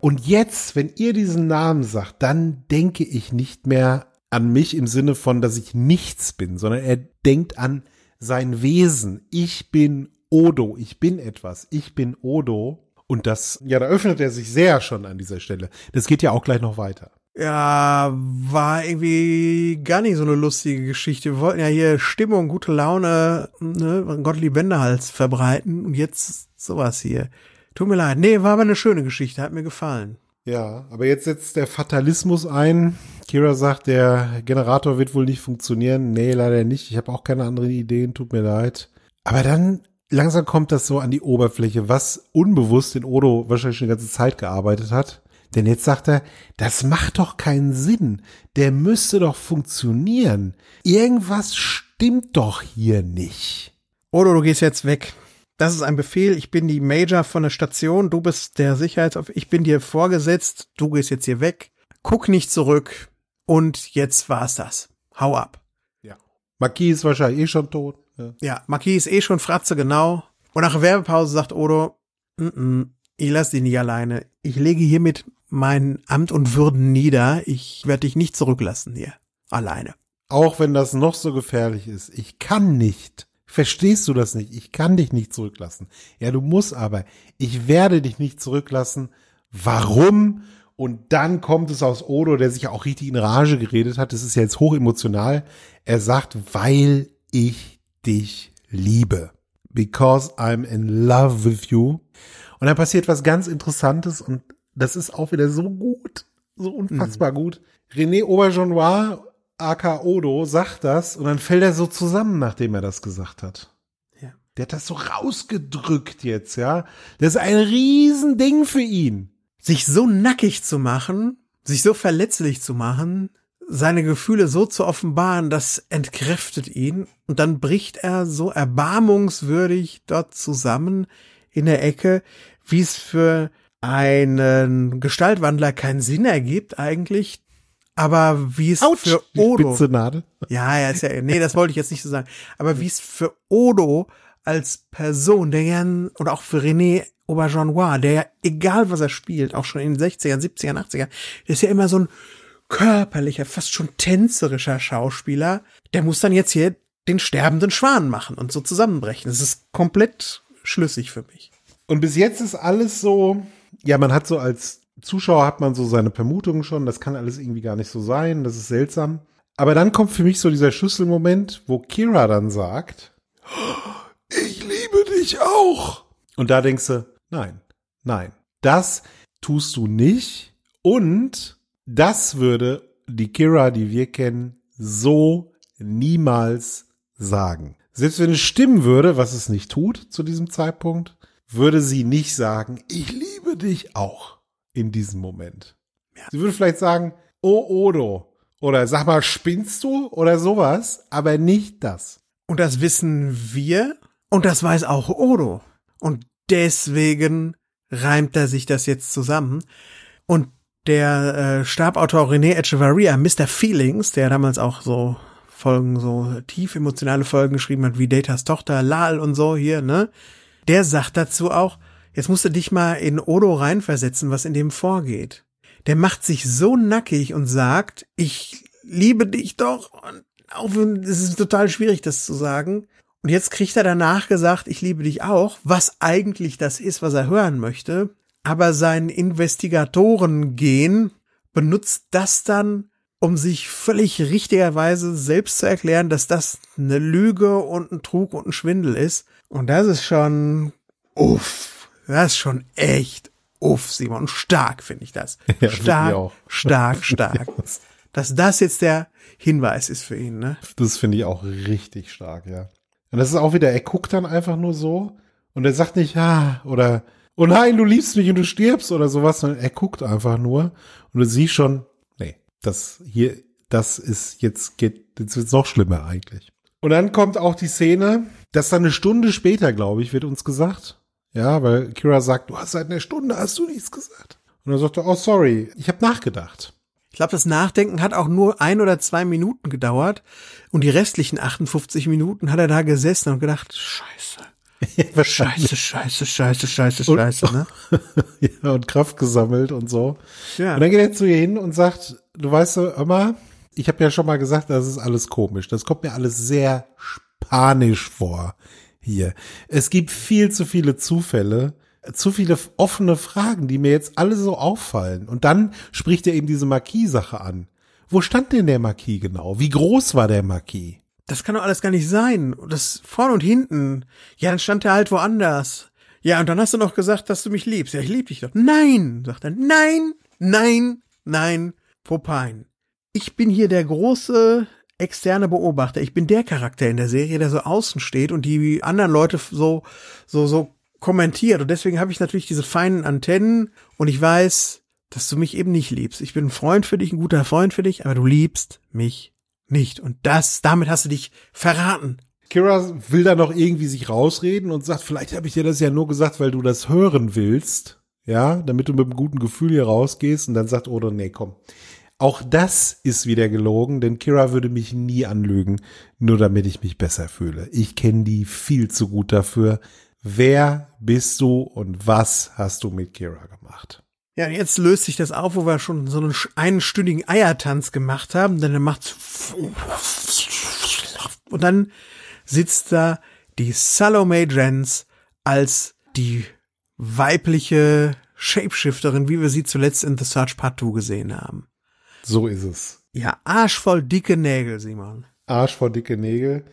Und jetzt, wenn ihr diesen Namen sagt, dann denke ich nicht mehr an mich im Sinne von, dass ich nichts bin, sondern er denkt an sein Wesen. Ich bin Odo, ich bin etwas, ich bin Odo. Und das, ja, da öffnet er sich sehr schon an dieser Stelle. Das geht ja auch gleich noch weiter. Ja, war irgendwie gar nicht so eine lustige Geschichte. Wir wollten ja hier Stimmung, gute Laune, ne, Gottlieb Wendehals verbreiten und jetzt sowas hier. Tut mir leid. Nee, war aber eine schöne Geschichte, hat mir gefallen. Ja, aber jetzt setzt der Fatalismus ein. Kira sagt, der Generator wird wohl nicht funktionieren. Nee, leider nicht. Ich habe auch keine anderen Ideen, tut mir leid. Aber dann langsam kommt das so an die Oberfläche, was unbewusst in Odo wahrscheinlich schon die ganze Zeit gearbeitet hat. Denn jetzt sagt er, das macht doch keinen Sinn. Der müsste doch funktionieren. Irgendwas stimmt doch hier nicht. Odo, du gehst jetzt weg. Das ist ein Befehl. Ich bin die Major von der Station. Du bist der Sicherheitsof. Ich bin dir vorgesetzt. Du gehst jetzt hier weg. Guck nicht zurück. Und jetzt war's das. Hau ab. Ja. Marquis ist wahrscheinlich eh schon tot. Ja, ja Marquis ist eh schon Fratze, genau. Und nach der Werbepause sagt Odo, N -n, ich lass dich nicht alleine. Ich lege hiermit mein Amt und Würden nieder. Ich werde dich nicht zurücklassen hier. Alleine. Auch wenn das noch so gefährlich ist. Ich kann nicht. Verstehst du das nicht? Ich kann dich nicht zurücklassen. Ja, du musst aber. Ich werde dich nicht zurücklassen. Warum? Und dann kommt es aus Odo, der sich auch richtig in Rage geredet hat. Das ist ja jetzt hochemotional. Er sagt, weil ich dich liebe. Because I'm in love with you. Und dann passiert was ganz Interessantes und das ist auch wieder so gut, so unfassbar mhm. gut. René Aubergenois, aka Odo, sagt das und dann fällt er so zusammen, nachdem er das gesagt hat. Ja. Der hat das so rausgedrückt jetzt, ja. Das ist ein Riesending für ihn. Sich so nackig zu machen, sich so verletzlich zu machen, seine Gefühle so zu offenbaren, das entkräftet ihn und dann bricht er so erbarmungswürdig dort zusammen in der Ecke, wie es für einen Gestaltwandler keinen Sinn ergibt eigentlich, aber wie es Autsch, für Odo, ja, ja, ist ja, nee, das wollte ich jetzt nicht so sagen, aber wie es für Odo als Person, der gern, oder auch für René Aubergenois, der ja, egal was er spielt, auch schon in den 60ern, 70ern, 80ern, ist ja immer so ein körperlicher, fast schon tänzerischer Schauspieler, der muss dann jetzt hier den sterbenden Schwan machen und so zusammenbrechen. Das ist komplett schlüssig für mich. Und bis jetzt ist alles so, ja, man hat so als Zuschauer hat man so seine Vermutungen schon, das kann alles irgendwie gar nicht so sein, das ist seltsam. Aber dann kommt für mich so dieser Schlüsselmoment, wo Kira dann sagt, ich liebe dich auch. Und da denkst du, nein, nein, das tust du nicht. Und das würde die Kira, die wir kennen, so niemals sagen. Selbst wenn es stimmen würde, was es nicht tut zu diesem Zeitpunkt, würde sie nicht sagen, ich liebe dich auch in diesem Moment. Ja. Sie würde vielleicht sagen, oh Odo, oder sag mal, spinnst du oder sowas, aber nicht das. Und das wissen wir und das weiß auch Odo. Und deswegen reimt er sich das jetzt zusammen. Und der äh, Stabautor René Echevarria, Mr. Feelings, der damals auch so Folgen, so tief emotionale Folgen geschrieben hat, wie Datas Tochter, Lal und so hier, ne? der sagt dazu auch, jetzt musst du dich mal in Odo reinversetzen, was in dem vorgeht. Der macht sich so nackig und sagt, ich liebe dich doch. Und auch wenn es ist total schwierig, das zu sagen. Und jetzt kriegt er danach gesagt, ich liebe dich auch, was eigentlich das ist, was er hören möchte. Aber sein Investigatoren-Gen benutzt das dann, um sich völlig richtigerweise selbst zu erklären, dass das eine Lüge und ein Trug und ein Schwindel ist. Und das ist schon, uff, das ist schon echt uff, Simon. Stark finde ich das. Ja, stark, ich stark, stark. Dass das jetzt der Hinweis ist für ihn, ne? Das finde ich auch richtig stark, ja. Und das ist auch wieder, er guckt dann einfach nur so und er sagt nicht, ja, oder, oh nein, du liebst mich und du stirbst oder sowas. Und er guckt einfach nur und du siehst schon, nee, das hier, das ist jetzt geht, jetzt wird's noch schlimmer eigentlich. Und dann kommt auch die Szene, dass dann eine Stunde später, glaube ich, wird uns gesagt. Ja, weil Kira sagt, du hast seit einer Stunde hast du nichts gesagt. Und dann sagt er, oh sorry, ich habe nachgedacht. Ich glaube, das Nachdenken hat auch nur ein oder zwei Minuten gedauert und die restlichen 58 Minuten hat er da gesessen und gedacht, scheiße. scheiße, scheiße, scheiße, scheiße, scheiße, ne? ja, und Kraft gesammelt und so. Ja. Und dann geht er zu ihr hin und sagt, du weißt so, immer, ich habe ja schon mal gesagt, das ist alles komisch. Das kommt mir alles sehr spanisch vor hier. Es gibt viel zu viele Zufälle, zu viele offene Fragen, die mir jetzt alle so auffallen. Und dann spricht er eben diese Marquis-Sache an. Wo stand denn der Marquis genau? Wie groß war der Marquis? Das kann doch alles gar nicht sein. Das vorne und hinten. Ja, dann stand er halt woanders. Ja, und dann hast du noch gesagt, dass du mich liebst. Ja, ich lieb dich doch. Nein, sagt er. Nein, nein, nein, Popine. Ich bin hier der große externe Beobachter. Ich bin der Charakter in der Serie, der so außen steht und die anderen Leute so, so, so kommentiert. Und deswegen habe ich natürlich diese feinen Antennen und ich weiß, dass du mich eben nicht liebst. Ich bin ein Freund für dich, ein guter Freund für dich, aber du liebst mich nicht. Und das, damit hast du dich verraten. Kira will da noch irgendwie sich rausreden und sagt, vielleicht habe ich dir das ja nur gesagt, weil du das hören willst. Ja, damit du mit einem guten Gefühl hier rausgehst und dann sagt Odo, nee, komm. Auch das ist wieder gelogen, denn Kira würde mich nie anlügen, nur damit ich mich besser fühle. Ich kenne die viel zu gut dafür. Wer bist du und was hast du mit Kira gemacht? Ja, jetzt löst sich das auf, wo wir schon so einen einstündigen Eiertanz gemacht haben, denn er macht und dann sitzt da die Salome Jens als die weibliche Shapeshifterin, wie wir sie zuletzt in The Search Part 2 gesehen haben. So ist es. Ja, arschvoll dicke Nägel, Simon. Arschvoll dicke Nägel.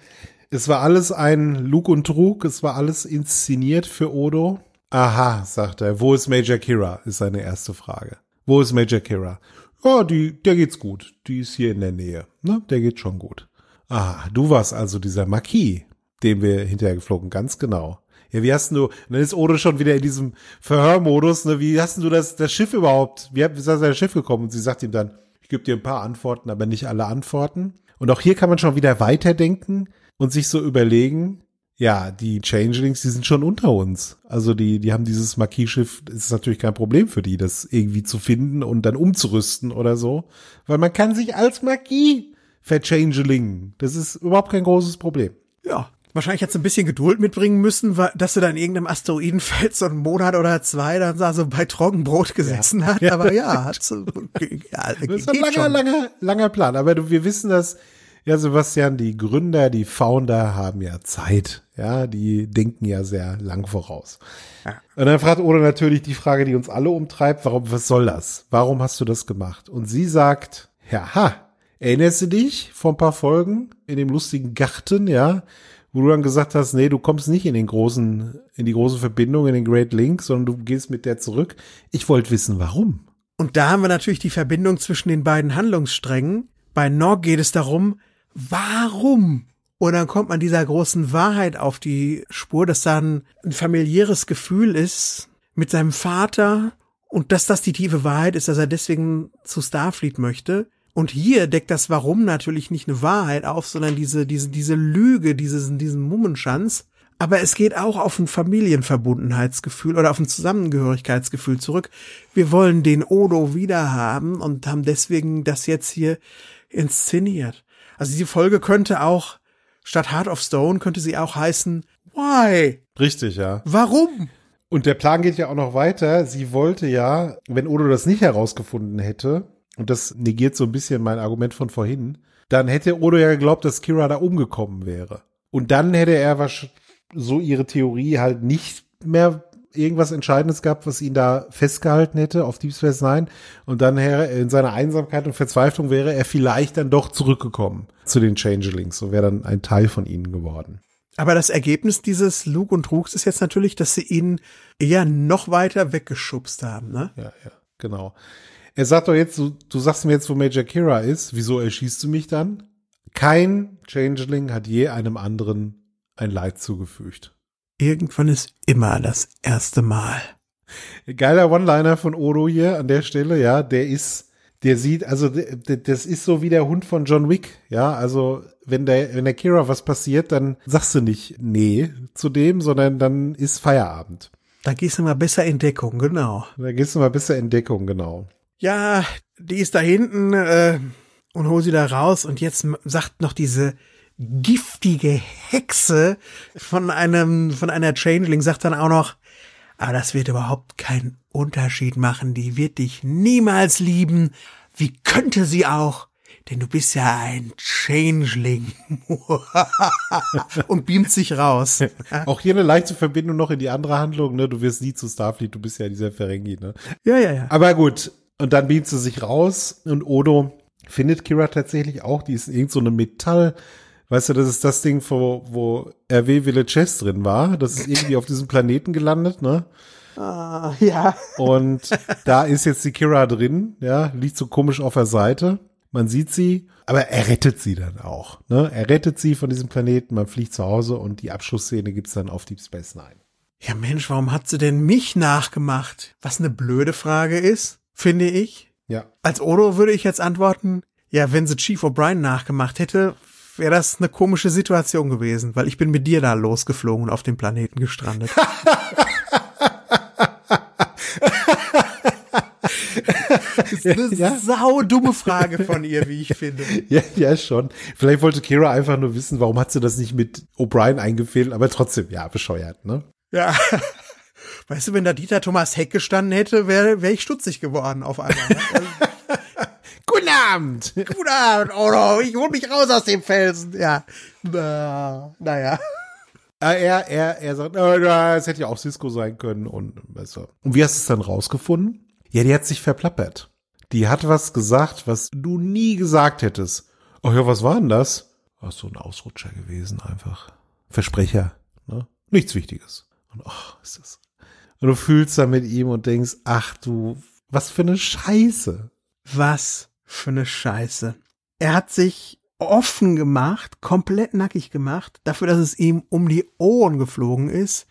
Es war alles ein Lug und Trug, es war alles inszeniert für Odo. Aha, sagt er. Wo ist Major Kira? Ist seine erste Frage. Wo ist Major Kira? Ja, die, der geht's gut. Die ist hier in der Nähe. Ne? Der geht schon gut. Ah, du warst also dieser Marquis, dem wir hinterher geflogen, ganz genau. Ja, wie hast du, dann ist Odo schon wieder in diesem Verhörmodus, ne? Wie hast du das, das Schiff überhaupt, wie ist das Schiff gekommen? Und sie sagt ihm dann, ich gebe dir ein paar Antworten, aber nicht alle Antworten. Und auch hier kann man schon wieder weiterdenken und sich so überlegen, ja, die Changelings, die sind schon unter uns. Also die, die haben dieses Marquis-Schiff, ist natürlich kein Problem für die, das irgendwie zu finden und dann umzurüsten oder so. Weil man kann sich als Marquis verchangelingen. Das ist überhaupt kein großes Problem. Ja. Wahrscheinlich hat es ein bisschen Geduld mitbringen müssen, dass du da in irgendeinem Asteroidenfeld so einen Monat oder zwei dann da so bei Trockenbrot gesessen ja. hat. Aber ja, hat so, ja, das ist ein langer, schon. langer, langer Plan. Aber du, wir wissen, dass ja, Sebastian, die Gründer, die Founder haben ja Zeit. Ja, die denken ja sehr lang voraus. Ja. Und dann fragt Oda natürlich die Frage, die uns alle umtreibt, warum, was soll das? Warum hast du das gemacht? Und sie sagt, ja, ha, erinnerst du dich vor ein paar Folgen in dem lustigen Garten, ja, wo du dann gesagt hast, nee, du kommst nicht in den großen, in die große Verbindung, in den Great Link, sondern du gehst mit der zurück. Ich wollte wissen, warum. Und da haben wir natürlich die Verbindung zwischen den beiden Handlungssträngen. Bei Nog geht es darum, warum? Und dann kommt man dieser großen Wahrheit auf die Spur, dass dann ein familiäres Gefühl ist mit seinem Vater und dass das die tiefe Wahrheit ist, dass er deswegen zu Starfleet möchte. Und hier deckt das Warum natürlich nicht eine Wahrheit auf, sondern diese, diese, diese Lüge, dieses, diesen Mummenschanz. Aber es geht auch auf ein Familienverbundenheitsgefühl oder auf ein Zusammengehörigkeitsgefühl zurück. Wir wollen den Odo wieder haben und haben deswegen das jetzt hier inszeniert. Also diese Folge könnte auch, statt Heart of Stone, könnte sie auch heißen, Why? Richtig, ja. Warum? Und der Plan geht ja auch noch weiter. Sie wollte ja, wenn Odo das nicht herausgefunden hätte, und das negiert so ein bisschen mein Argument von vorhin, dann hätte Odo ja geglaubt, dass Kira da umgekommen wäre. Und dann hätte er so ihre Theorie halt nicht mehr irgendwas Entscheidendes gehabt, was ihn da festgehalten hätte auf Deep Space Nine. Und dann wäre in seiner Einsamkeit und Verzweiflung wäre er vielleicht dann doch zurückgekommen zu den Changelings und wäre dann ein Teil von ihnen geworden. Aber das Ergebnis dieses Lug und Trugs ist jetzt natürlich, dass sie ihn eher noch weiter weggeschubst haben, ne? Ja, ja, genau. Er sagt doch jetzt, du, du sagst mir jetzt, wo Major Kira ist. Wieso erschießt du mich dann? Kein Changeling hat je einem anderen ein Leid zugefügt. Irgendwann ist immer das erste Mal. Geiler One-Liner von Odo hier an der Stelle, ja, der ist, der sieht, also das ist so wie der Hund von John Wick, ja, also wenn der, wenn der Kira was passiert, dann sagst du nicht nee zu dem, sondern dann ist Feierabend. Da gehst du mal besser in Deckung, genau. Da gehst du mal besser in Deckung, genau. Ja, die ist da hinten äh, und hol sie da raus und jetzt sagt noch diese giftige Hexe von einem, von einer Changeling, sagt dann auch noch, aber das wird überhaupt keinen Unterschied machen. Die wird dich niemals lieben. Wie könnte sie auch? Denn du bist ja ein Changeling. und beamt sich raus. Auch hier eine leichte Verbindung noch in die andere Handlung, ne? Du wirst nie zu Starfleet, du bist ja dieser Ferengi, ne? Ja, ja, ja. Aber gut. Und dann beamt sie sich raus und Odo findet Kira tatsächlich auch. Die ist in irgendeine so Metall, Weißt du, das ist das Ding, wo, wo RW Village drin war. Das ist irgendwie auf diesem Planeten gelandet, ne? Ah, ja. Und da ist jetzt die Kira drin, ja, liegt so komisch auf der Seite. Man sieht sie, aber er rettet sie dann auch. Ne? Er rettet sie von diesem Planeten, man fliegt zu Hause und die Abschlussszene gibt's dann auf Deep Space Nine. Ja, Mensch, warum hat sie denn mich nachgemacht? Was eine blöde Frage ist, finde ich. Ja. Als Odo würde ich jetzt antworten, ja, wenn sie Chief O'Brien nachgemacht hätte, wäre das eine komische Situation gewesen, weil ich bin mit dir da losgeflogen und auf dem Planeten gestrandet. das ist eine ja? sau dumme Frage von ihr, wie ich finde. Ja, ja, schon. Vielleicht wollte Kira einfach nur wissen, warum hat sie das nicht mit O'Brien eingefehlt, aber trotzdem, ja, bescheuert, ne? Ja. Weißt du, wenn da Dieter Thomas Heck gestanden hätte, wäre wär ich stutzig geworden auf einmal. Ne? Guten Abend. Guten Abend, oh, ich hol mich raus aus dem Felsen. Ja. Na, naja. Er, er, er sagt, es hätte ja auch Cisco sein können und weißt du. Und wie hast du es dann rausgefunden? Ja, die hat sich verplappert. Die hat was gesagt, was du nie gesagt hättest. Oh ja, was war denn das? Ach, so ein Ausrutscher gewesen einfach. Versprecher, ne? Nichts Wichtiges. Und ach, ist das. Und du fühlst da mit ihm und denkst, ach du, was für eine Scheiße. Was für eine Scheiße. Er hat sich offen gemacht, komplett nackig gemacht, dafür, dass es ihm um die Ohren geflogen ist,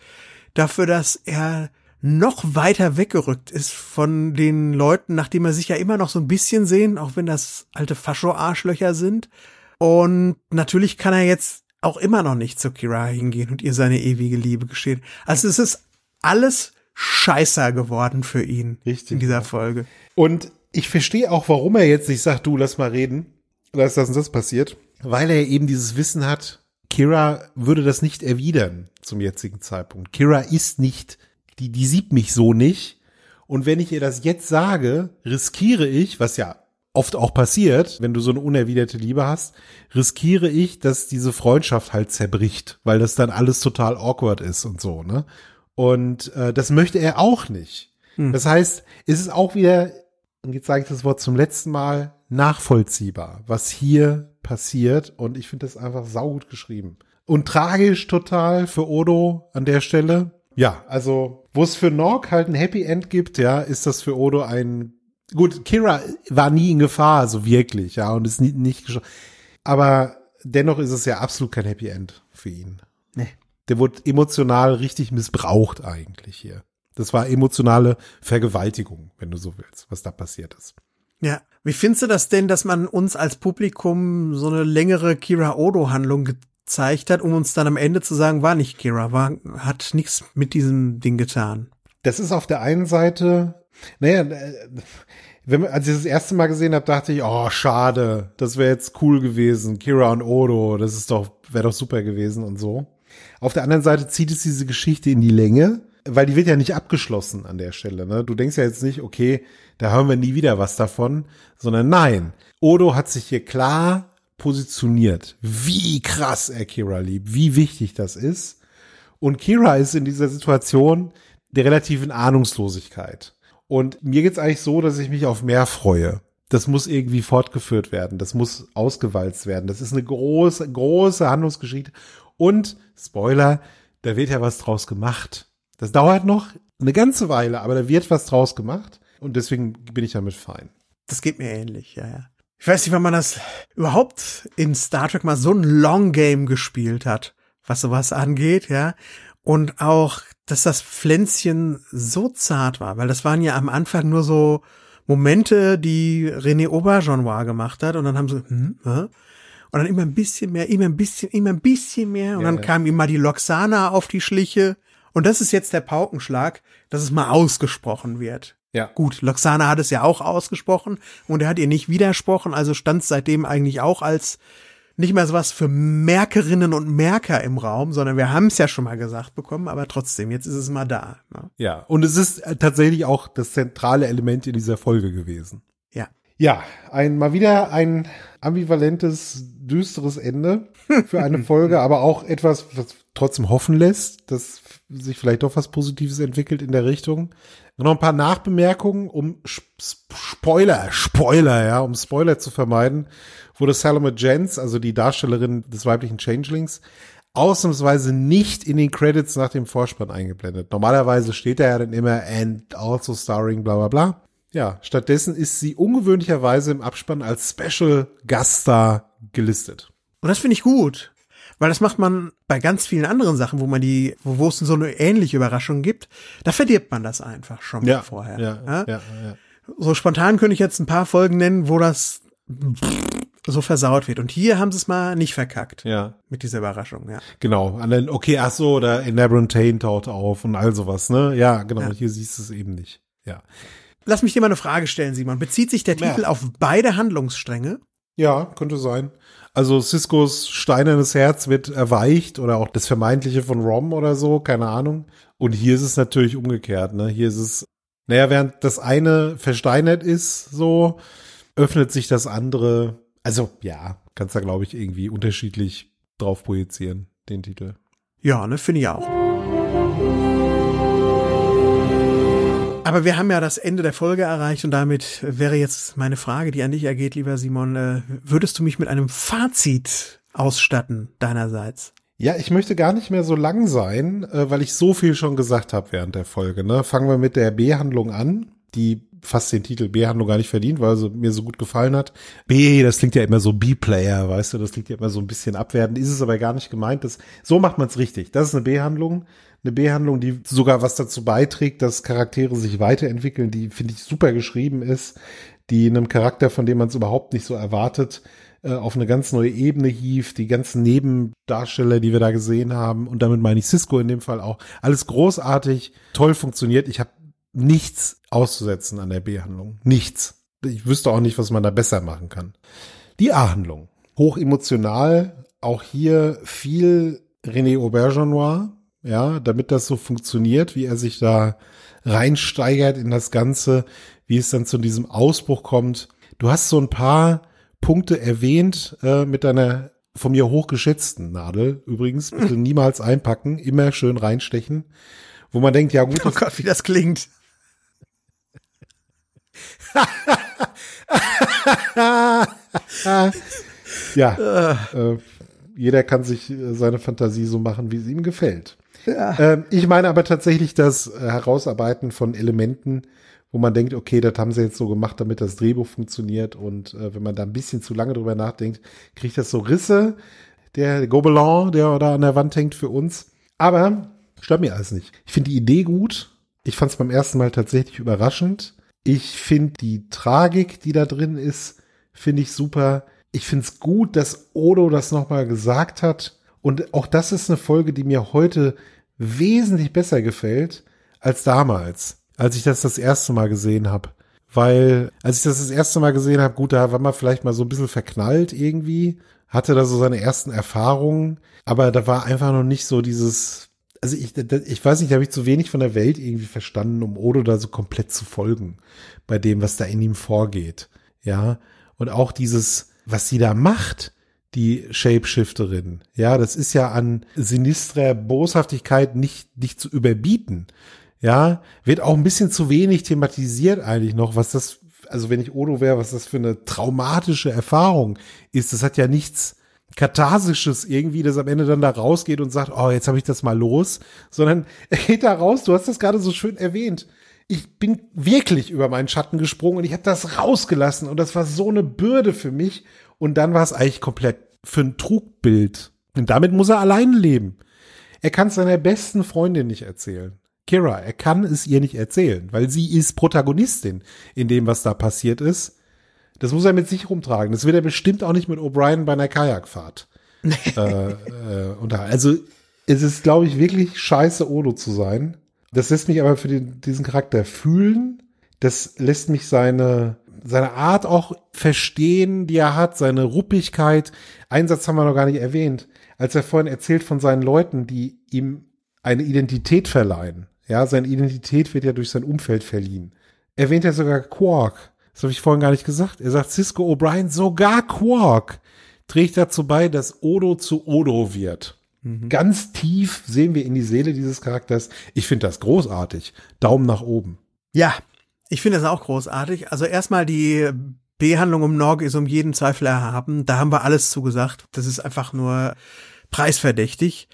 dafür, dass er noch weiter weggerückt ist von den Leuten, nachdem er sich ja immer noch so ein bisschen sehen, auch wenn das alte Fascho-Arschlöcher sind. Und natürlich kann er jetzt auch immer noch nicht zu Kira hingehen und ihr seine ewige Liebe gestehen. Also es ist alles scheißer geworden für ihn Richtig. in dieser Folge. Und ich verstehe auch, warum er jetzt nicht sagt, du, lass mal reden, lass das und das passiert, weil er eben dieses Wissen hat, Kira würde das nicht erwidern zum jetzigen Zeitpunkt. Kira ist nicht, die, die sieht mich so nicht. Und wenn ich ihr das jetzt sage, riskiere ich, was ja oft auch passiert, wenn du so eine unerwiderte Liebe hast, riskiere ich, dass diese Freundschaft halt zerbricht, weil das dann alles total awkward ist und so, ne? Und äh, das möchte er auch nicht. Hm. Das heißt, es ist auch wieder und jetzt sage ich das Wort zum letzten Mal, nachvollziehbar, was hier passiert. Und ich finde das einfach saugut geschrieben. Und tragisch total für Odo an der Stelle. Ja, also, wo es für Nork halt ein Happy End gibt, ja, ist das für Odo ein, gut, Kira war nie in Gefahr, so wirklich, ja, und ist nie, nicht, aber dennoch ist es ja absolut kein Happy End für ihn. Nee. Der wurde emotional richtig missbraucht eigentlich hier. Das war emotionale Vergewaltigung, wenn du so willst, was da passiert ist. Ja. Wie findest du das denn, dass man uns als Publikum so eine längere Kira Odo-Handlung gezeigt hat, um uns dann am Ende zu sagen, war nicht Kira, war, hat nichts mit diesem Ding getan? Das ist auf der einen Seite, naja, äh, wenn, als ich das erste Mal gesehen habe, dachte ich, oh, schade, das wäre jetzt cool gewesen. Kira und Odo, das ist doch, wäre doch super gewesen und so. Auf der anderen Seite zieht es diese Geschichte in die Länge weil die wird ja nicht abgeschlossen an der Stelle. Ne? Du denkst ja jetzt nicht, okay, da hören wir nie wieder was davon, sondern nein, Odo hat sich hier klar positioniert, wie krass er Kira liebt, wie wichtig das ist. Und Kira ist in dieser Situation der relativen Ahnungslosigkeit. Und mir geht's eigentlich so, dass ich mich auf mehr freue. Das muss irgendwie fortgeführt werden. Das muss ausgewalzt werden. Das ist eine große, große Handlungsgeschichte. Und, Spoiler, da wird ja was draus gemacht. Das dauert noch eine ganze Weile, aber da wird was draus gemacht und deswegen bin ich damit fein. Das geht mir ähnlich, ja, ja. Ich weiß nicht, wann man das überhaupt in Star Trek mal so ein Long Game gespielt hat, was sowas angeht, ja. Und auch dass das Pflänzchen so zart war, weil das waren ja am Anfang nur so Momente, die René Auberjonois gemacht hat und dann haben sie, hm, hä? Und dann immer ein bisschen mehr, immer ein bisschen, immer ein bisschen mehr und Ja, dann kam ihm mal die Loxana auf die Schliche und das ist jetzt der Paukenschlag, dass es mal ausgesprochen wird. Ja. Gut, Loxana hat es ja auch ausgesprochen und er hat ihr nicht widersprochen, also stand es seitdem eigentlich auch als nicht mehr so was für Merkerinnen und Merker im Raum, sondern wir haben es ja schon mal gesagt bekommen, aber trotzdem, jetzt ist es mal da. Ne? Ja, und es ist äh, tatsächlich auch das zentrale Element in dieser Folge gewesen. Ja. Ja, ein mal wieder ein ambivalentes, düsteres Ende für eine Folge, aber auch etwas, was trotzdem hoffen lässt, dass sich vielleicht doch was Positives entwickelt in der Richtung. Noch ein paar Nachbemerkungen, um Sp- Spoiler, Spoiler, ja, um Spoiler zu vermeiden, wurde Salome Jens, also die Darstellerin des weiblichen Changelings, ausnahmsweise nicht in den Credits nach dem Vorspann eingeblendet. Normalerweise steht da ja dann immer and also starring bla bla bla. Ja, stattdessen ist sie ungewöhnlicherweise im Abspann als Special Gaststar gelistet. Und das finde ich gut. Weil das macht man bei ganz vielen anderen Sachen, wo man die, wo, es so eine ähnliche Überraschung gibt, da verdirbt man das einfach schon mal vorher. Ja, ja, ja. So spontan könnte ich jetzt ein paar Folgen nennen, wo das so versaut wird. Und hier haben sie es mal nicht verkackt ja. mit dieser Überraschung, ja. Genau. Okay, ach so, oder Tain taucht auf und all sowas, ne? Ja, genau. Ja. Hier siehst du es eben nicht. Ja. Lass mich dir mal eine Frage stellen, Simon. Bezieht sich der Ja. Titel auf beide Handlungsstränge? Ja, könnte sein. Also Ciscos steinernes Herz wird erweicht oder auch das vermeintliche von Rom oder so, keine Ahnung. Und hier ist es natürlich umgekehrt, ne? Hier ist es, naja, während das eine versteinert ist, so, öffnet sich das andere. Also, ja, kannst da, glaube ich, irgendwie unterschiedlich drauf projizieren, den Titel. Ja, ne, finde ich auch. Aber wir haben ja das Ende der Folge erreicht und damit wäre jetzt meine Frage, die an dich ergeht, lieber Simon. Äh, würdest du mich mit einem Fazit ausstatten deinerseits? Ja, ich möchte gar nicht mehr so lang sein, äh, weil ich so viel schon gesagt habe während der Folge. Ne? Fangen wir mit der B-Handlung an, die fast den Titel B-Handlung gar nicht verdient, weil sie mir so gut gefallen hat. B, das klingt ja immer so B-Player, weißt du, das klingt ja immer so ein bisschen abwertend, ist es aber gar nicht gemeint. Das, so macht man es richtig. Das ist eine B-Handlung. Eine B-Handlung, die sogar was dazu beiträgt, dass Charaktere sich weiterentwickeln, die, finde ich, super geschrieben ist, die einem Charakter, von dem man es überhaupt nicht so erwartet, äh, auf eine ganz neue Ebene hieft, die ganzen Nebendarsteller, die wir da gesehen haben, und damit meine ich Cisco in dem Fall auch, alles großartig, toll funktioniert. Ich habe nichts auszusetzen an der B-Handlung. Nichts. Ich wüsste auch nicht, was man da besser machen kann. Die A-Handlung. Hoch emotional, auch hier viel René Aubergenois, ja, damit das so funktioniert, wie er sich da reinsteigert in das Ganze, wie es dann zu diesem Ausbruch kommt. Du hast so ein paar Punkte erwähnt äh, mit deiner von mir hochgeschätzten Nadel. Übrigens, bitte niemals einpacken, immer schön reinstechen. Wo man denkt, ja gut, Oh Gott, wie das klingt. ja, äh, jeder kann sich äh, seine Fantasie so machen, wie es ihm gefällt. Ähm, ich meine aber tatsächlich das äh, Herausarbeiten von Elementen, wo man denkt, okay, das haben sie jetzt so gemacht, damit das Drehbuch funktioniert. Und äh, wenn man da ein bisschen zu lange drüber nachdenkt, kriegt das so Risse. Der Gobelin, der da an der Wand hängt für uns. Aber stört mir alles nicht. Ich finde die Idee gut. Ich fand es beim ersten Mal tatsächlich überraschend. Ich finde die Tragik, die da drin ist, finde ich super. Ich finde es gut, dass Odo das nochmal gesagt hat. Und auch das ist eine Folge, die mir heute wesentlich besser gefällt als damals, als ich das das erste Mal gesehen habe. Weil, als ich das das erste Mal gesehen habe, gut, da war man vielleicht mal so ein bisschen verknallt irgendwie, hatte da so seine ersten Erfahrungen, aber da war einfach noch nicht so dieses, also ich, ich weiß nicht, da habe ich zu wenig von der Welt irgendwie verstanden, um Odo da so komplett zu folgen bei dem, was da in ihm vorgeht. Ja, und auch dieses, was sie da macht, die Shapeshifterin. Ja, das ist ja an sinistrer Boshaftigkeit nicht, nicht zu überbieten. Ja, wird auch ein bisschen zu wenig thematisiert eigentlich noch, was das, also wenn ich Odo wäre, was das für eine traumatische Erfahrung ist. Das hat ja nichts Katharsisches irgendwie, das am Ende dann da rausgeht und sagt, oh, jetzt habe ich das mal los, sondern er geht da raus, du hast das gerade so schön erwähnt. Ich bin wirklich über meinen Schatten gesprungen und ich habe das rausgelassen und das war so eine Bürde für mich und dann war es eigentlich komplett für ein Trugbild. Und damit muss er allein leben. Er kann es seiner besten Freundin nicht erzählen. Kira, er kann es ihr nicht erzählen, weil sie ist Protagonistin in dem, was da passiert ist. Das muss er mit sich rumtragen. Das wird er bestimmt auch nicht mit O'Brien bei einer Kajakfahrt. äh, äh, und also es ist, glaube ich, wirklich scheiße, Odo zu sein. Das lässt mich aber für den, diesen Charakter fühlen. Das lässt mich seine, seine Art auch verstehen, die er hat, seine Ruppigkeit. Einen Satz haben wir noch gar nicht erwähnt. Als er vorhin erzählt von seinen Leuten, die ihm eine Identität verleihen. Ja, seine Identität wird ja durch sein Umfeld verliehen. Erwähnt er sogar Quark. Das habe ich vorhin gar nicht gesagt. Er sagt Cisco O'Brien, sogar Quark trägt dazu bei, dass Odo zu Odo wird. Mhm. Ganz tief sehen wir in die Seele dieses Charakters. Ich finde das großartig. Daumen nach oben. Ja, ich finde das auch großartig. Also erstmal die Behandlung um Nog ist um jeden Zweifel erhaben. Da haben wir alles zugesagt. Das ist einfach nur preisverdächtig.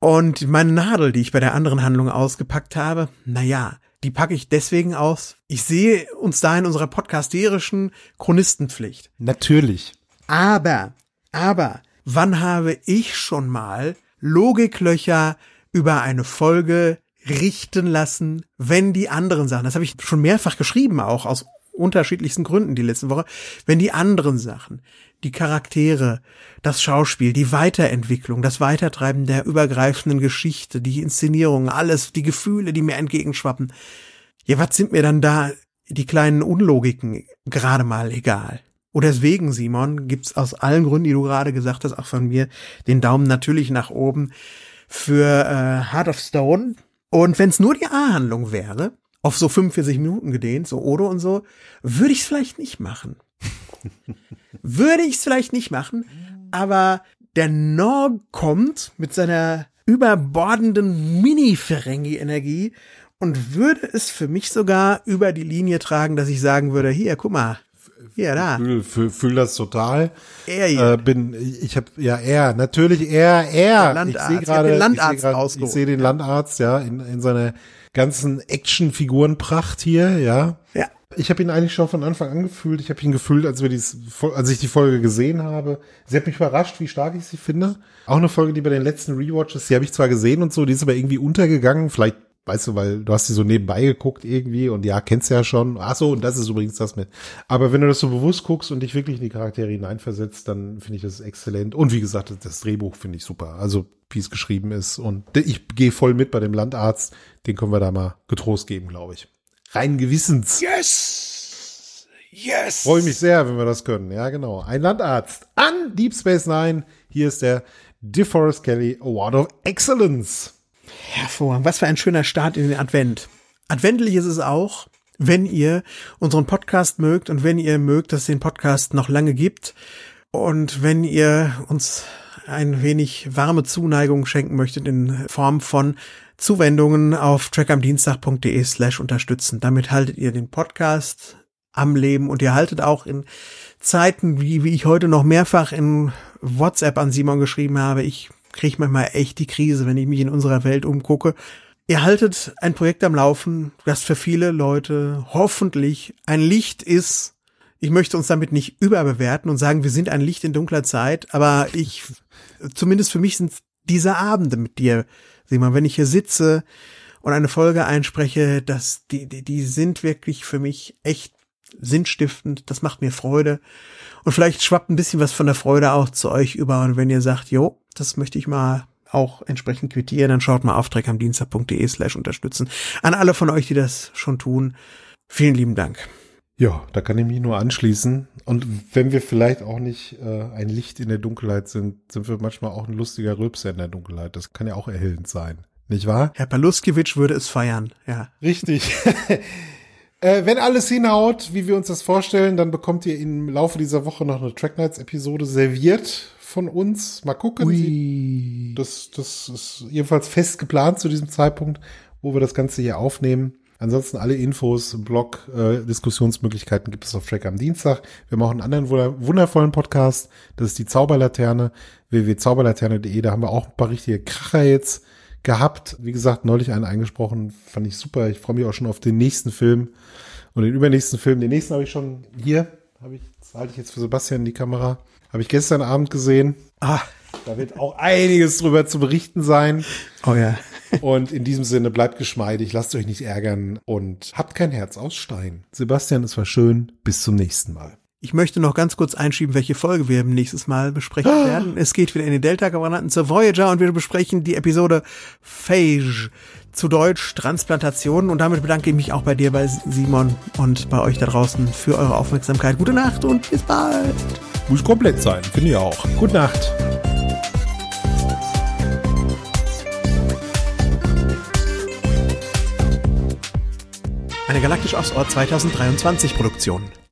Und meine Nadel, die ich bei der anderen Handlung ausgepackt habe, naja, die packe ich deswegen aus. Ich sehe uns da in unserer podcasterischen Chronistenpflicht. Natürlich. Aber, aber, wann habe ich schon mal Logiklöcher über eine Folge richten lassen, wenn die anderen Sachen, das habe ich schon mehrfach geschrieben, auch aus unterschiedlichsten Gründen die letzte Woche, wenn die anderen Sachen, die Charaktere, das Schauspiel, die Weiterentwicklung, das Weitertreiben der übergreifenden Geschichte, die Inszenierung, alles, die Gefühle, die mir entgegenschwappen. Ja, was sind mir dann da die kleinen Unlogiken gerade mal egal? Und deswegen, Simon, gibt's aus allen Gründen, die du gerade gesagt hast, auch von mir, den Daumen natürlich nach oben für äh, Heart of Stone. Und wenn es nur die A-Handlung wäre, auf so 45 Minuten gedehnt, so Odo und so, würde ich es vielleicht nicht machen. würde ich es vielleicht nicht machen, aber der Norg kommt mit seiner überbordenden Mini-Ferengi-Energie und würde es für mich sogar über die Linie tragen, dass ich sagen würde, hier, guck mal, hier, da. Fühl, fühl, fühl das total. Er hier. Äh, bin, ich habe ja er, natürlich er, er. Landarzt. Ich sehe gerade, den Landarzt ich sehe seh den Landarzt, ja, in, in seiner ganzen Actionfigurenpracht hier, ja. Ja. Ich habe ihn eigentlich schon von Anfang an gefühlt. Ich habe ihn gefühlt, als wir dies, als ich die Folge gesehen habe. Sie hat mich überrascht, wie stark ich sie finde. Auch eine Folge, die bei den letzten Rewatches, die habe ich zwar gesehen und so, die ist aber irgendwie untergegangen. Vielleicht weißt du, weil du hast sie so nebenbei geguckt irgendwie und ja, kennst ja schon. Ach so, und das ist übrigens das mit. Aber wenn du das so bewusst guckst und dich wirklich in die Charaktere hineinversetzt, dann finde ich das exzellent. Und wie gesagt, das Drehbuch finde ich super. Also, wie es geschrieben ist. Und ich gehe voll mit bei dem Landarzt. Den können wir da mal getrost geben, glaube ich. Rein Gewissens. Yes! Yes! Freue mich sehr, wenn wir das können. Ja, genau. Ein Landarzt an Deep Space Nine. Hier ist der DeForest Kelly Award of Excellence. Hervorragend. Was für ein schöner Start in den Advent. Adventlich ist es auch, wenn ihr unseren Podcast mögt und wenn ihr mögt, dass es den Podcast noch lange gibt und wenn ihr uns ein wenig warme Zuneigung schenken möchtet in Form von Zuwendungen auf trackamdienstag.de slash unterstützen. Damit haltet ihr den Podcast am Leben und ihr haltet auch in Zeiten, wie, wie ich heute noch mehrfach in WhatsApp an Simon geschrieben habe, ich kriege manchmal echt die Krise, wenn ich mich in unserer Welt umgucke. Ihr haltet ein Projekt am Laufen, das für viele Leute hoffentlich ein Licht ist. Ich möchte uns damit nicht überbewerten und sagen, wir sind ein Licht in dunkler Zeit, aber ich, zumindest für mich sind diese Abende mit dir, mal, wenn ich hier sitze und eine Folge einspreche, dass die, die, die sind wirklich für mich echt sinnstiftend. Das macht mir Freude. Und vielleicht schwappt ein bisschen was von der Freude auch zu euch über. Und wenn ihr sagt, jo, das möchte ich mal auch entsprechend quittieren, dann schaut mal auf dreckamdienstag.de slash unterstützen. An alle von euch, die das schon tun, vielen lieben Dank. Ja, da kann ich mich nur anschließen. Und wenn wir vielleicht auch nicht äh, ein Licht in der Dunkelheit sind, sind wir manchmal auch ein lustiger Rülpser in der Dunkelheit. Das kann ja auch erhellend sein. Nicht wahr? Herr Paluskiewicz würde es feiern, ja. Richtig. Äh, wenn alles hinhaut, wie wir uns das vorstellen, dann bekommt ihr im Laufe dieser Woche noch eine Track Nights Episode serviert von uns. Mal gucken. Ui. Das, das ist jedenfalls fest geplant zu diesem Zeitpunkt, wo wir das Ganze hier aufnehmen. Ansonsten alle Infos, Blog, äh, Diskussionsmöglichkeiten gibt es auf Track am Dienstag. Wir machen einen anderen wundervollen Podcast. Das ist die Zauberlaterne, www.zauberlaterne.de. Da haben wir auch ein paar richtige Kracher jetzt gehabt. Wie gesagt, neulich einen eingesprochen, fand ich super. Ich freue mich auch schon auf den nächsten Film und den übernächsten Film. Den nächsten habe ich schon hier, habe ich, das halte ich jetzt für Sebastian in die Kamera. Habe ich gestern Abend gesehen. Ah. Da wird auch einiges drüber zu berichten sein. Oh ja. Und in diesem Sinne bleibt geschmeidig, lasst euch nicht ärgern und habt kein Herz aus Stein. Sebastian, es war schön. Bis zum nächsten Mal. Ich möchte noch ganz kurz einschieben, welche Folge wir nächstes Mal besprechen ah. werden. Es geht wieder in den Delta-Quadranten zur Voyager und wir besprechen die Episode Phage, zu Deutsch Transplantation. Und damit bedanke ich mich auch bei dir, bei Simon und bei euch da draußen für eure Aufmerksamkeit. Gute Nacht und bis bald. Muss komplett sein, finde ich auch. Gute Nacht. Eine Galaktisch aus Ort 2023 Produktion.